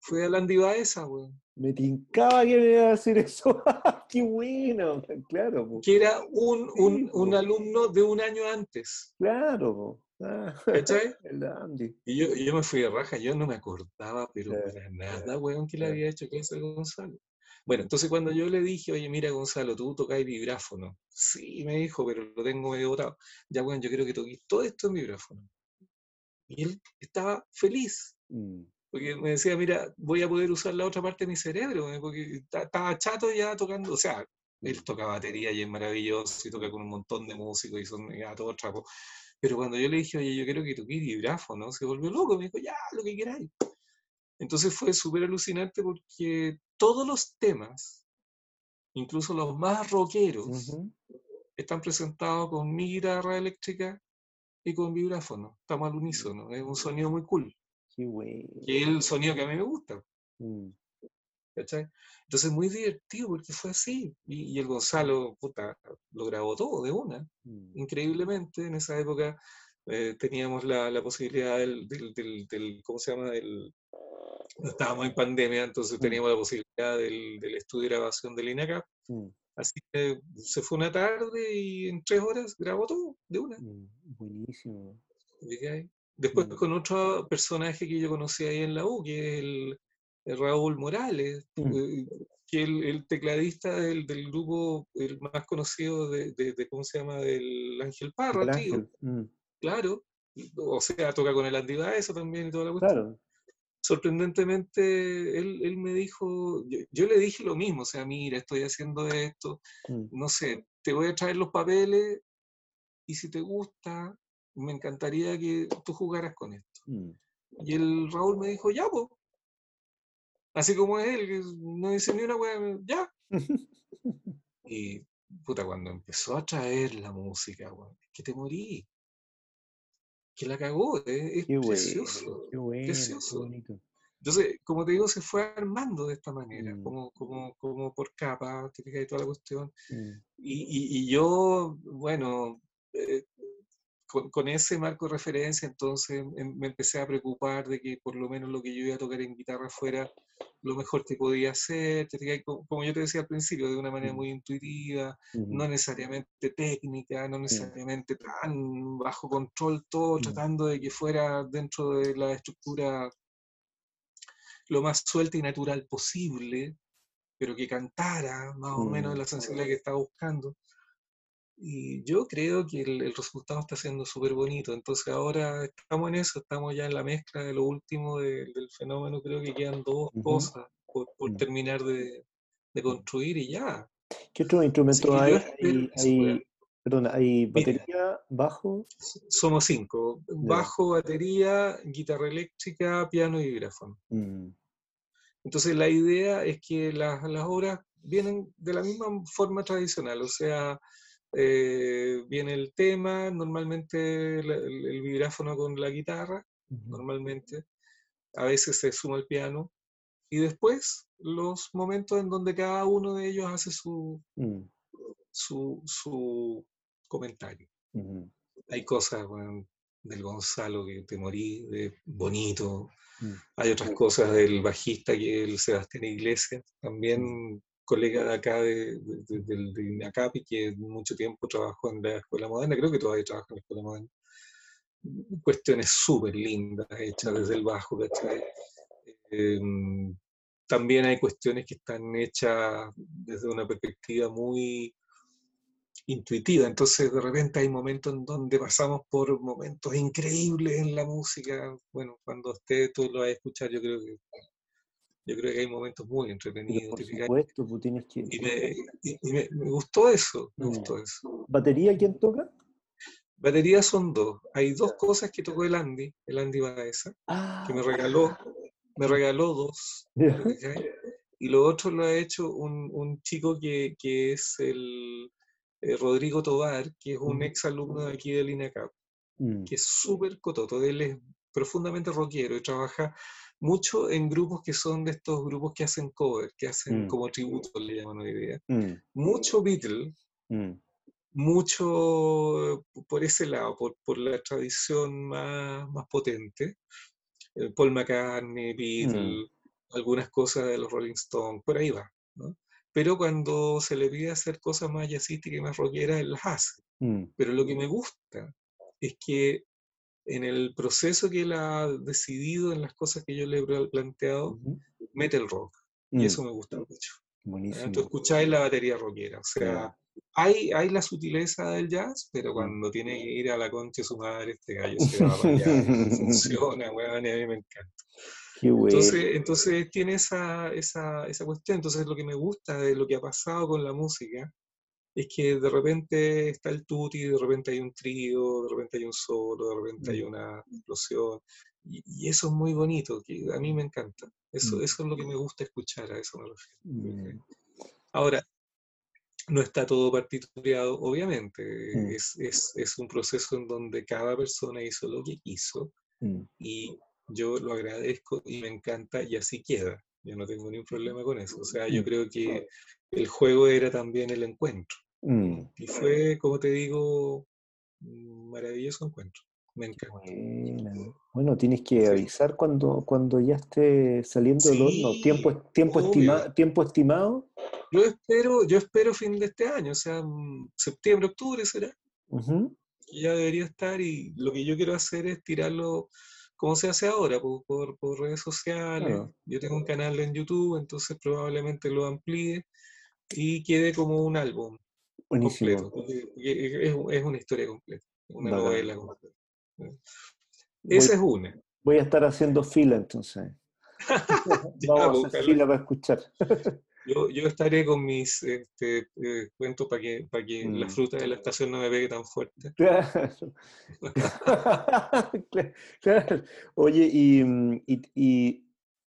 fue a la Andivaesa, güey. Me tincaba que me iba a decir eso. [LAUGHS] ¡Qué bueno! Claro. Que era un, un, un, alumno de un año antes. Claro. Ah, [LAUGHS] el Andy. Y yo, yo me fui de raja, yo no me acordaba, pero para nada, weón, que le había hecho clase a Gonzalo. Bueno, entonces cuando yo le dije, oye, mira Gonzalo, tú tocas vibráfono. Sí, me dijo, pero lo tengo medio botado. Ya, bueno, yo quiero que toques todo esto en vibráfono. Y él estaba feliz. Mm. Porque me decía, mira, voy a poder usar la otra parte de mi cerebro, eh, porque estaba chato ya tocando, o sea, él toca batería y es maravilloso y toca con un montón de músicos y son ya todos trapos. Pero cuando yo le dije, oye, yo quiero que toques vibráfono, se volvió loco, me dijo, ya, lo que queráis. Entonces fue súper alucinante porque todos los temas, incluso los más rockeros, están presentados con mi guitarra eléctrica y con vibráfono. Estamos al unísono. Es un sonido muy cool. Qué bueno. Que es el sonido que a mí me gusta. Mm. ¿Cachai? Entonces muy divertido porque fue así. Y, el Gonzalo, puta, lo grabó todo de una. Mm. Increíblemente, en esa época eh, teníamos la, la posibilidad del, del, del, ¿cómo se llama? Del, estábamos en pandemia, entonces mm. teníamos la posibilidad del, del estudio de grabación del INACAP. Mm. Así que se fue una tarde y en tres horas grabó todo, de una. Mm, buenísimo. Después con otro personaje que yo conocí ahí en la U, que es el, Raúl Morales, eh, que el, el tecladista del, del, grupo, el más conocido de, de, ¿cómo se llama? Del Ángel Parra, tío. Claro. O sea, toca con el Andy eso también y toda la cuestión. Claro sorprendentemente, él, él me dijo, yo, le dije lo mismo, o sea, mira, estoy haciendo esto, mm. no sé, te voy a traer los papeles y si te gusta, me encantaría que tú jugaras con esto. Mm. Y el Raúl me dijo, ya, pues. Así como es él, que no dice ni una weá, ya. [LAUGHS] y puta, cuando empezó a traer la música, weón, es que te morí que la cagó, eh, es precioso. precioso. Entonces, como te digo, se fue armando de esta manera, mm. como, como, como por capa, y toda la cuestión. Mm. Y, y, yo, bueno, eh, con, ese marco de referencia, entonces em, me empecé a preocupar de que por lo menos lo que yo iba a tocar en guitarra fuera lo mejor que podía hacer, como yo te decía al principio, de una manera muy intuitiva, no necesariamente técnica, no necesariamente tan bajo control todo, tratando de que fuera dentro de la estructura lo más suelta y natural posible, pero que cantara más o menos la sensibilidad que estaba buscando. Y yo creo que el, resultado está siendo súper bonito. Entonces ahora estamos en eso, estamos ya en la mezcla de lo último del fenómeno. Creo que quedan dos cosas por, por terminar de, de, construir y ya. ¿Qué otro instrumento hay? Hay, hay batería, bajo. Somos cinco. Bajo, batería, guitarra eléctrica, piano y vibráfono. Mm. Entonces la idea es que las, las obras vienen de la misma forma tradicional, o sea, eh, viene el tema, normalmente el, vibráfono con la guitarra, normalmente, a veces se suma el piano, y después los momentos en donde cada uno de ellos hace su, mm, su, su comentario. Hay cosas del Gonzalo que te morí, de bonito. mm, Hay otras cosas del bajista que es el Sebastián Iglesias, también colega de acá de, de- de- de que mucho tiempo trabajó en la Escuela Moderna, creo que todavía trabaja en la Escuela Moderna. Cuestiones súper lindas hechas desde el bajo, ¿cachai? Em, también hay cuestiones que están hechas desde una perspectiva muy intuitiva, entonces de repente hay momentos en donde pasamos por momentos increíbles en la música. Bueno, cuando usted tú lo vas a escuchar, yo creo que yo creo que hay momentos muy entretenidos. pues tienes que... Y, [LAUGHS] me, y- y me- me gustó eso, me Mm. gustó eso. ¿Batería quién toca? Baterías son dos. Hay dos cosas que tocó el Andy, el Andy Baeza, Ah, que me regaló, me regaló dos. Y lo otro lo ha hecho un, un chico que, que es el eh, Rodrigo Tobar, que es un Ujú. ex alumno de aquí del INACAP, Mm, que es súper cototo. Él es profundamente rockero y trabaja mucho en grupos que son de estos grupos que hacen cover, que hacen Mm. como tributo, le llaman hoy día. mm, Mucho Beatle, mm, mucho por ese lado, por, por la tradición más, más potente. Eh, Paul McCartney, Beatle, algunas cosas de los Rolling Stones, por ahí va. ¿no? Pero cuando se le pide hacer cosas más jazzísticas y más rockeras, él las hace. mm, Pero lo que me gusta es que en el proceso que él ha decidido, en las cosas que yo le he pla- planteado, mete el rock. Y mm, eso me gusta mucho. Tú Buenísimo. escucháis la batería rockera. O sea, Ya. hay, hay la sutileza del jazz, pero Mm. cuando tiene que ir a la concha de su madre, este gallo se va para allá. [LAUGHS] Funciona, weón, y a mí me encanta. Qué bueno. Entonces, entonces tiene esa, esa, esa cuestión. Entonces, lo que me gusta de lo que ha pasado con la música es que de repente está el tutti, de repente hay un trío, de repente hay un solo, de repente hay Mm. una explosión. Y, y eso es muy bonito, que a mí me encanta. Eso, Mm. eso es lo que me gusta escuchar, a eso me refiero. Mm, Ahora, no está todo partitureado, obviamente. Mm. Es, es, es un proceso en donde cada persona hizo lo que quiso mm, y yo lo agradezco y me encanta y así queda. Yo no tengo ningún problema con eso. O sea, yo Mm. creo que el juego era también el encuentro. mm. Y fue, como te digo, un maravilloso encuentro. Me Qué encanta. buena. Bueno, tienes que Sí. avisar cuando, cuando ya esté saliendo del horno. Sí, Tiempo, tiempo, estima- tiempo estimado. Yo espero, yo espero fin de este año, o sea, mm, septiembre, octubre será. Ujú, que ya debería estar y lo que yo quiero hacer es tirarlo como se hace ahora, por, por- por redes sociales. Claro. Yo tengo un canal en YouTube, entonces probablemente lo amplíe y quede como un álbum Buenísimo. completo, porque- porque es, es una historia completa, una Bacán. novela completa. Voy, Esa es una. voy a estar haciendo fila entonces. [LAUGHS] [LAUGHS] Vamos a pues, hacer fila para escuchar. [LAUGHS] Yo, yo estaré con mis este, eh, cuentos para que, para que la Mm. fruta de la estación no me pegue tan fuerte. Claro. Cla- claro. Oye, y, mm, y, y-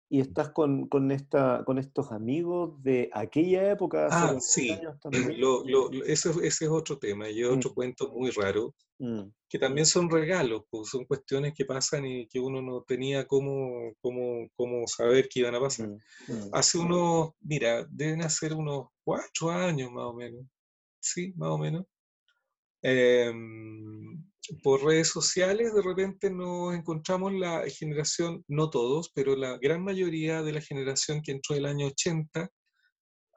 y estás con, con, esta, con estos amigos de aquella época, hace Ah, 20 sí. años también. Lo, lo- ese, ese es otro tema y Mm. otro cuento muy raro. Mm, que también son regalos, pues, son cuestiones que pasan y que uno no tenía cómo, cómo, cómo saber que iban a pasar. mm, mm. Hace unos, mira, deben hacer unos cuatro años más o menos, sí, más o menos. em, por redes sociales de repente nos encontramos la generación, no todos, pero la gran mayoría de la generación que entró el año 80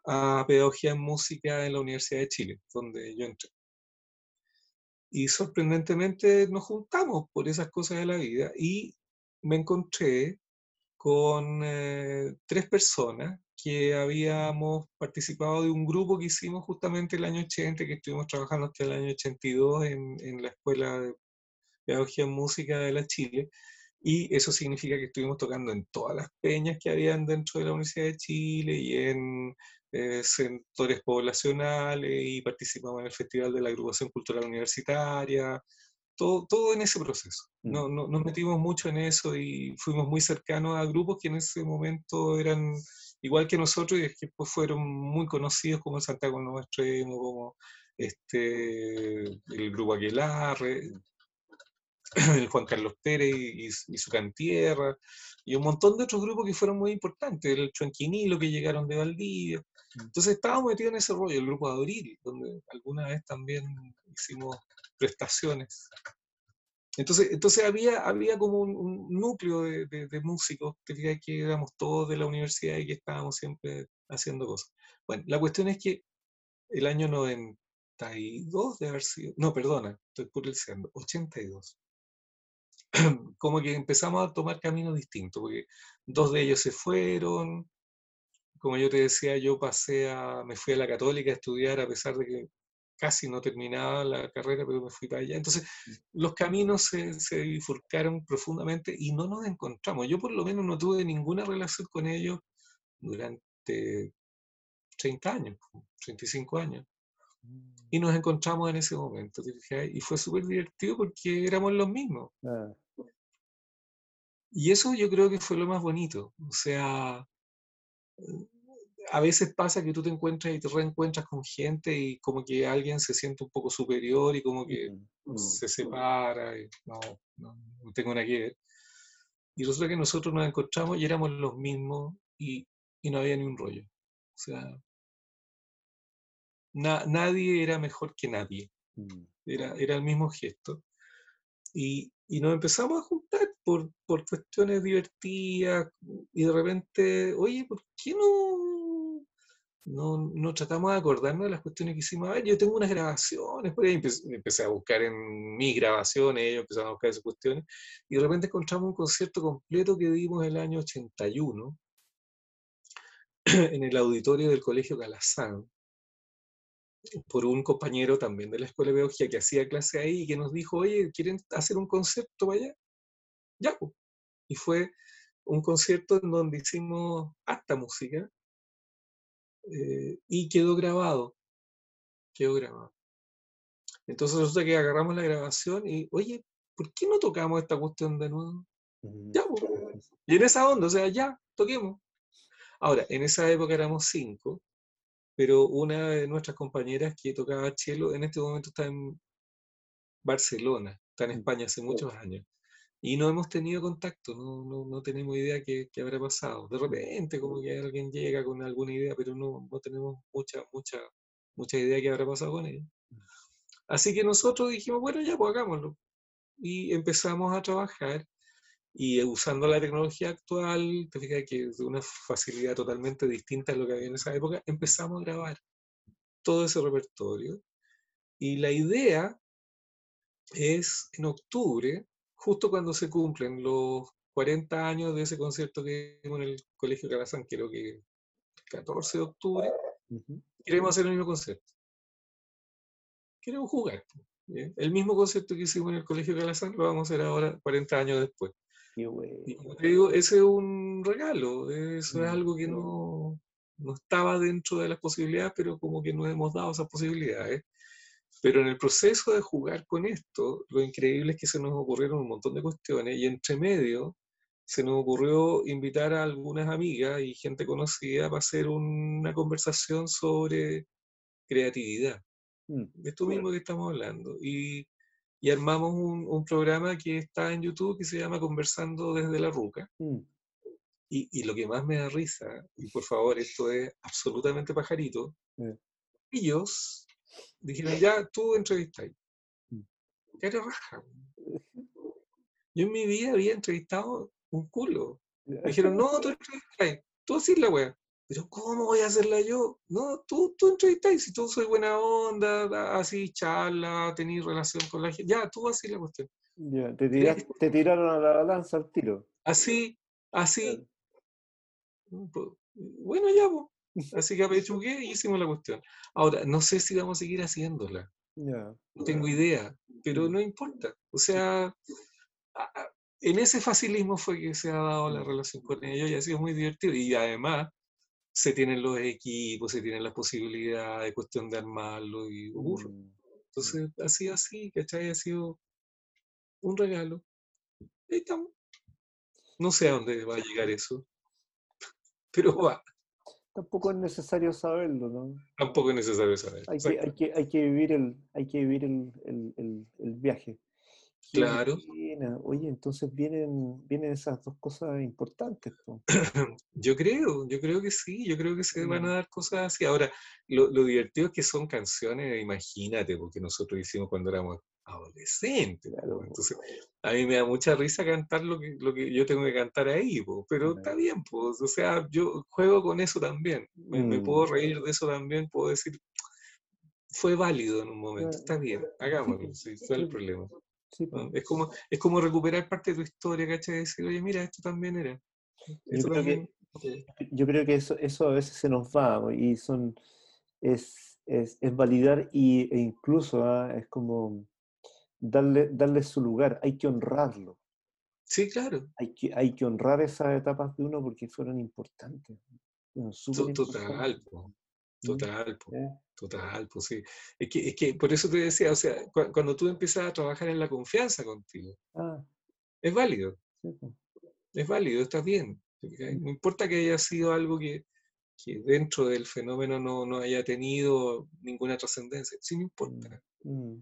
a pedagogía en música en la Universidad de Chile, donde yo entré. Y sorprendentemente nos juntamos por esas cosas de la vida y me encontré con eh, tres personas que habíamos participado de un grupo que hicimos justamente el año 80, que estuvimos trabajando hasta el año 82 en, en la Escuela de Pedagogía en Música de la Chile. Y eso significa que estuvimos tocando en todas las peñas que habían dentro de la Universidad de Chile y en eh, sectores poblacionales y participamos en el Festival de la Agrupación Cultural Universitaria, todo, todo en ese proceso. Mm. No, no- nos metimos mucho en eso y fuimos muy cercanos a grupos que en ese momento eran igual que nosotros y que después fueron muy conocidos como el Santiago Nuevo Extremo, como este, el grupo Aquelarre. [CLEARS THROAT] el Juan Carlos Pérez y, su cantierra, y un montón de otros grupos que fueron muy importantes, el Chuanquinilo que llegaron de Valdivia. Mm. Entonces estábamos metidos en ese rollo, el grupo de Abril, donde alguna vez también hicimos prestaciones. Entonces, entonces había, había como un, núcleo de, músicos que, que éramos todos de la universidad y que estábamos siempre haciendo cosas. Bueno, la cuestión es que el año 92 de haber sido, no, perdona, estoy el [CLEARS THROAT] 82. como que empezamos a tomar caminos distintos, porque dos de ellos se fueron, como yo te decía, yo pasé a, me fui a la católica a estudiar a pesar de que casi no terminaba la carrera, pero me fui para allá. Entonces, mm. los caminos se, se bifurcaron profundamente y no nos encontramos. Yo por lo menos no tuve ninguna relación con ellos durante 30 años, 35 años. Y nos encontramos en ese momento, y fue súper divertido porque éramos los mismos. Ah. Y eso yo creo que fue lo más bonito. O sea, a veces pasa que tú te encuentras y te reencuentras con gente y como que alguien se siente un poco superior y como que mm. se separa y no, no, tengo nada que ver. Y resulta que nosotros nos encontramos y éramos los mismos y, y no había ni un rollo. O sea, nadie era mejor que nadie. Mm. Era, era el mismo gesto. Y, y nos empezamos a juntar por, por, cuestiones divertidas y de repente, oye, ¿por qué no, no, no tratamos de acordarnos de las cuestiones que hicimos? A ver, yo tengo unas grabaciones, por ahí empecé, a buscar en mis grabaciones, ellos empezaron a buscar esas cuestiones, y de repente encontramos un concierto completo que dimos el año 81 en el auditorio del Colegio Calazán, por un compañero también de la Escuela de Biología que hacía clase ahí y que nos dijo, oye, ¿quieren hacer un concierto para allá? Ya, pues. Y fue un concierto en donde hicimos hasta música eh, y quedó grabado. Quedó grabado. Entonces resulta que agarramos la grabación y, oye, ¿por qué no tocamos esta cuestión de nuevo? Ya, pues. Y en esa onda, o sea, ya, toquemos. Ahora, en esa época éramos cinco pero una de nuestras compañeras que tocaba cello en este momento está en Barcelona, está en mm, España hace muchos años. Y no hemos tenido contacto, no, no, no tenemos idea qué, qué, habrá pasado. De repente, como que alguien llega con alguna idea, pero no, no tenemos mucha, mucha, mucha idea qué habrá pasado con ella. Así que nosotros dijimos, bueno, ya, pues hagámoslo. Y empezamos a trabajar y usando la tecnología actual, te fijas que de una facilidad totalmente distinta a lo que había en esa época, empezamos a grabar todo ese repertorio. Y la idea es en octubre, justo cuando se cumplen los 40 años de ese concierto que hicimos en el Colegio Calazán, creo que el 14 de octubre, queremos hacer el mismo concierto. Queremos jugar. El mismo concierto que hicimos en el Colegio Calazán lo vamos a hacer ahora 40 años después. Y te digo, ese es un regalo, eso es algo que no, no, estaba dentro de las posibilidades, pero como que no hemos dado esas posibilidades. Pero en el proceso de jugar con esto, lo increíble es que se nos ocurrieron un montón de cuestiones y entre medio se nos ocurrió invitar a algunas amigas y gente conocida para hacer una conversación sobre creatividad. Mm. Esto mismo que estamos hablando. Y y armamos un, un, programa que está en YouTube que se llama Conversando desde la Ruca. Mm. Y, y, lo que más me da risa, y por favor, esto es absolutamente pajarito, ellos dijeron, ya, tú entrevistas. Mm. ¿Qué raja? [LAUGHS] Yo en mi vida había entrevistado un culo. Dijeron, no, tú entrevistas, tú haces la wea pero ¿cómo voy a hacerla yo? No, tú, tú entrevistas, si tú soy buena onda, así charla, tenés relación con la gente, ya, tú así la cuestión. Ya, te, te, tiraron a la lanza al tiro. Así, así. Pues, bueno, ya, pues. [LAUGHS] Así que [LAUGHS] apechugué y hicimos la cuestión. Ahora, no sé si vamos a seguir haciéndola. No tengo idea, pero no importa. O sea, en ese facilismo fue que se ha dado la relación con ellos y ha sido muy divertido. Y además, se tienen los equipos, se tienen la posibilidad de cuestión de armarlo y ocurre. Mm, mm. Entonces, así, así, ¿cachai? Ha sido un regalo. Ahí estamos. No sé a dónde va a llegar eso, [LAUGHS] pero va. Tampoco es necesario saberlo, ¿no? Tampoco es necesario saberlo. Hay que, hay que, hay que vivir, el, hay que vivir el, el, el, viaje. Claro. Oye, entonces vienen, vienen esas dos cosas importantes. [CLEARS THROAT] Yo creo, yo creo que sí, yo creo que se van a dar cosas así. Ahora, lo, divertido es que son canciones, imagínate, porque nosotros hicimos cuando éramos adolescentes. Entonces, a mí me da mucha risa cantar lo que, lo que yo tengo que cantar ahí, pero está bien, pues, o sea, yo juego con eso también, me, me, puedo mm. reír de eso también, puedo decir, fue válido en un momento, está bien, hagámoslo, sí, fue el problema. Es, como, es como recuperar parte de tu historia, ¿cachai? Decir, oye, mira, esto también era. yo, creo Que, yo creo que eso, eso a veces se nos va y son, es, es, es validar y, e incluso ¿ah? es como darle, darle su lugar, hay que honrarlo. Sí, claro. Hay que, hay que honrar esas etapas de uno porque fueron importantes. Total, total, total, pues sí. Es que, es que por eso te decía, o sea, cuando tú empiezas a trabajar en la confianza contigo, ah. es válido. Es válido, estás bien. No importa que haya sido algo que, que dentro del fenómeno no, no, haya tenido ninguna trascendencia. Sí, no importa. Mm,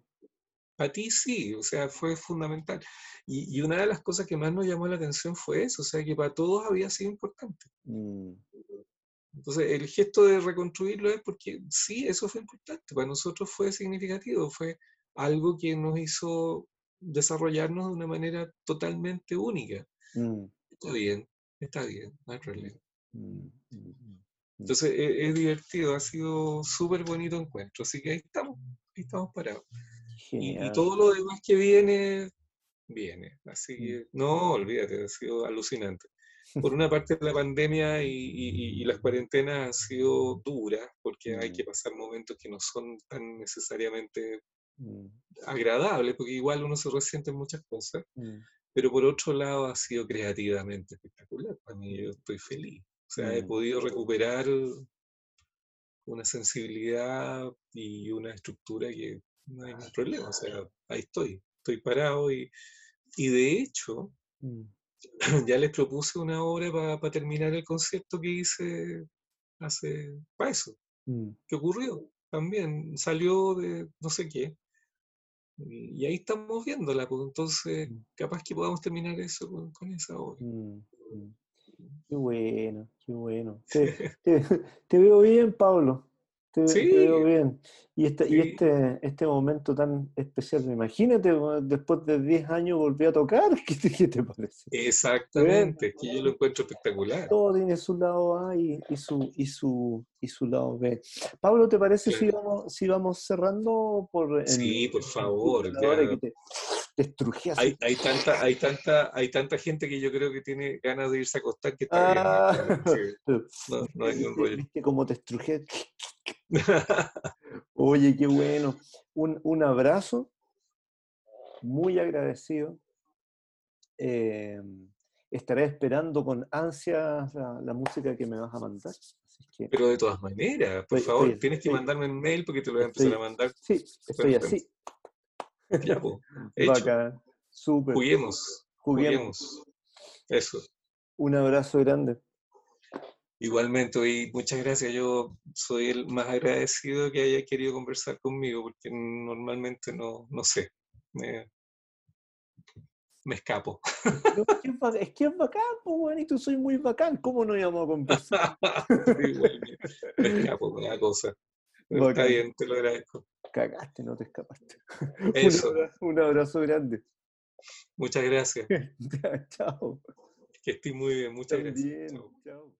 mm. A ti sí, o sea, fue fundamental. Y, y, una de las cosas que más nos llamó la atención fue eso, o sea, que para todos había sido importante. Mm. Entonces, el gesto de reconstruirlo es porque sí, eso fue importante, para nosotros fue significativo, fue algo que nos hizo desarrollarnos de una manera totalmente única. Mm. Está bien, está bien, no hay problema. Mm, mm, Entonces, e, es, divertido, ha sido súper bonito encuentro, así que ahí estamos, ahí estamos parados. Y, y, todo lo demás que viene, viene. Así que, no, olvídate, ha sido alucinante por una parte la pandemia y, las cuarentenas han sido duras, porque hay que mm. pasar momentos que no son tan necesariamente mm. agradables, porque igual uno se resiente en muchas cosas, mm. pero por otro lado ha sido creativamente espectacular. Para mí yo estoy feliz. O sea, he podido recuperar una sensibilidad y una estructura que no hay ningún problema. O sea, ahí estoy, estoy parado y, y de hecho, [CLEARS THROAT] ya les propuse una obra para terminar el concepto que hice hace, para eso. Mm. ¿Qué ocurrió? También salió de no sé qué. Y ahí estamos viéndola, pues entonces mm. capaz que podamos terminar eso con, esa obra. Mm, qué bueno, qué bueno. [LAUGHS] te veo bien, Pablo. Te, sí. veo bien. Y, este, y este, este momento tan especial, imagínate, después de 10 años volví a tocar, [LAUGHS] ¿qué te, te parece? Exactamente, que yo lo encuentro espectacular. Todo tiene su lado A y, y, su, y, su, y su lado B. Pablo, ¿te parece si, vamos, si vamos cerrando por... sí, por favor. te, hay, hay, tanta, hay, tanta, hay tanta gente que yo creo que tiene ganas de irse a acostar que está bien. [LAUGHS] No, no hay ningún rollo. ¿Viste cómo te estrujé? [LAUGHS] [LAUGHS] Oye, qué bueno. Un, un abrazo, muy agradecido. Em, estaré esperando con ansias la, música que me vas a mandar. Pero de todas maneras, por favor, tienes que mandarme un mail porque te lo voy a empezar a mandar. Sí, estoy así. [LAUGHS] Ya, pues. Súper. Juguemos. Juguemos. Eso. Un abrazo grande. Igualmente, y muchas gracias. Yo soy el más agradecido que haya querido conversar conmigo, porque normalmente no, no sé, me, me escapo. es que es bacán, pues, y tú soy muy bacán, ¿cómo no íbamos a conversar? [LAUGHS] me escapo con la cosa. Está bien, te lo agradezco. Cagaste, no te escapaste. [LAUGHS] Eso. Un abrazo, grande. Muchas gracias. [LAUGHS] Chao. Que estés muy bien, muchas gracias. Chao.